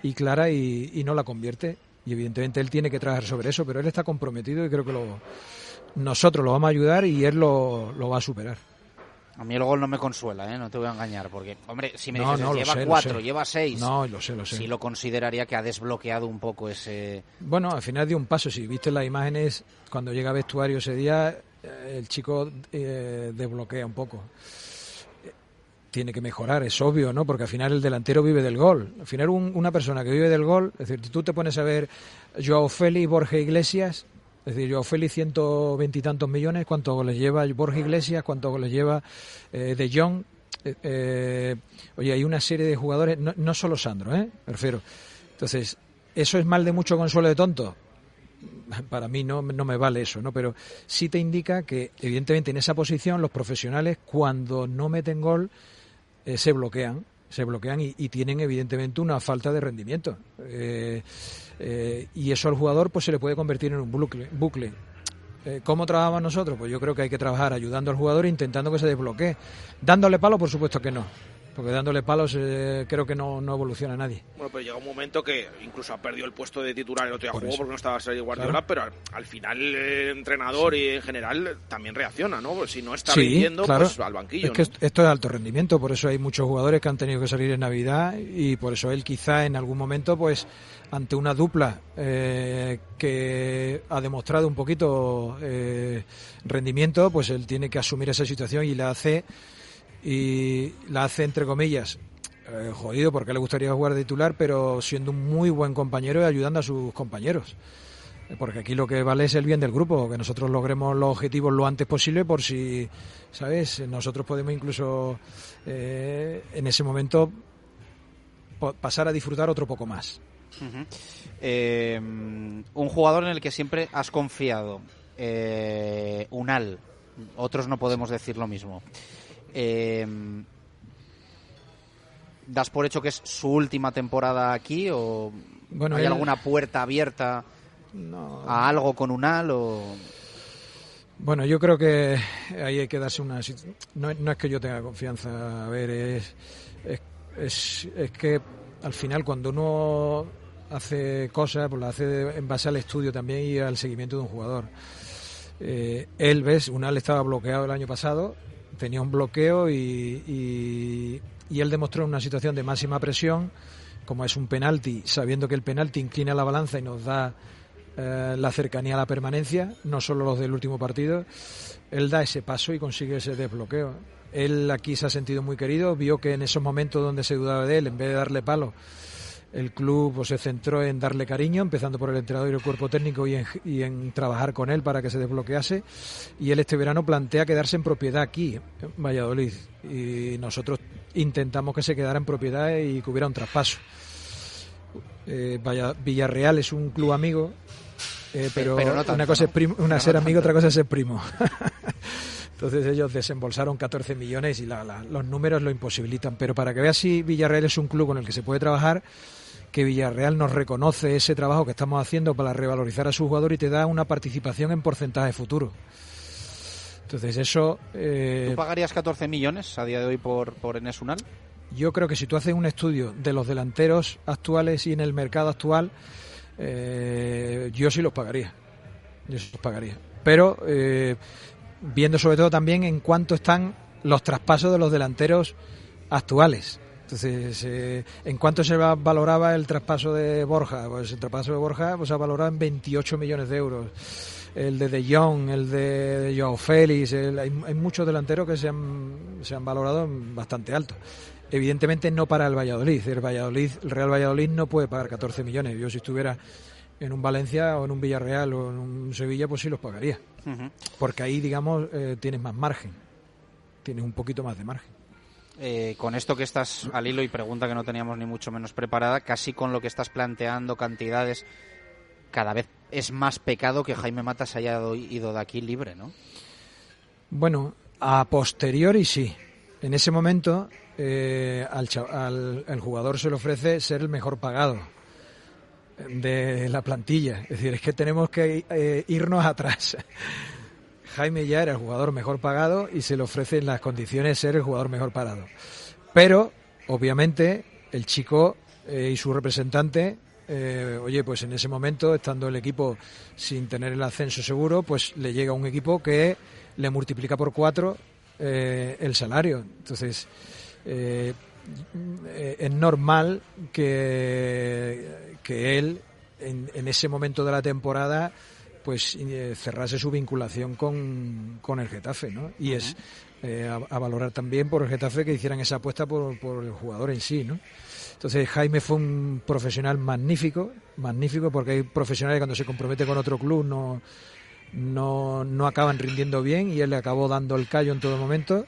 y clara y, y, no la convierte. Y evidentemente él tiene que trabajar sobre eso, pero él está comprometido y creo que lo, nosotros lo vamos a ayudar y él lo, lo va a superar. A mí el gol no me consuela, ¿eh? no te voy a engañar, porque, hombre, si me No, dices, no, lleva sé, cuatro, lleva seis, No, lo sé, lo sé. sí lo consideraría que ha desbloqueado un poco ese... Bueno, al final dio un paso. Si viste las imágenes, cuando llega a vestuario ese día, eh, el chico eh, desbloquea un poco. Tiene que mejorar, es obvio, ¿no? Porque al final el delantero vive del gol. Al final un- una persona que vive del gol, es decir, tú te pones a ver Joao Félix, Borja Iglesias, es decir, Joao Félix ciento veintitantos millones, ¿cuántos goles lleva Borja Iglesias? ¿Cuántos goles lleva eh, De Jong? Eh, eh, oye, hay una serie de jugadores, no, no solo Sandro, ¿eh? Me refiero. Entonces, ¿eso es mal de mucho consuelo de tonto? Para mí no, no me vale eso, ¿no? Pero sí te indica que, evidentemente, en esa posición los profesionales, cuando no meten gol, eh, se bloquean, se bloquean y, tienen, evidentemente, una falta de rendimiento. Eh, eh, y eso al jugador pues se le puede convertir en un bucle. bucle. Eh, ¿Cómo trabajamos nosotros? Pues yo creo que hay que trabajar ayudando al jugador intentando que se desbloquee. Dándole palo, por supuesto que no. Porque dándole palos eh, creo que no, no evoluciona nadie. Bueno, pero llega un momento que incluso ha perdido el puesto de titular el otro día Por jugó eso. porque no estaba Sergio Guardiola, Claro. pero al, al final el entrenador y en general también reacciona, ¿no? Pues si no está Sí, rindiendo, claro. pues al banquillo. Es que ¿no? esto, esto es alto rendimiento, por eso hay muchos jugadores que han tenido que salir en Navidad y por eso él quizá en algún momento, pues ante una dupla eh, que ha demostrado un poquito eh, rendimiento, pues él tiene que asumir esa situación y la hace y la hace entre comillas eh, jodido porque le gustaría jugar de titular, pero siendo un muy buen compañero y ayudando a sus compañeros. Eh, Porque aquí lo que vale es el bien del grupo, que nosotros logremos los objetivos lo antes posible por si, ¿sabes? Nosotros podemos incluso eh, en ese momento pasar a disfrutar otro poco más. Eh, un jugador en el que siempre has confiado, Unal, otros no podemos decir lo mismo. Eh, ¿Das por hecho que es su última temporada aquí o Bueno, hay él- alguna puerta abierta a algo con Unal o Bueno, yo creo que ahí hay que darse una... No, no es que yo tenga confianza, a ver, es, es, es, es que al final cuando uno hace cosas, pues las hace en base al estudio también y al seguimiento de un jugador. Eh, él, ves, Unal estaba bloqueado el año pasado, tenía un bloqueo y, y, él demostró una situación de máxima presión, como es un penalti, sabiendo que el penalti inclina la balanza y nos da eh, la cercanía a la permanencia, no solo los del último partido, él da ese paso y consigue ese desbloqueo. Él aquí se ha sentido muy querido, vio que en esos momentos donde se dudaba de él, en vez de darle palo, el club pues, se centró en darle cariño, empezando por el entrenador y el cuerpo técnico y en, y en trabajar con él para que se desbloquease. Y él este verano plantea quedarse en propiedad aquí, en Valladolid. Y nosotros intentamos que se quedara en propiedad y que hubiera un traspaso. Eh, Valla- Villarreal es un club amigo, eh, pero, pero no tanto, una cosa es primo- una ser no amigo, otra cosa es ser primo. [LAUGHS] Entonces ellos desembolsaron 14 millones y la- la- los números lo imposibilitan. Pero para que veas si Villarreal es un club con el que se puede trabajar, que Villarreal nos reconoce ese trabajo que estamos haciendo para revalorizar a su jugador y te da una participación en porcentaje futuro. Entonces eso... eh, ¿Tú pagarías 14 millones a día de hoy por, por Enes Unal? yo creo que si tú haces un estudio de los delanteros actuales y en el mercado actual, eh, yo sí los pagaría. Yo sí los pagaría. Pero eh, viendo sobre todo también en cuánto están los traspasos de los delanteros actuales. Entonces, eh, ¿en cuánto se va- valoraba el traspaso de Borja? Pues el traspaso de Borja pues, se ha valorado en 28 millones de euros. El de De Jong, el de Joao Félix, el- hay, hay muchos delanteros que se han, se han valorado bastante alto. Evidentemente no para el Valladolid. El Valladolid, el Real Valladolid no puede pagar 14 millones. Yo si estuviera en un Valencia o en un Villarreal o en un Sevilla, pues sí los pagaría. Porque ahí, digamos, eh, tienes más margen. Tienes un poquito más de margen. Eh, con esto que estás al hilo y pregunta que no teníamos ni mucho menos preparada, casi con lo que estás planteando, cantidades, cada vez es más pecado que Jaime Matas haya do- ido de aquí libre, ¿no? Bueno, a posteriori sí. En ese momento eh, al, al- el jugador se le ofrece ser el mejor pagado de la plantilla. Es decir, es que tenemos que eh, irnos atrás. Jaime ya era el jugador mejor pagado y se le ofrece en las condiciones ser el jugador mejor pagado. Pero, obviamente, el chico eh, y su representante, eh, oye, pues en ese momento, estando el equipo sin tener el ascenso seguro, pues le llega un equipo que le multiplica por cuatro eh, el salario. Entonces, es normal que, que él, en, ese momento de la temporada, pues eh, cerrase su vinculación con, con el Getafe, ¿no? Y es eh, a, a, valorar también por el Getafe que hicieran esa apuesta por, por el jugador en sí, ¿no? Entonces Jaime fue un profesional magnífico, magnífico porque hay profesionales que cuando se compromete con otro club no, no, no acaban rindiendo bien y él le acabó dando el callo en todo momento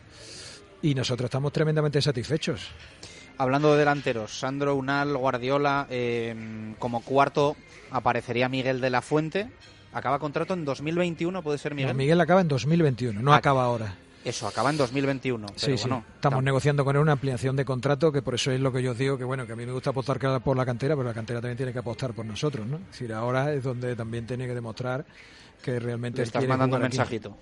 y nosotros estamos tremendamente satisfechos. Hablando de delanteros, Sandro Unal, Guardiola, eh, como cuarto aparecería Miguel de la Fuente. Acaba contrato en 2021, puede ser Miguel. No, Miguel acaba en 2021, no ah, acaba ahora. Eso, acaba en 2021. Pero sí, bueno, sí. Estamos negociando con él una ampliación de contrato, que por eso es lo que yo os digo, que bueno, que a mí me gusta apostar por la cantera, pero la cantera también tiene que apostar por nosotros, ¿no? Es decir, ahora es donde también tiene que demostrar que realmente... ¿Le estás mandando un mensajito?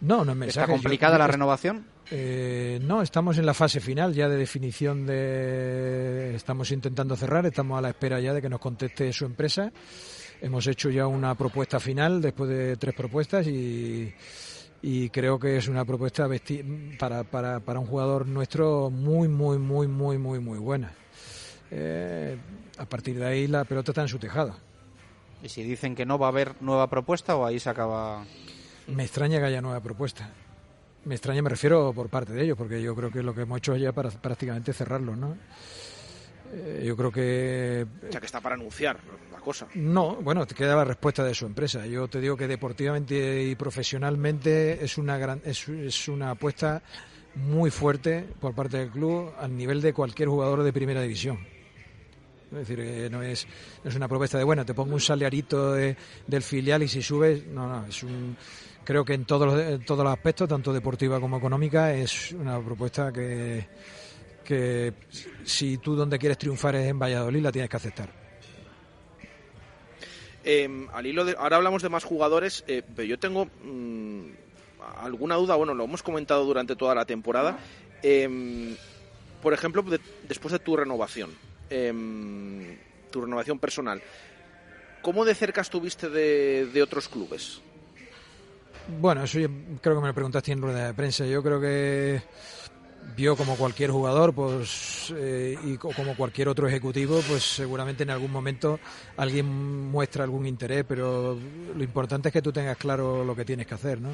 No, no es mensaje. ¿Está complicada yo, la renovación? Eh, no, estamos en la fase final ya de definición de... Estamos intentando cerrar, estamos a la espera ya de que nos conteste su empresa. Hemos hecho ya una propuesta final después de tres propuestas y, y creo que es una propuesta para, para, para un jugador nuestro muy, muy, muy, muy, muy, muy buena. Eh, a partir de ahí la pelota está en su tejado. ¿Y si dicen que no va a haber nueva propuesta o ahí se acaba...? Me extraña que haya nueva propuesta. Me extraña, me refiero por parte de ellos, porque yo creo que lo que hemos hecho ya para prácticamente cerrarlo, ¿no? Eh, yo creo que... Sea, que está para anunciar la cosa. No, bueno, te queda la respuesta de su empresa. Yo te digo que deportivamente y profesionalmente es una, gran, es, es una apuesta muy fuerte por parte del club al nivel de cualquier jugador de primera división. Es decir, no, es, es una propuesta de, bueno, te pongo un salariito de, del filial y si subes, no, no, es un, creo que en todos los, en todos los aspectos, tanto deportiva como económica, es una propuesta que, que si tú donde quieres triunfar es en Valladolid, la tienes que aceptar. Eh, al hilo de, ahora hablamos de más jugadores, eh, pero yo tengo mmm, alguna duda, bueno, lo hemos comentado durante toda la temporada. Eh, por ejemplo, de, después de tu renovación, eh, tu renovación personal, ¿cómo de cerca estuviste de, de otros clubes? Bueno, eso yo creo que me lo preguntaste en rueda de prensa. Yo creo que vio como cualquier jugador, pues eh, y como cualquier otro ejecutivo, pues seguramente en algún momento alguien muestra algún interés, pero lo importante es que tú tengas claro lo que tienes que hacer, ¿no?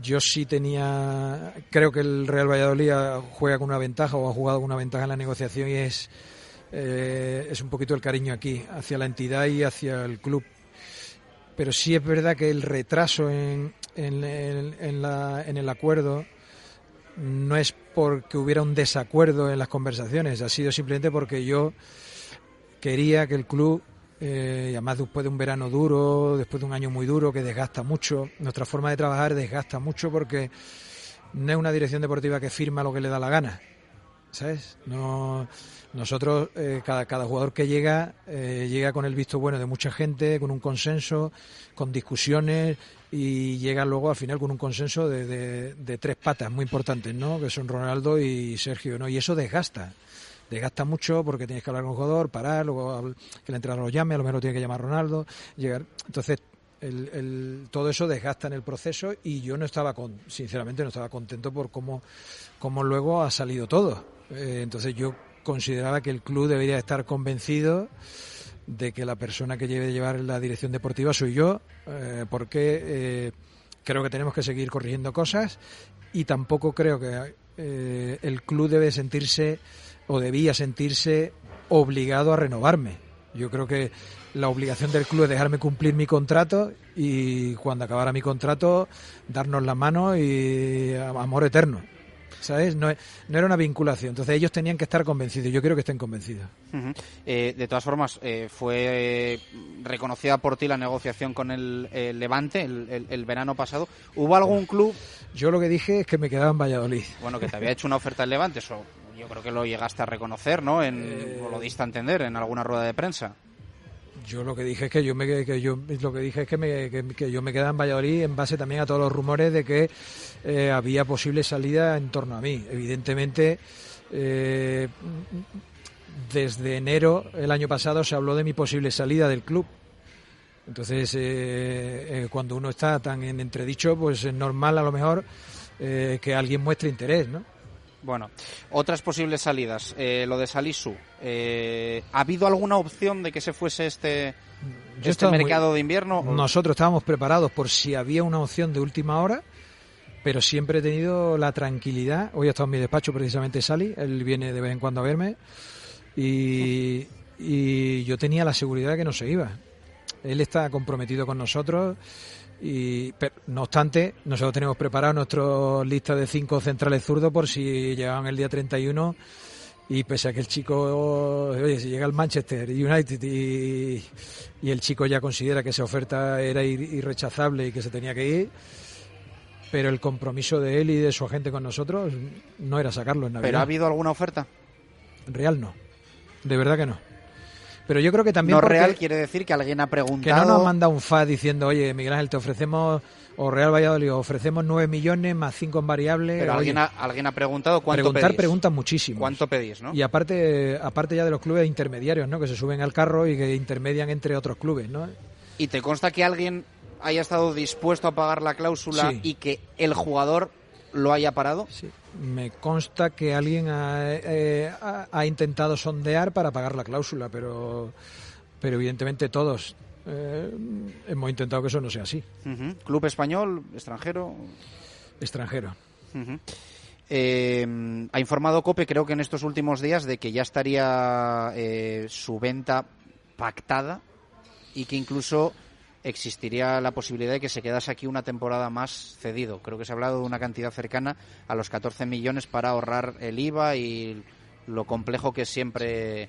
Yo sí tenía, creo que el Real Valladolid juega con una ventaja o ha jugado con una ventaja en la negociación y es eh, es un poquito el cariño aquí hacia la entidad y hacia el club. Pero sí es verdad que el retraso en, en, en, la, en el acuerdo no es porque hubiera un desacuerdo en las conversaciones, ha sido simplemente porque yo quería que el club, eh, y además después de un verano duro, después de un año muy duro que desgasta mucho, nuestra forma de trabajar desgasta mucho porque no es una dirección deportiva que firma lo que le da la gana, ¿sabes? No, nosotros, eh, cada, jugador que llega, eh, llega con el visto bueno de mucha gente, con un consenso, con discusiones y llega luego al final con un consenso de, de, tres patas muy importantes, ¿no? Que son Ronaldo y Sergio, ¿no? Y eso desgasta. Desgasta mucho porque tienes que hablar con el jugador, parar, luego que el entrenador lo llame, a lo mejor tiene que llamar Ronaldo, llegar. Entonces, el, el, todo eso desgasta en el proceso y yo no estaba, con, sinceramente, no estaba contento por cómo, cómo luego ha salido todo. Eh, entonces, yo consideraba que el club debería estar convencido de que la persona que lleve llevar la dirección deportiva soy yo, eh, porque eh, creo que tenemos que seguir corrigiendo cosas y tampoco creo que eh, el club debe sentirse o debía sentirse obligado a renovarme. Yo creo que la obligación del club es dejarme cumplir mi contrato y cuando acabara mi contrato darnos la mano y amor eterno. ¿Sabes? No, no, era una vinculación. Entonces ellos tenían que estar convencidos. Yo quiero que estén convencidos. Uh -huh. eh, de todas formas, eh, fue reconocida por ti la negociación con el, el Levante el, el, el, verano pasado. ¿Hubo algún club? Yo lo que dije es que me quedaba en Valladolid. Bueno, que te había hecho una oferta el Levante. Eso yo creo que lo llegaste a reconocer, ¿no? En, Eh, o lo diste a entender en alguna rueda de prensa. Yo lo que dije es que yo me que yo lo que dije es que, me, que, que yo me quedaba en Valladolid en base también a todos los rumores de que eh, había posible salida en torno a mí. Evidentemente, eh, desde enero el año pasado se habló de mi posible salida del club. Entonces, eh, cuando uno está tan en entredicho, pues es normal a lo mejor eh, que alguien muestre interés, ¿no? Bueno, otras posibles salidas. Eh, lo de Salisu. Eh, ¿Ha habido alguna opción de que se fuese este, Yo este muy- mercado de invierno? Nosotros estábamos preparados por si había una opción de última hora, pero siempre he tenido la tranquilidad. Hoy ha estado en mi despacho precisamente Sally, él viene de vez en cuando a verme y, y yo tenía la seguridad de que no se iba. Él está comprometido con nosotros y pero, no obstante, nosotros tenemos preparado nuestra lista de cinco centrales zurdos por si llegaban el día 31 y pese a que el chico, oye, si llega al Manchester United y, y el chico ya considera que esa oferta era ir- irrechazable y que se tenía que ir, pero el compromiso de él y de su agente con nosotros no era sacarlo en Navidad. ¿Pero ha habido alguna oferta? Real no, de verdad que no. Pero yo creo que también no porque- real quiere decir que alguien ha que preguntado. no nos manda un FA diciendo, oye, Miguel Ángel, te ofrecemos, o Real Valladolid, ofrecemos 9 millones más 5 en variable. Pero Oye, alguien ha, alguien ha preguntado cuánto preguntar pedís. preguntan muchísimo. ¿Cuánto pedís, no? Y aparte, aparte ya de los clubes intermediarios, ¿no? Que se suben al carro y que intermedian entre otros clubes, ¿no? ¿Y te consta que alguien haya estado dispuesto a pagar la cláusula Sí. y que el jugador lo haya parado? Sí. Me consta que alguien ha, eh, ha- ha intentado sondear para pagar la cláusula, pero, pero evidentemente todos eh, hemos intentado que eso no sea así. ¿Club español, extranjero? Extranjero. Eh, ha informado Cope, creo que en estos últimos días, de que ya estaría su venta pactada y que incluso existiría la posibilidad de que se quedase aquí una temporada más cedido. Creo que se ha hablado de una cantidad cercana a los 14 millones para ahorrar el IVA y lo complejo que es siempre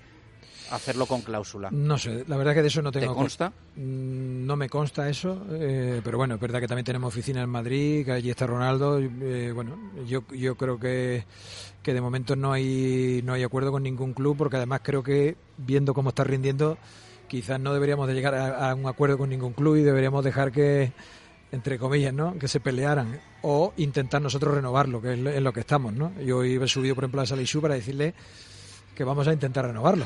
hacerlo con cláusula. No sé, la verdad que de eso no ¿Te tengo. consta? Mm, No me consta eso, eh, pero bueno, es verdad que también tenemos oficina en Madrid, que allí está Ronaldo. eh, bueno, yo, yo creo que, que de momento no hay, no hay acuerdo con ningún club, porque además creo que viendo cómo está rindiendo, quizás no deberíamos de llegar a, a un acuerdo con ningún club y deberíamos dejar que, entre comillas, ¿no? que se pelearan o intentar nosotros renovarlo, que es lo- en lo que estamos. ¿no? Yo hoy he subido, por ejemplo, a Salisú para decirle que vamos a intentar renovarlo.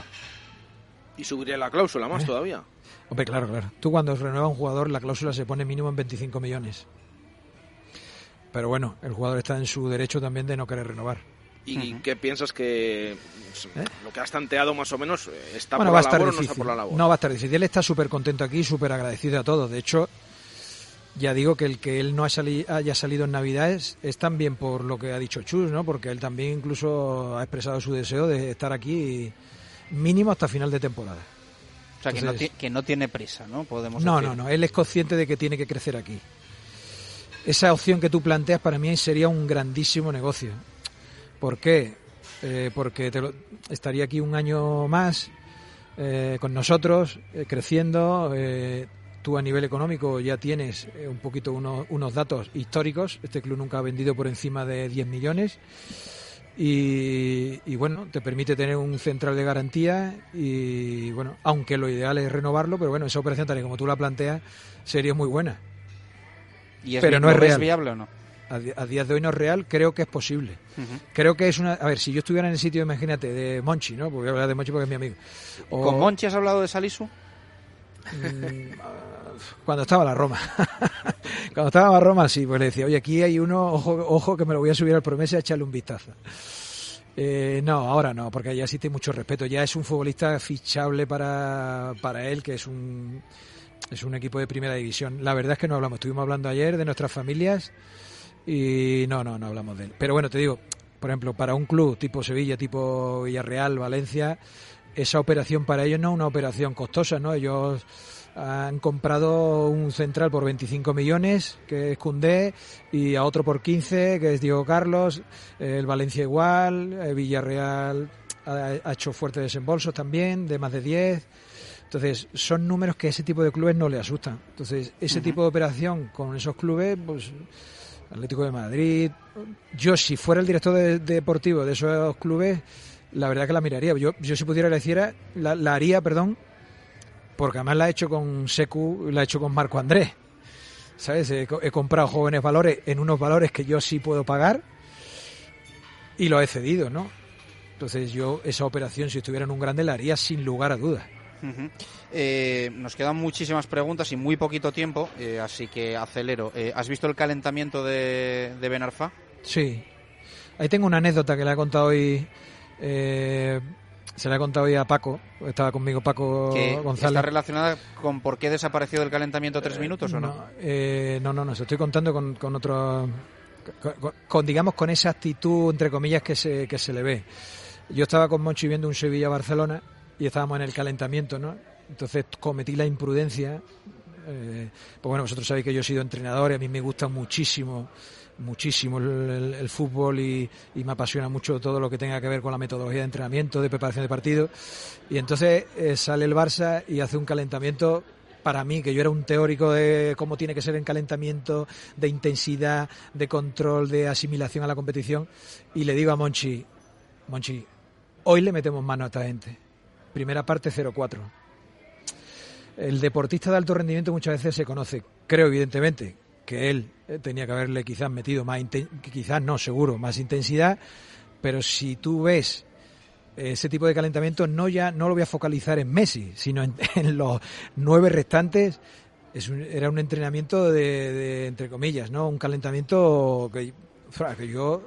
Y subiría la cláusula más Eh. todavía. Hombre, claro, claro. Tú cuando renueva un jugador, la cláusula se pone mínimo en 25 millones. Pero bueno, el jugador está en su derecho también de no querer renovar. ¿Y qué piensas que pues, lo que has tanteado más o menos eh, está ¿Eh? bueno, por va a la estar labor o no está por la labor? No va a estar difícil. Él está súper contento aquí, súper agradecido a todos. De hecho, ya digo que el que él no haya salido en Navidades es también por lo que ha dicho Chus, ¿no? Porque él también incluso ha expresado su deseo de estar aquí mínimo hasta final de temporada. O sea, que, no que no tiene prisa, ¿no? Podemos No, decir. no, no. Él es consciente de que tiene que crecer aquí. Esa opción que tú planteas para mí sería un grandísimo negocio. ¿Por qué? Eh, porque te lo- estaría aquí un año más eh, con nosotros, eh, creciendo. tú a nivel económico ya tienes un poquito uno- unos datos históricos. Este club nunca ha vendido por encima de 10 millones. Y, y bueno, te permite tener un central de garantía y bueno, aunque lo ideal es renovarlo, pero bueno, esa operación tal y como tú la planteas sería muy buena. ¿Y es pero no es real. viable o no? A, día de hoy no es real, creo que es posible. Creo que es una... A ver, si yo estuviera en el sitio, imagínate, de Monchi, ¿no? Porque voy a hablar de Monchi porque es mi amigo. O- ¿Con Monchi has hablado de Salisu? Mm, [LAUGHS] cuando estaba la Roma. [LAUGHS] cuando estaba la Roma, sí, pues le decía, oye, aquí hay uno, ojo, ojo que me lo voy a subir al promesa y echarle un vistazo. Eh, no, ahora no, porque ya existe mucho respeto. Ya es un futbolista fichable para, para él, que es un, es un equipo de primera división. La verdad es que no hablamos. Estuvimos hablando ayer de nuestras familias y no, no, no hablamos de él. Pero bueno, te digo, por ejemplo, para un club tipo Sevilla, tipo Villarreal, Valencia, esa operación para ellos no es una operación costosa, ¿no? Ellos han comprado un central por 25 millones, que es Cundé, y a otro por 15, que es Diego Carlos, el Valencia igual, el Villarreal ha, hecho fuertes desembolsos también, de más de 10. Entonces, son números que a ese tipo de clubes no le asustan. Entonces, ese tipo de operación con esos clubes, pues Atlético de Madrid, yo si fuera el director de- deportivo de esos clubes, la verdad que la miraría. Yo, yo si pudiera la hiciera, la, la haría, perdón, porque además la he hecho con Secu, la he hecho con Marco Andrés. ¿Sabes? He, he comprado jóvenes valores en unos valores que yo sí puedo pagar y lo he cedido, ¿no? Entonces yo esa operación, si estuviera en un grande, la haría sin lugar a dudas. Eh, nos quedan muchísimas preguntas y muy poquito tiempo, eh, así que acelero. Eh, ¿Has visto el calentamiento de, de Ben Arfa? Sí. Ahí tengo una anécdota que le ha contado hoy. Se le ha contado hoy a Paco. Estaba conmigo Paco que González. ¿Está relacionada con por qué desapareció del calentamiento tres minutos o no? No, eh, no, no, no, se estoy contando con, con otro. Con, con- con, digamos, con esa actitud, entre comillas, que se, que se le ve. Yo estaba con Monchi viendo un Sevilla-Barcelona y estábamos en el calentamiento, ¿no? Entonces cometí la imprudencia. eh, pues bueno, vosotros sabéis que yo he sido entrenador y a mí me gusta muchísimo, muchísimo el, fútbol y, y me apasiona mucho todo lo que tenga que ver con la metodología de entrenamiento, de preparación de partido. Y entonces eh, sale el Barça y hace un calentamiento para mí, que yo era un teórico de cómo tiene que ser el calentamiento, de intensidad, de control, de asimilación a la competición, y le digo a Monchi, Monchi, hoy le metemos mano a esta gente. Primera parte 0-4. El deportista de alto rendimiento muchas veces se conoce, creo evidentemente, que él eh, tenía que haberle quizás metido más, quizás no, seguro, más intensidad, pero si tú ves ese tipo de calentamiento no ya no lo voy a focalizar en Messi, sino [LAUGHS] en, los nueve restantes. Es un- era un entrenamiento de, de, entre comillas, ¿no? Un calentamiento que, que yo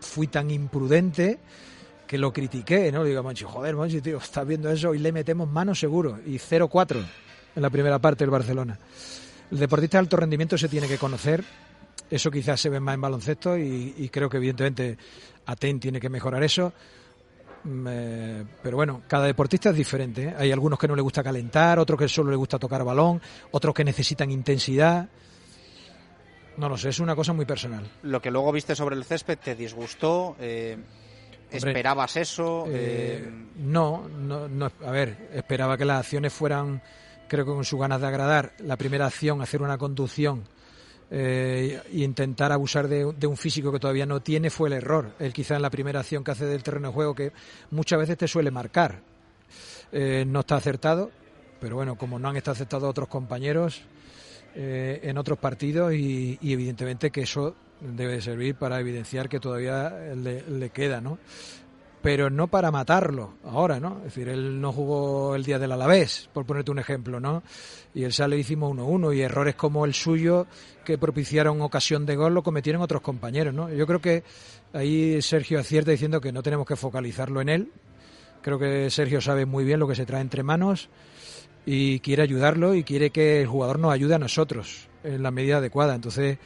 fui tan imprudente que lo critiqué, ¿no? Digo Monchi, joder, Monchi, tío, estás viendo eso y le metemos mano seguro. Y 0-4 en la primera parte del Barcelona. El deportista de alto rendimiento se tiene que conocer. Eso quizás se ve más en baloncesto y, y creo que evidentemente Aten tiene que mejorar eso. Mm, eh, pero bueno, cada deportista es diferente. ¿eh? Hay algunos que no le gusta calentar, otros que solo le gusta tocar balón, otros que necesitan intensidad. No lo sé, es una cosa muy personal. Lo que luego viste sobre el césped te disgustó, eh, Hombre, esperabas eso. Eh, eh, no, no, no, a ver, esperaba que las acciones fueran, creo que con sus ganas de agradar. La primera acción, hacer una conducción eh, e intentar abusar de, de un físico que todavía no tiene, fue el error. Él quizá en la primera acción que hace del terreno de juego, que muchas veces te suele marcar, eh, no está acertado, pero bueno, como no han estado acertados otros compañeros eh, en otros partidos y, y evidentemente que eso debe servir para evidenciar que todavía le, le queda, ¿no? Pero no para matarlo ahora, ¿no? Es decir, él no jugó el día del Alavés, por ponerte un ejemplo, ¿no? Y el Sale hicimos 1-1 y errores como el suyo que propiciaron ocasión de gol lo cometieron otros compañeros, ¿no? Yo creo que ahí Sergio acierta diciendo que no tenemos que focalizarlo en él. Creo que Sergio sabe muy bien lo que se trae entre manos y quiere ayudarlo y quiere que el jugador nos ayude a nosotros en la medida adecuada. Entonces,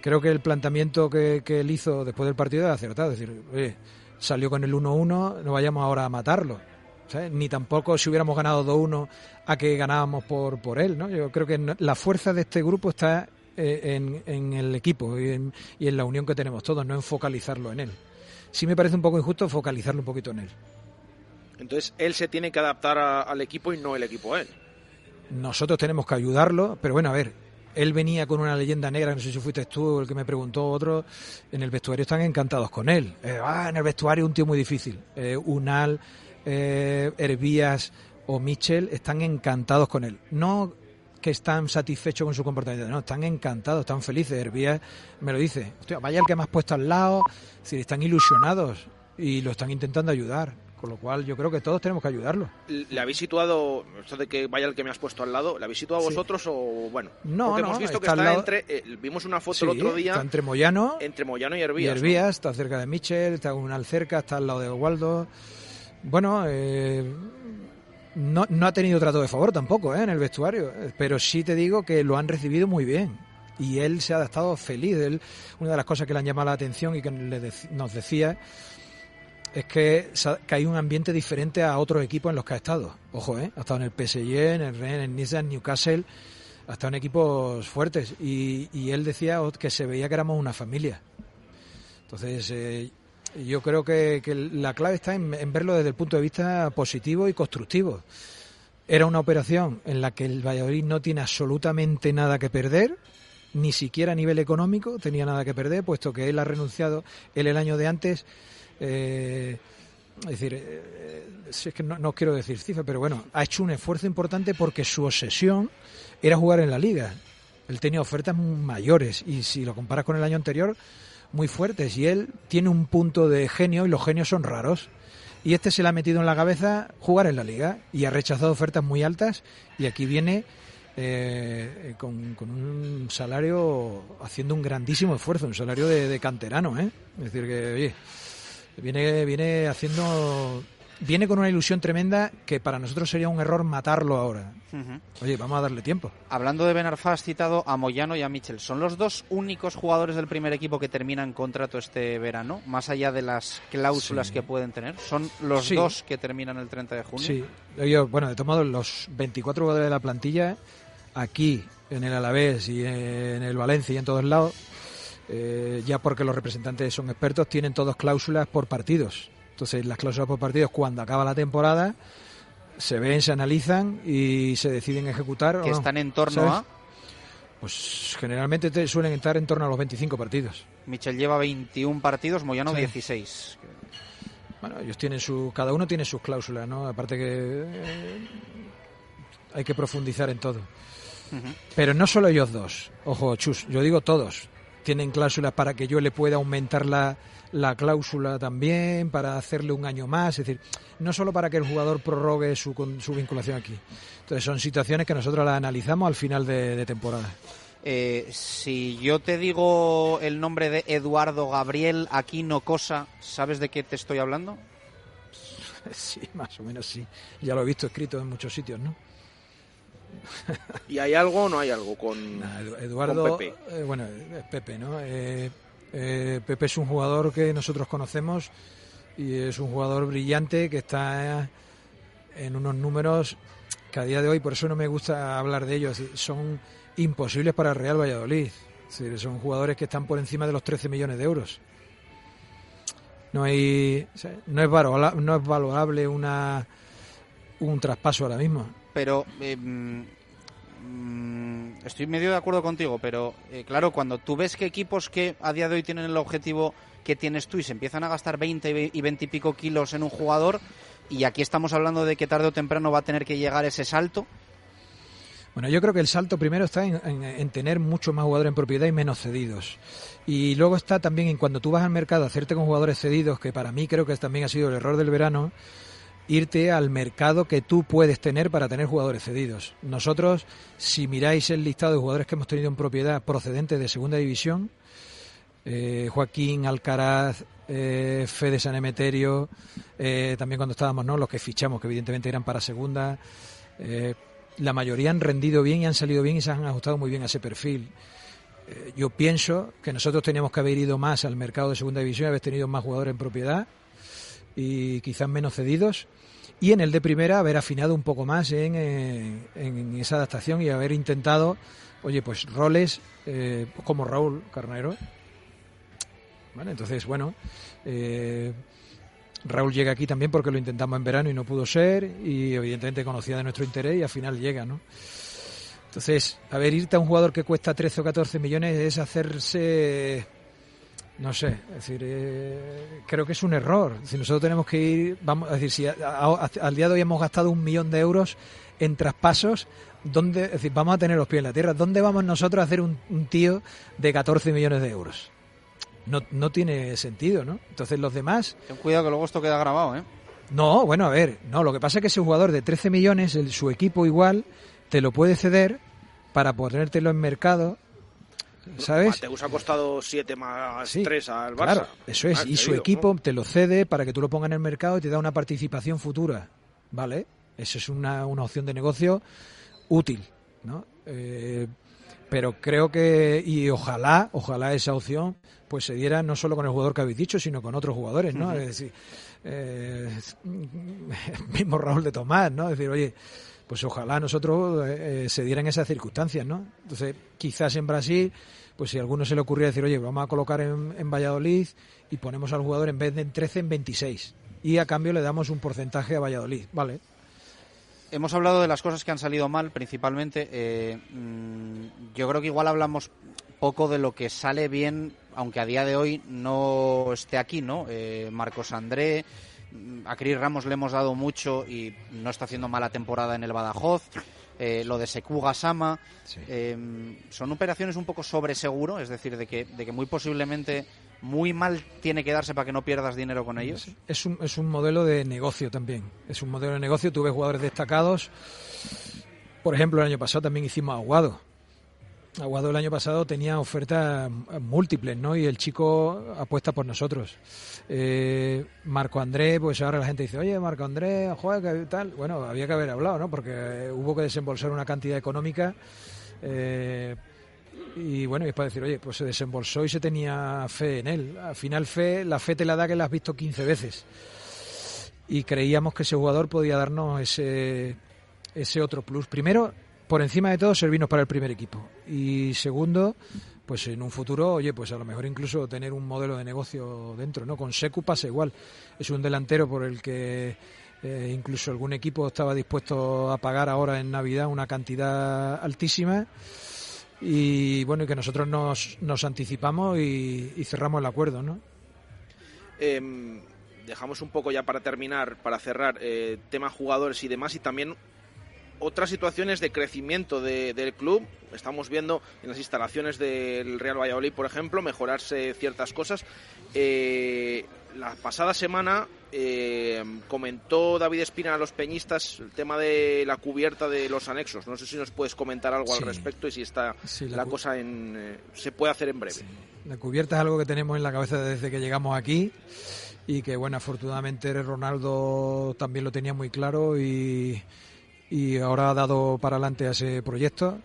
creo que el planteamiento que, que él hizo después del partido es acertado. Es decir, oye, salió con el 1-1, no vayamos ahora a matarlo. ¿sabes? Ni tampoco si hubiéramos ganado 2-1 a que ganábamos por, por él. ¿no? Yo creo que no- la fuerza de este grupo está eh, en, en el equipo y en, y en la unión que tenemos todos, no en focalizarlo en él. Sí me parece un poco injusto focalizarlo un poquito en él. Entonces él se tiene que adaptar a- al equipo y no el equipo a él. nosotros tenemos que ayudarlo, pero bueno, a ver, él venía con una leyenda negra, no sé si fuiste tú el que me preguntó otro, en el vestuario están encantados con él. Eh, ah, en el vestuario un tío muy difícil. Eh, Unal, eh, o Michel están encantados con él. No que están satisfechos con su comportamiento, no, están encantados, están felices. Hervías me lo dice, vaya el que me has puesto al lado, es están ilusionados y lo están intentando ayudar. Con lo cual yo creo que todos tenemos que ayudarlo. ¿Le habéis situado, esto de que vaya el que me has puesto al lado, ¿le habéis situado a Sí. vosotros o bueno? No, Porque no, hemos visto que está al está lado- entre, eh, vimos una foto Sí, el otro día está entre Moyano entre Moyano y y Hervías. ¿no? Hervías, está cerca de Michel, está un cerca, está al lado de Waldo. Bueno, eh, no, no ha tenido trato de favor tampoco ¿eh? en el vestuario, eh, pero sí te digo que lo han recibido muy bien. Y él se ha estado feliz. Él, una de las cosas que le han llamado la atención y que le nos decía es que, hay un ambiente diferente a otros equipos en los que ha estado. Ojo, ¿eh? ha estado en el PSG, en el Rennes, en el en Newcastle, ha estado en equipos fuertes. Y, y él decía que se veía que éramos una familia. Entonces, eh, yo creo que, que la clave está en, en verlo desde el punto de vista positivo y constructivo. Era una operación en la que el Valladolid no tiene absolutamente nada que perder, ni siquiera a nivel económico tenía nada que perder, puesto que él ha renunciado, él el año de antes, eh, es decir, eh, si es que no, no quiero decir cifra, pero bueno, ha hecho un esfuerzo importante porque su obsesión era jugar en la liga. Él tenía ofertas mayores y si lo comparas con el año anterior, muy fuertes. Y él tiene un punto de genio y los genios son raros. Y este se le ha metido en la cabeza jugar en la liga y ha rechazado ofertas muy altas y aquí viene eh, con, con, un salario haciendo un grandísimo esfuerzo, un salario de, de canterano, ¿eh? Es decir, que oye, viene, viene haciendo viene con una ilusión tremenda que para nosotros sería un error matarlo ahora. Uh -huh. Oye, vamos a darle tiempo. Hablando de Ben Arfa, has citado a Moyano y a Mitchell. ¿Son los dos únicos jugadores del primer equipo que terminan contrato este verano? Más allá de las cláusulas sí. que pueden tener. ¿Son los sí. dos que terminan el 30 de junio? Sí. Yo, bueno, de todos modos, los 24 jugadores de la plantilla, aquí, en el Alavés y en el Valencia y en todos lados, eh, ya porque los representantes son expertos, tienen todos cláusulas por partidos. Entonces, las cláusulas por partidos, cuando acaba la temporada, se ven, se analizan y se deciden ejecutar. Que ¿o están en torno ¿Sabes? a. Pues generalmente te suelen estar en torno a los 25 partidos. Michel lleva 21 partidos, Moyano Sí. 16. Bueno, ellos tienen su, cada uno tiene sus cláusulas, ¿no? Aparte que eh, hay que profundizar en todo. Pero no solo ellos dos, ojo, chus, yo digo todos. Tienen cláusulas para que yo le pueda aumentar la, la cláusula también, para hacerle un año más, es decir, no solo para que el jugador prorrogue su, con- su vinculación aquí. Entonces son situaciones que nosotros las analizamos al final de, de temporada. Eh, si yo te digo el nombre de Eduardo Gabriel Aquino Cosa, ¿sabes de qué te estoy hablando? [LAUGHS] Sí, más o menos sí. Ya lo he visto escrito en muchos sitios, ¿no? ¿Y hay algo o no hay algo con, Edu- Eduardo, con Pepe? eh, bueno, es Pepe, ¿no? Eh, eh, Pepe es un jugador que nosotros conocemos y es un jugador brillante que está en unos números que a día de hoy, por eso no me gusta hablar de ellos, son imposibles para el Real Valladolid. Son jugadores que están por encima de los 13 millones de euros. No hay, o sea, no es valorable, no es valorable una un traspaso ahora mismo. Pero eh, mm, estoy medio de acuerdo contigo, pero eh, claro, cuando tú ves que equipos que a día de hoy tienen el objetivo que tienes tú y se empiezan a gastar 20 y 20 y pico kilos en un jugador, y aquí estamos hablando de que tarde o temprano va a tener que llegar ese salto, Bueno, yo creo que el salto primero está en, en- en tener mucho más jugadores en propiedad y menos cedidos. Y luego está también en cuando tú vas al mercado a hacerte con jugadores cedidos, que para mí creo que también ha sido el error del verano, irte al mercado que tú puedes tener para tener jugadores cedidos. Nosotros, si miráis el listado de jugadores que hemos tenido en propiedad procedentes de segunda división, eh, Joaquín Alcaraz, eh, Fede San Emeterio, eh, también cuando estábamos, ¿no? Los que fichamos, que evidentemente eran para segunda. eh, la mayoría han rendido bien y han salido bien y se han ajustado muy bien a ese perfil. Eh, yo pienso que nosotros teníamos que haber ido más al mercado de segunda división, haber tenido más jugadores en propiedad y quizás menos cedidos. Y en el de primera haber afinado un poco más en, eh, en esa adaptación y haber intentado, oye, pues roles eh, como Raúl Carnero. Vale, entonces, bueno, eh, Raúl llega aquí también porque lo intentamos en verano y no pudo ser y evidentemente conocía de nuestro interés y al final llega, ¿no? Entonces, a ver, irte a un jugador que cuesta 13 o 14 millones es hacerse, no sé, es decir, eh, creo que es un error. Si nosotros tenemos que ir, vamos a decir, si a- a- al día de hoy hemos gastado un millón de euros en traspasos, ¿dónde, es decir, vamos a tener los pies en la tierra? ¿Dónde vamos nosotros a hacer un, un tío de 14 millones de euros? No, no tiene sentido, ¿no? Entonces los demás ten cuidado que luego esto queda grabado, ¿eh? no, bueno, a ver, no, lo que pasa es que ese jugador de 13 millones, el- su equipo igual, te lo puede ceder para ponértelo en mercado, ¿sabes? Mateus ha costado 7 más Sí, 3 al Barça. Claro, eso es, Ah, y su equipo te lo cede para que tú lo pongas en el mercado y te da una participación futura, ¿vale? Eso es una, una opción de negocio útil, ¿no? Eh, pero creo que, y ojalá, ojalá esa opción pues se diera no solo con el jugador que habéis dicho, sino con otros jugadores, ¿no? Es decir, eh, [LAUGHS] mismo Raúl de Tomás, ¿no? Es decir, oye, pues ojalá nosotros eh, eh, se dieran esas circunstancias, ¿no? Entonces, quizás en Brasil, pues si alguno se le ocurría decir, oye, vamos a colocar en, en Valladolid y ponemos al jugador en vez de en 13 en 26 y a cambio le damos un porcentaje a Valladolid, ¿vale? Hemos hablado de las cosas que han salido mal, principalmente. eh, mm, yo creo que igual hablamos poco de lo que sale bien, aunque a día de hoy no esté aquí, ¿no? Eh, Marcos André, mm, a Cris Ramos le hemos dado mucho y no está haciendo mala temporada en el Badajoz. Eh, lo de Seku Gasama, eh, son operaciones un poco sobre seguro, es decir, de que, de que muy posiblemente muy mal tiene que darse para que no pierdas dinero con ellos. Es un, es un modelo de negocio también. Es un modelo de negocio. Tú ves jugadores destacados por ejemplo, el año pasado también hicimos Aguado. Aguado el año pasado tenía ofertas múltiples, ¿no? Y el chico apuesta por nosotros. Eh, Marco Andrés, pues ahora la gente dice, oye, Marco Andrés, juega, tal. Bueno, había que haber hablado, ¿no? Porque hubo que desembolsar una cantidad económica. Eh, y bueno, y es para decir, oye, pues se desembolsó y se tenía fe en él. Al final, fe, la fe te la da que la has visto 15 veces. Y creíamos que ese jugador podía darnos ese, ese otro plus. Primero, por encima de todo, servirnos para el primer equipo. Y segundo, pues en un futuro, oye, pues a lo mejor incluso tener un modelo de negocio dentro, ¿no? Con Secu pasa igual. Es un delantero por el que eh, incluso algún equipo estaba dispuesto a pagar ahora en Navidad una cantidad altísima. Y bueno, y que nosotros nos, nos anticipamos y, y cerramos el acuerdo, ¿no? Em, dejamos un poco ya para terminar, para cerrar, eh, tema jugadores y demás, y también otras situaciones de crecimiento de- del club. Estamos viendo en las instalaciones del Real Valladolid, por ejemplo, mejorarse ciertas cosas. Eh, la pasada semana eh, comentó David Espina a los peñistas el tema de la cubierta de los anexos. No sé si nos puedes comentar algo al Sí. respecto y si está Sí, la la, cosa en, eh, se puede hacer en breve. La cubierta es algo que tenemos en la cabeza desde que llegamos aquí y que, bueno, afortunadamente Ronaldo también lo tenía muy claro y, y ahora ha dado para adelante a ese proyecto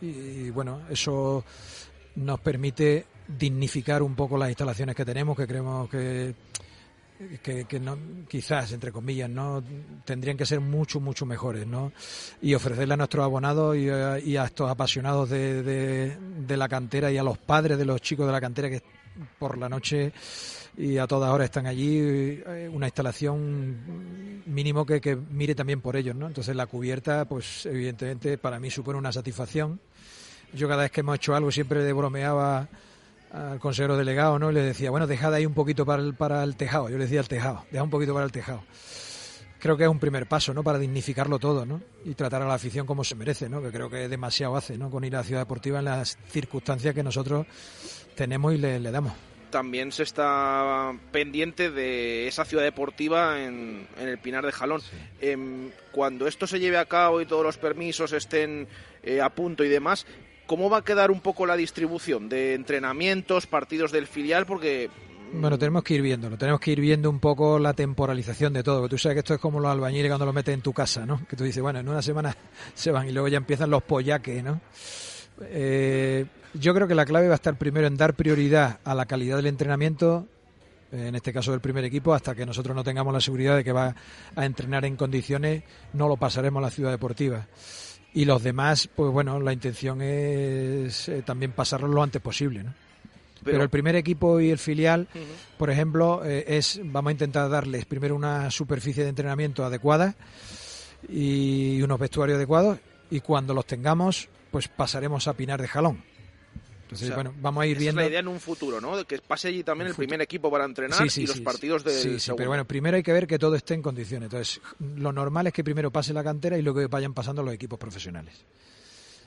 y, bueno, eso nos permite dignificar un poco las instalaciones que tenemos, que creemos que que, no, quizás, entre comillas, no tendrían que ser mucho, mucho mejores, ¿no? Y ofrecerle a nuestros abonados y a, y a estos apasionados de- de la cantera y a los padres de los chicos de la cantera que por la noche y a todas horas están allí, eh, una instalación mínimo que, que mire también por ellos, ¿no? Entonces la cubierta, pues evidentemente para mí supone una satisfacción. Yo cada vez que hemos hecho algo siempre le bromeaba al consejero delegado, ¿no? Y le decía, bueno, dejad ahí un poquito para el, para el tejado. Yo le decía al tejado, deja un poquito para el tejado. Creo que es un primer paso, ¿no? Para dignificarlo todo, ¿no? Y tratar a la afición como se merece, ¿no? Que creo que demasiado hace, ¿no? Con ir a la ciudad deportiva en las circunstancias que nosotros tenemos y le, le damos. También se está pendiente de esa ciudad deportiva en, en el Pinar de Jalón. Em, cuando esto se lleve a cabo y todos los permisos estén eh, a punto y demás, ¿cómo va a quedar un poco la distribución de entrenamientos, partidos del filial? Porque Bueno, tenemos que ir viéndolo, tenemos que ir viendo un poco la temporalización de todo. Tú sabes que esto es como los albañiles cuando lo metes en tu casa, ¿no? Que tú dices, bueno, en una semana [LAUGHS] se van y luego ya empiezan los pollaques, ¿no? Eh, yo creo que la clave va a estar primero en dar prioridad a la calidad del entrenamiento, eh, en este caso del primer equipo, hasta que nosotros no tengamos la seguridad de que va a entrenar en condiciones, no lo pasaremos a la ciudad deportiva. Y los demás, pues bueno, la intención es eh, también pasarlo lo antes posible, ¿no? Pero, Pero- el primer equipo y el filial, por ejemplo, eh, es vamos a intentar darles primero una superficie de entrenamiento adecuada y unos vestuarios adecuados y cuando los tengamos, pues pasaremos a Pinar de Jalón. Entonces, O sea, bueno, vamos a ir esa viendo. es la idea en un futuro, ¿no? De que pase allí también el primer equipo para entrenar Sí, sí, y los sí, partidos del sí, sí, pero bueno, primero hay que ver que todo esté en condiciones. Entonces, lo normal es que primero pase la cantera y luego que vayan pasando los equipos profesionales.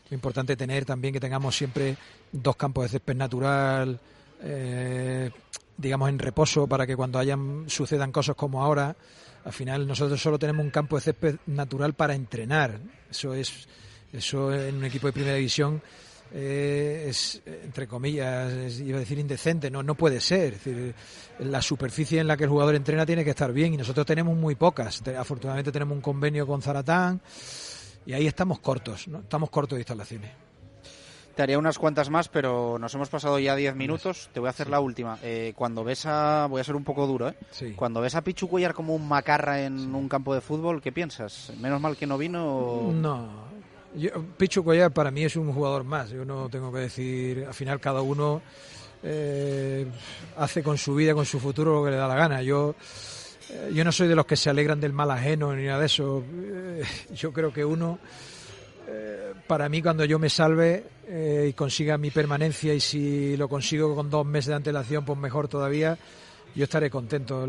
Lo importante es tener también que tengamos siempre dos campos de césped natural, eh, digamos en reposo, para que cuando hayan sucedan cosas como ahora, al final nosotros solo tenemos un campo de césped natural para entrenar. Eso es, eso en un equipo de primera división eh, es, entre comillas, es- iba a decir indecente, no, no puede ser. Es decir, la superficie en la que el jugador entrena tiene que estar bien y nosotros tenemos muy pocas. Te- Afortunadamente tenemos un convenio con Zaratán y ahí estamos cortos, ¿no? estamos cortos de instalaciones. Te haría unas cuantas más, pero nos hemos pasado ya 10 minutos. Te voy a hacer la última. Eh, cuando ves a... Voy a ser un poco duro, ¿eh? Sí. Cuando ves a Pichu Cuellar como un macarra en un campo de fútbol, ¿qué piensas? ¿Menos mal que no vino o...? No. Yo, Pichu Cuellar para mí es un jugador más. Yo no tengo que decir, al final cada uno eh, hace con su vida, con su futuro lo que le da la gana. Yo, eh, yo no soy de los que se alegran del mal ajeno ni nada de eso. Eh, yo creo que uno, para mí cuando yo me salve y consiga mi permanencia y si lo consigo con dos meses de antelación, pues mejor todavía, yo estaré contento.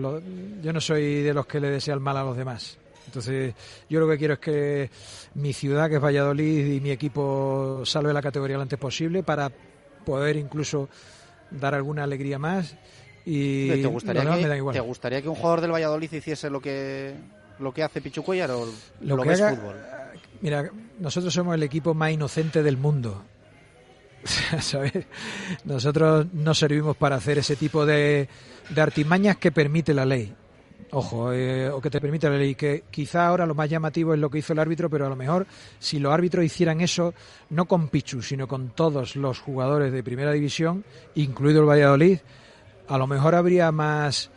Yo no soy de los que le desea el mal a los demás. Entonces, yo lo que quiero es que mi ciudad, que es Valladolid, y mi equipo salve la categoría lo antes posible para poder incluso dar alguna alegría más. Y ¿Te gustaría, que, me da igual. ¿Te gustaría que un jugador del Valladolid hiciese lo que lo que hace Pichu Cuellar o Lo lo, que ves haga- fútbol? Mira, nosotros somos el equipo más inocente del mundo. [LAUGHS] ¿Sabes? Nosotros no servimos para hacer ese tipo de, de artimañas que permite la ley. Ojo, eh, o que te permite la ley. Que quizá ahora lo más llamativo es lo que hizo el árbitro, pero a lo mejor si los árbitros hicieran eso, no con Pichu, sino con todos los jugadores de primera división, incluido el Valladolid, a lo mejor habría más,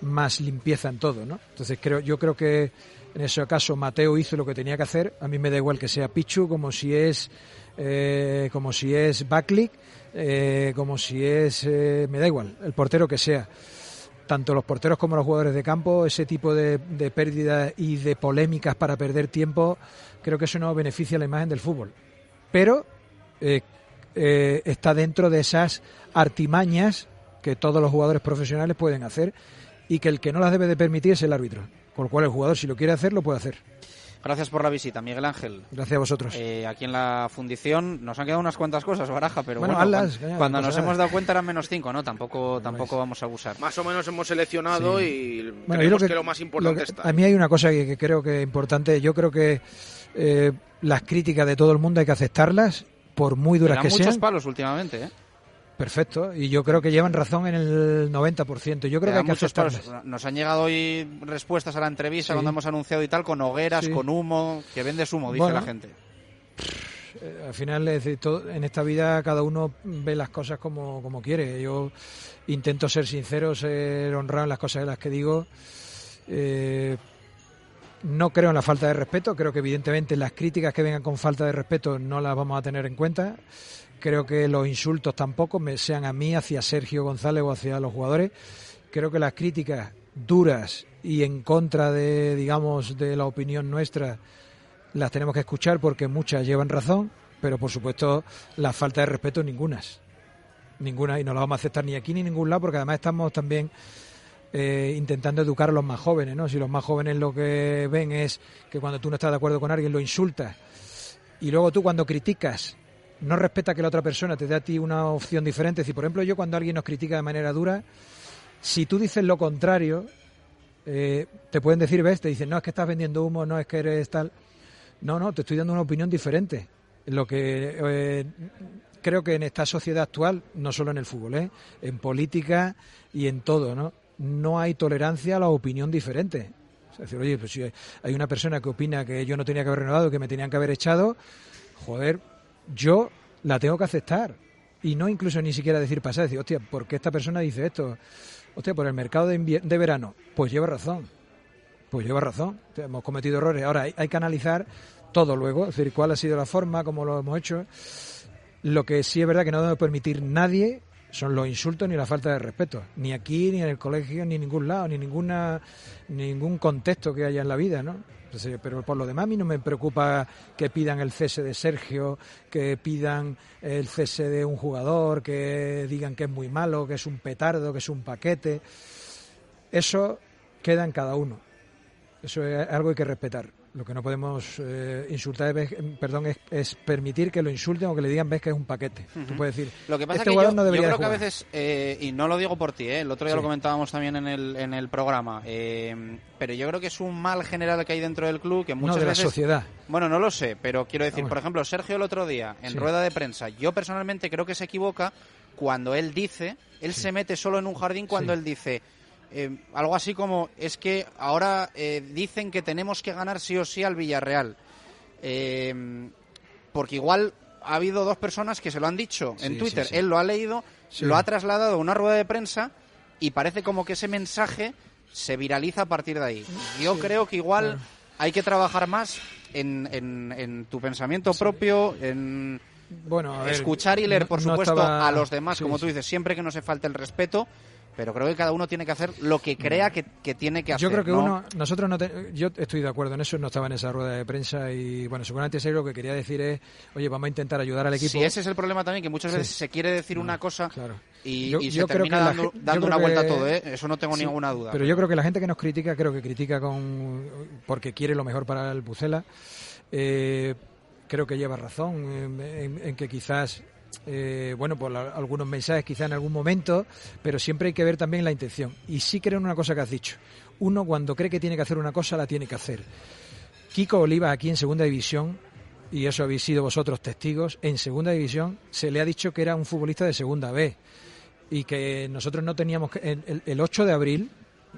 más limpieza en todo, ¿no? Entonces creo, yo creo que en ese caso Mateo hizo lo que tenía que hacer. A mí me da igual que sea Pichu, como si es, eh, como si es Backlick, eh, como si es, eh, me da igual, el portero que sea tanto los porteros como los jugadores de campo, ese tipo de, pérdidas y de polémicas para perder tiempo, creo que eso no beneficia la imagen del fútbol. Pero eh, eh, está dentro de esas artimañas que todos los jugadores profesionales pueden hacer y que el que no las debe de permitir es el árbitro. Con lo cual el jugador, si lo quiere hacer, lo puede hacer. Gracias por la visita, Miguel Ángel. Gracias a vosotros. Eh, aquí en la fundición nos han quedado unas cuantas cosas, Baraja, pero Bueno, cuando, ya, cuando no nos hemos dado cuenta eran menos cinco, ¿no? Tampoco, tampoco vamos a abusar. Más o menos hemos seleccionado Sí. y Bueno, creemos que, lo más importante lo que- está. A mí hay una cosa que, que creo que es importante. Yo creo que eh, las críticas de todo el mundo hay que aceptarlas, por muy duras que muchos sean. palos últimamente, ¿eh? Perfecto. Y yo creo que llevan razón en el 90%. Yo creo que hay que. Nos han llegado hoy respuestas a la entrevista Sí. cuando hemos anunciado y tal, con hogueras, Sí. con humo, que vendes humo, dice Bueno. la gente. Eh, al final, es decir, todo- en esta vida cada uno ve las cosas como, como quiere. Yo intento ser sincero, ser honrado en las cosas de las que digo. Eh, no creo en la falta de respeto. Creo que evidentemente las críticas que vengan con falta de respeto no las vamos a tener en cuenta. Creo que los insultos tampoco, me sean a mí, hacia Sergio González o hacia los jugadores. Creo que las críticas duras y en contra de, digamos, de la opinión nuestra, las tenemos que escuchar porque muchas llevan razón, pero por supuesto la falta de respeto ningunas. Ninguna, y no la vamos a aceptar ni aquí ni en ningún lado, porque además estamos también eh, intentando educar a los más jóvenes, ¿no? Si los más jóvenes lo que ven es que cuando tú no estás de acuerdo con alguien lo insultas, y luego tú cuando criticas no respeta que la otra persona te dé a ti una opción diferente. Si, por ejemplo, yo cuando alguien nos critica de manera dura, si tú dices lo contrario, eh, te pueden decir, ves, te dicen, no, es que estás vendiendo humo, no es que eres tal. No, no, te estoy dando una opinión diferente. Lo que eh, creo que en esta sociedad actual, no solo en el fútbol, ¿eh? en política y en todo, ¿no? No hay tolerancia a la opinión diferente. Es decir, oye, pues si hay una persona que opina que yo no tenía que haber renovado, que me tenían que haber echado, joder, yo la tengo que aceptar. Y no incluso ni siquiera decir pasar, decir, hostia, ¿por qué esta persona dice esto? Hostia, por el mercado de, de verano. Pues lleva razón. Pues lleva razón. Hemos cometido errores. Ahora hay, que analizar todo luego, es decir, cuál ha sido la forma, cómo lo hemos hecho. Lo que sí es verdad que no debe permitir nadie son los insultos ni la falta de respeto, ni aquí, ni en el colegio, ni en ningún lado, ni ninguna ningún contexto que haya en la vida, ¿no? Entonces, pero por lo demás a mí no me preocupa que pidan el cese de Sergio, que pidan el cese de un jugador, que digan que es muy malo, que es un petardo, que es un paquete. Eso queda en cada uno. Eso es algo que hay que respetar. Lo que no podemos eh, insultar, es, perdón, es, es permitir que lo insulten o que le digan ves que es un paquete. Tú Ujú. puedes decir, Lo que pasa este es que yo, no yo creo de que a jugar". veces, eh, y no lo digo por ti, eh, el otro día Sí. lo comentábamos también en el, en el programa, eh, pero yo creo que es un mal general que hay dentro del club que muchas de la veces... sociedad. Bueno, no lo sé, pero quiero decir, por ejemplo, Sergio el otro día, en Sí. rueda de prensa, yo personalmente creo que se equivoca cuando él dice, él se mete solo en un jardín cuando él dice... eh, algo así como es que ahora eh, dicen que tenemos que ganar sí o sí al Villarreal Eh, porque igual ha habido dos personas que se lo han dicho en Sí, Twitter. sí, sí. Él lo ha leído, lo ha trasladado a una rueda de prensa y parece como que ese mensaje se viraliza a partir de ahí. Yo creo que igual Claro. hay que trabajar más en, en- en tu pensamiento propio, en Bueno, a ver, escuchar y leer, por no supuesto, estaba- a los demás, como tú dices, siempre que no se falte el respeto. Pero creo que cada uno tiene que hacer lo que crea que, que tiene que hacer. Yo creo que ¿no? uno, nosotros no, te- yo estoy de acuerdo en eso, no estaba en esa rueda de prensa y bueno, seguramente Sergio lo que quería decir es, oye, vamos a intentar ayudar al equipo. Si ese es el problema también, que muchas Sí. veces se quiere decir una cosa claro. y, Yo- y yo se creo termina la dando, yo dando una vuelta a todo, ¿eh? Eso no tengo Sí, ninguna duda. Pero yo creo que la gente que nos critica, creo que critica con porque quiere lo mejor para el Pucela. Eh, creo que lleva razón en, en- en que quizás, eh, bueno, por algunos mensajes quizás en algún momento, pero siempre hay que ver también la intención. Y sí creo en una cosa que has dicho. Uno cuando cree que tiene que hacer una cosa, la tiene que hacer. Kiko Oliva aquí en Segunda División y eso habéis sido vosotros testigos, en segunda división se le ha dicho que era un futbolista de segunda B y que nosotros no teníamos que, el, el 8 de abril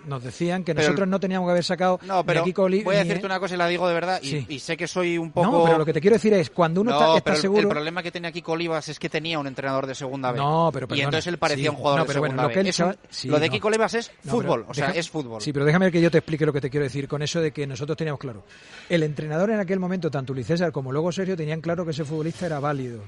nos decían que Pero nosotros no teníamos que haber sacado No, pero ni a Kiko Oli- voy a decirte a- una cosa y la digo de verdad, y, Sí. y sé que soy un poco... No, pero lo que te quiero decir es, cuando uno No, está, está pero el- seguro... El problema que tenía Kiko Olivas es que tenía un entrenador de segunda B. No, pero Y entonces él parecía sí. un jugador No, de pero bueno, segunda lo que B. él Es un- sabe- sí, lo de. Kiko Olivas es fútbol, o sea, deja- es fútbol. Sí, pero déjame que yo te explique lo que te quiero decir con eso de que nosotros teníamos claro. El entrenador en aquel momento, tanto Luis César como luego Sergio, tenían claro que ese futbolista era válido.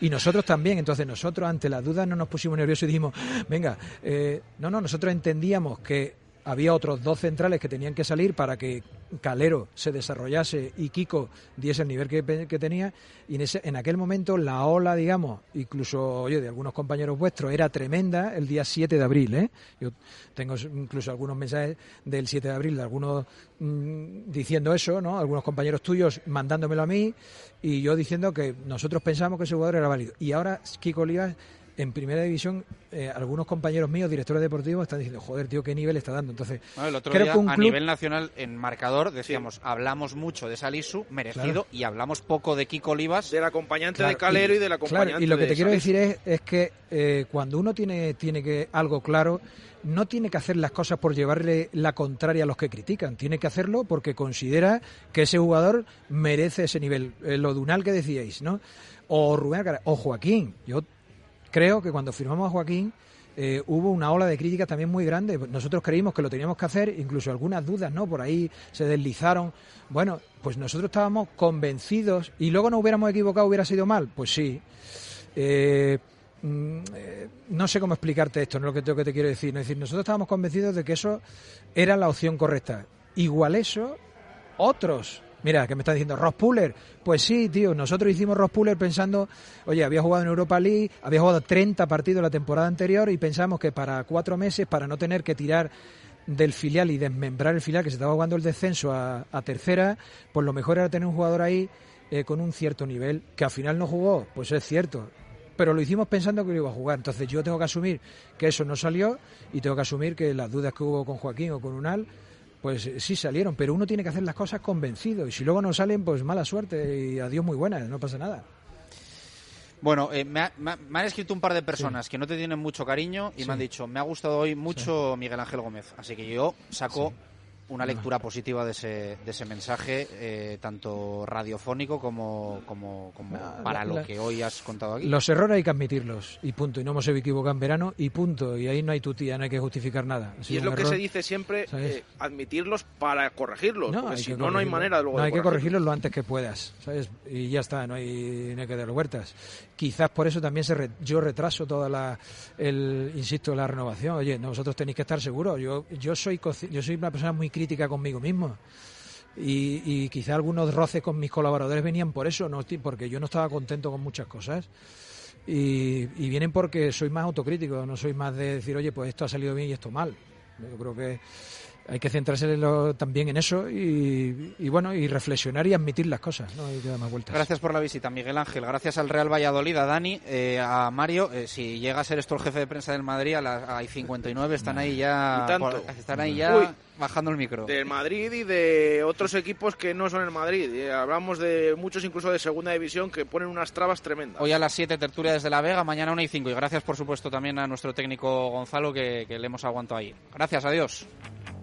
Y nosotros también, entonces nosotros ante las dudas no nos pusimos nerviosos y dijimos, venga, eh, no, no, nosotros entendíamos que había otros dos centrales que tenían que salir para que Calero se desarrollase y Kiko diese el nivel que, tenía y en, ese, en aquel momento la ola, digamos, incluso oye, de algunos compañeros vuestros era tremenda el día 7 de abril. ¿eh? Yo tengo incluso algunos mensajes del 7 de abril de algunos mm, diciendo eso, ¿no? algunos compañeros tuyos mandándomelo a mí y yo diciendo que nosotros pensamos que ese jugador era válido. Y ahora Kiko Olivas en primera división, eh, algunos compañeros míos, directores deportivos, están diciendo, joder, tío, qué nivel está dando. Entonces, el otro creo día, que un a club- nivel nacional, en marcador, decíamos, hablamos mucho de Salisu, merecido, Claro. y hablamos poco de Kiko Olivas. Del acompañante Claro, de Calero y, del claro, acompañante y lo que de te quiero Salisu. decir es, es que eh, cuando uno tiene, tiene que algo claro, no tiene que hacer las cosas por llevarle la contraria a los que critican. Tiene que hacerlo porque considera que ese jugador merece ese nivel. Eh, lo Dunal que decíais, ¿no? O Rubén Alcaraz, o Joaquín. Yo creo que cuando firmamos a Joaquín eh, hubo una ola de críticas también muy grande. Nosotros creímos que lo teníamos que hacer, incluso algunas dudas, ¿no? Por ahí se deslizaron. Bueno, pues nosotros estábamos convencidos y luego no hubiéramos equivocado, hubiera sido mal. Pues sí. Eh, mm, eh, no sé cómo explicarte esto, no es lo que te quiero decir. Es decir, nosotros estábamos convencidos de que eso era la opción correcta. Igual eso, otros. Mira, que me está diciendo Ross Puller. Pues sí, tío, nosotros hicimos Ross Puller pensando, oye, había jugado en Europa League, había jugado 30 partidos la temporada anterior y pensamos que para cuatro meses, para no tener que tirar del filial y desmembrar el filial que se estaba jugando el descenso a, tercera, pues lo mejor era tener un jugador ahí eh, con un cierto nivel, que al final no jugó, pues es cierto, pero lo hicimos pensando que lo iba a jugar. Entonces yo tengo que asumir que eso no salió y tengo que asumir que las dudas que hubo con Joaquín o con Unal, pues eh, sí salieron, pero uno tiene que hacer las cosas convencido y si luego no salen, pues mala suerte y adiós muy buena, no pasa nada. Bueno, eh, me, ha- me han escrito un par de personas que no te tienen mucho cariño y Sí. me han dicho, me ha gustado hoy mucho Miguel Ángel Gómez. Así que yo saco una lectura positiva de ese, de ese mensaje, eh, tanto radiofónico como, como, como La- para la- lo que hoy has contado aquí. Los errores hay que admitirlos y punto. Y no hemos equivocado en verano y punto. Y ahí no hay tutía, no hay que justificar nada. Ha Y es lo que error. se dice siempre, eh, admitirlos para corregirlos, porque hay si que no, no hay manera de luego No, de hay que corregirlos. corregirlo lo antes que puedas, ¿sabes? Y ya está, no hay, no hay que dar vueltas. Quizás por eso también se re- yo retraso toda la, el, insisto, la renovación. Oye, no, vosotros tenéis que estar seguros. Yo, yo soy, yo soy una persona muy crítica conmigo mismo. Y, y quizá algunos roces con mis colaboradores venían por eso, no porque yo no estaba contento con muchas cosas. Y, y vienen porque soy más autocrítico, no soy más de decir, oye, pues esto ha salido bien y esto mal. Yo creo que hay que centrarse en lo- también en eso y, y, bueno, y reflexionar y admitir las cosas, no hay que dar más vueltas. Gracias por la visita, Miguel Ángel. Gracias al Real Valladolid, a Dani, eh, a Mario. Eh, si llega a ser esto el jefe de prensa del Madrid, a las hay 59 están ahí ya, por- están ahí ya Uy. bajando el micro. Del Madrid y de otros equipos que no son el Madrid. Y hablamos de muchos incluso de segunda división que ponen unas trabas tremendas. Hoy a las 7 tertulia desde La Vega, mañana 1 y 5. Y gracias por supuesto también a nuestro técnico Gonzalo que, que le hemos aguantado ahí. Gracias, adiós.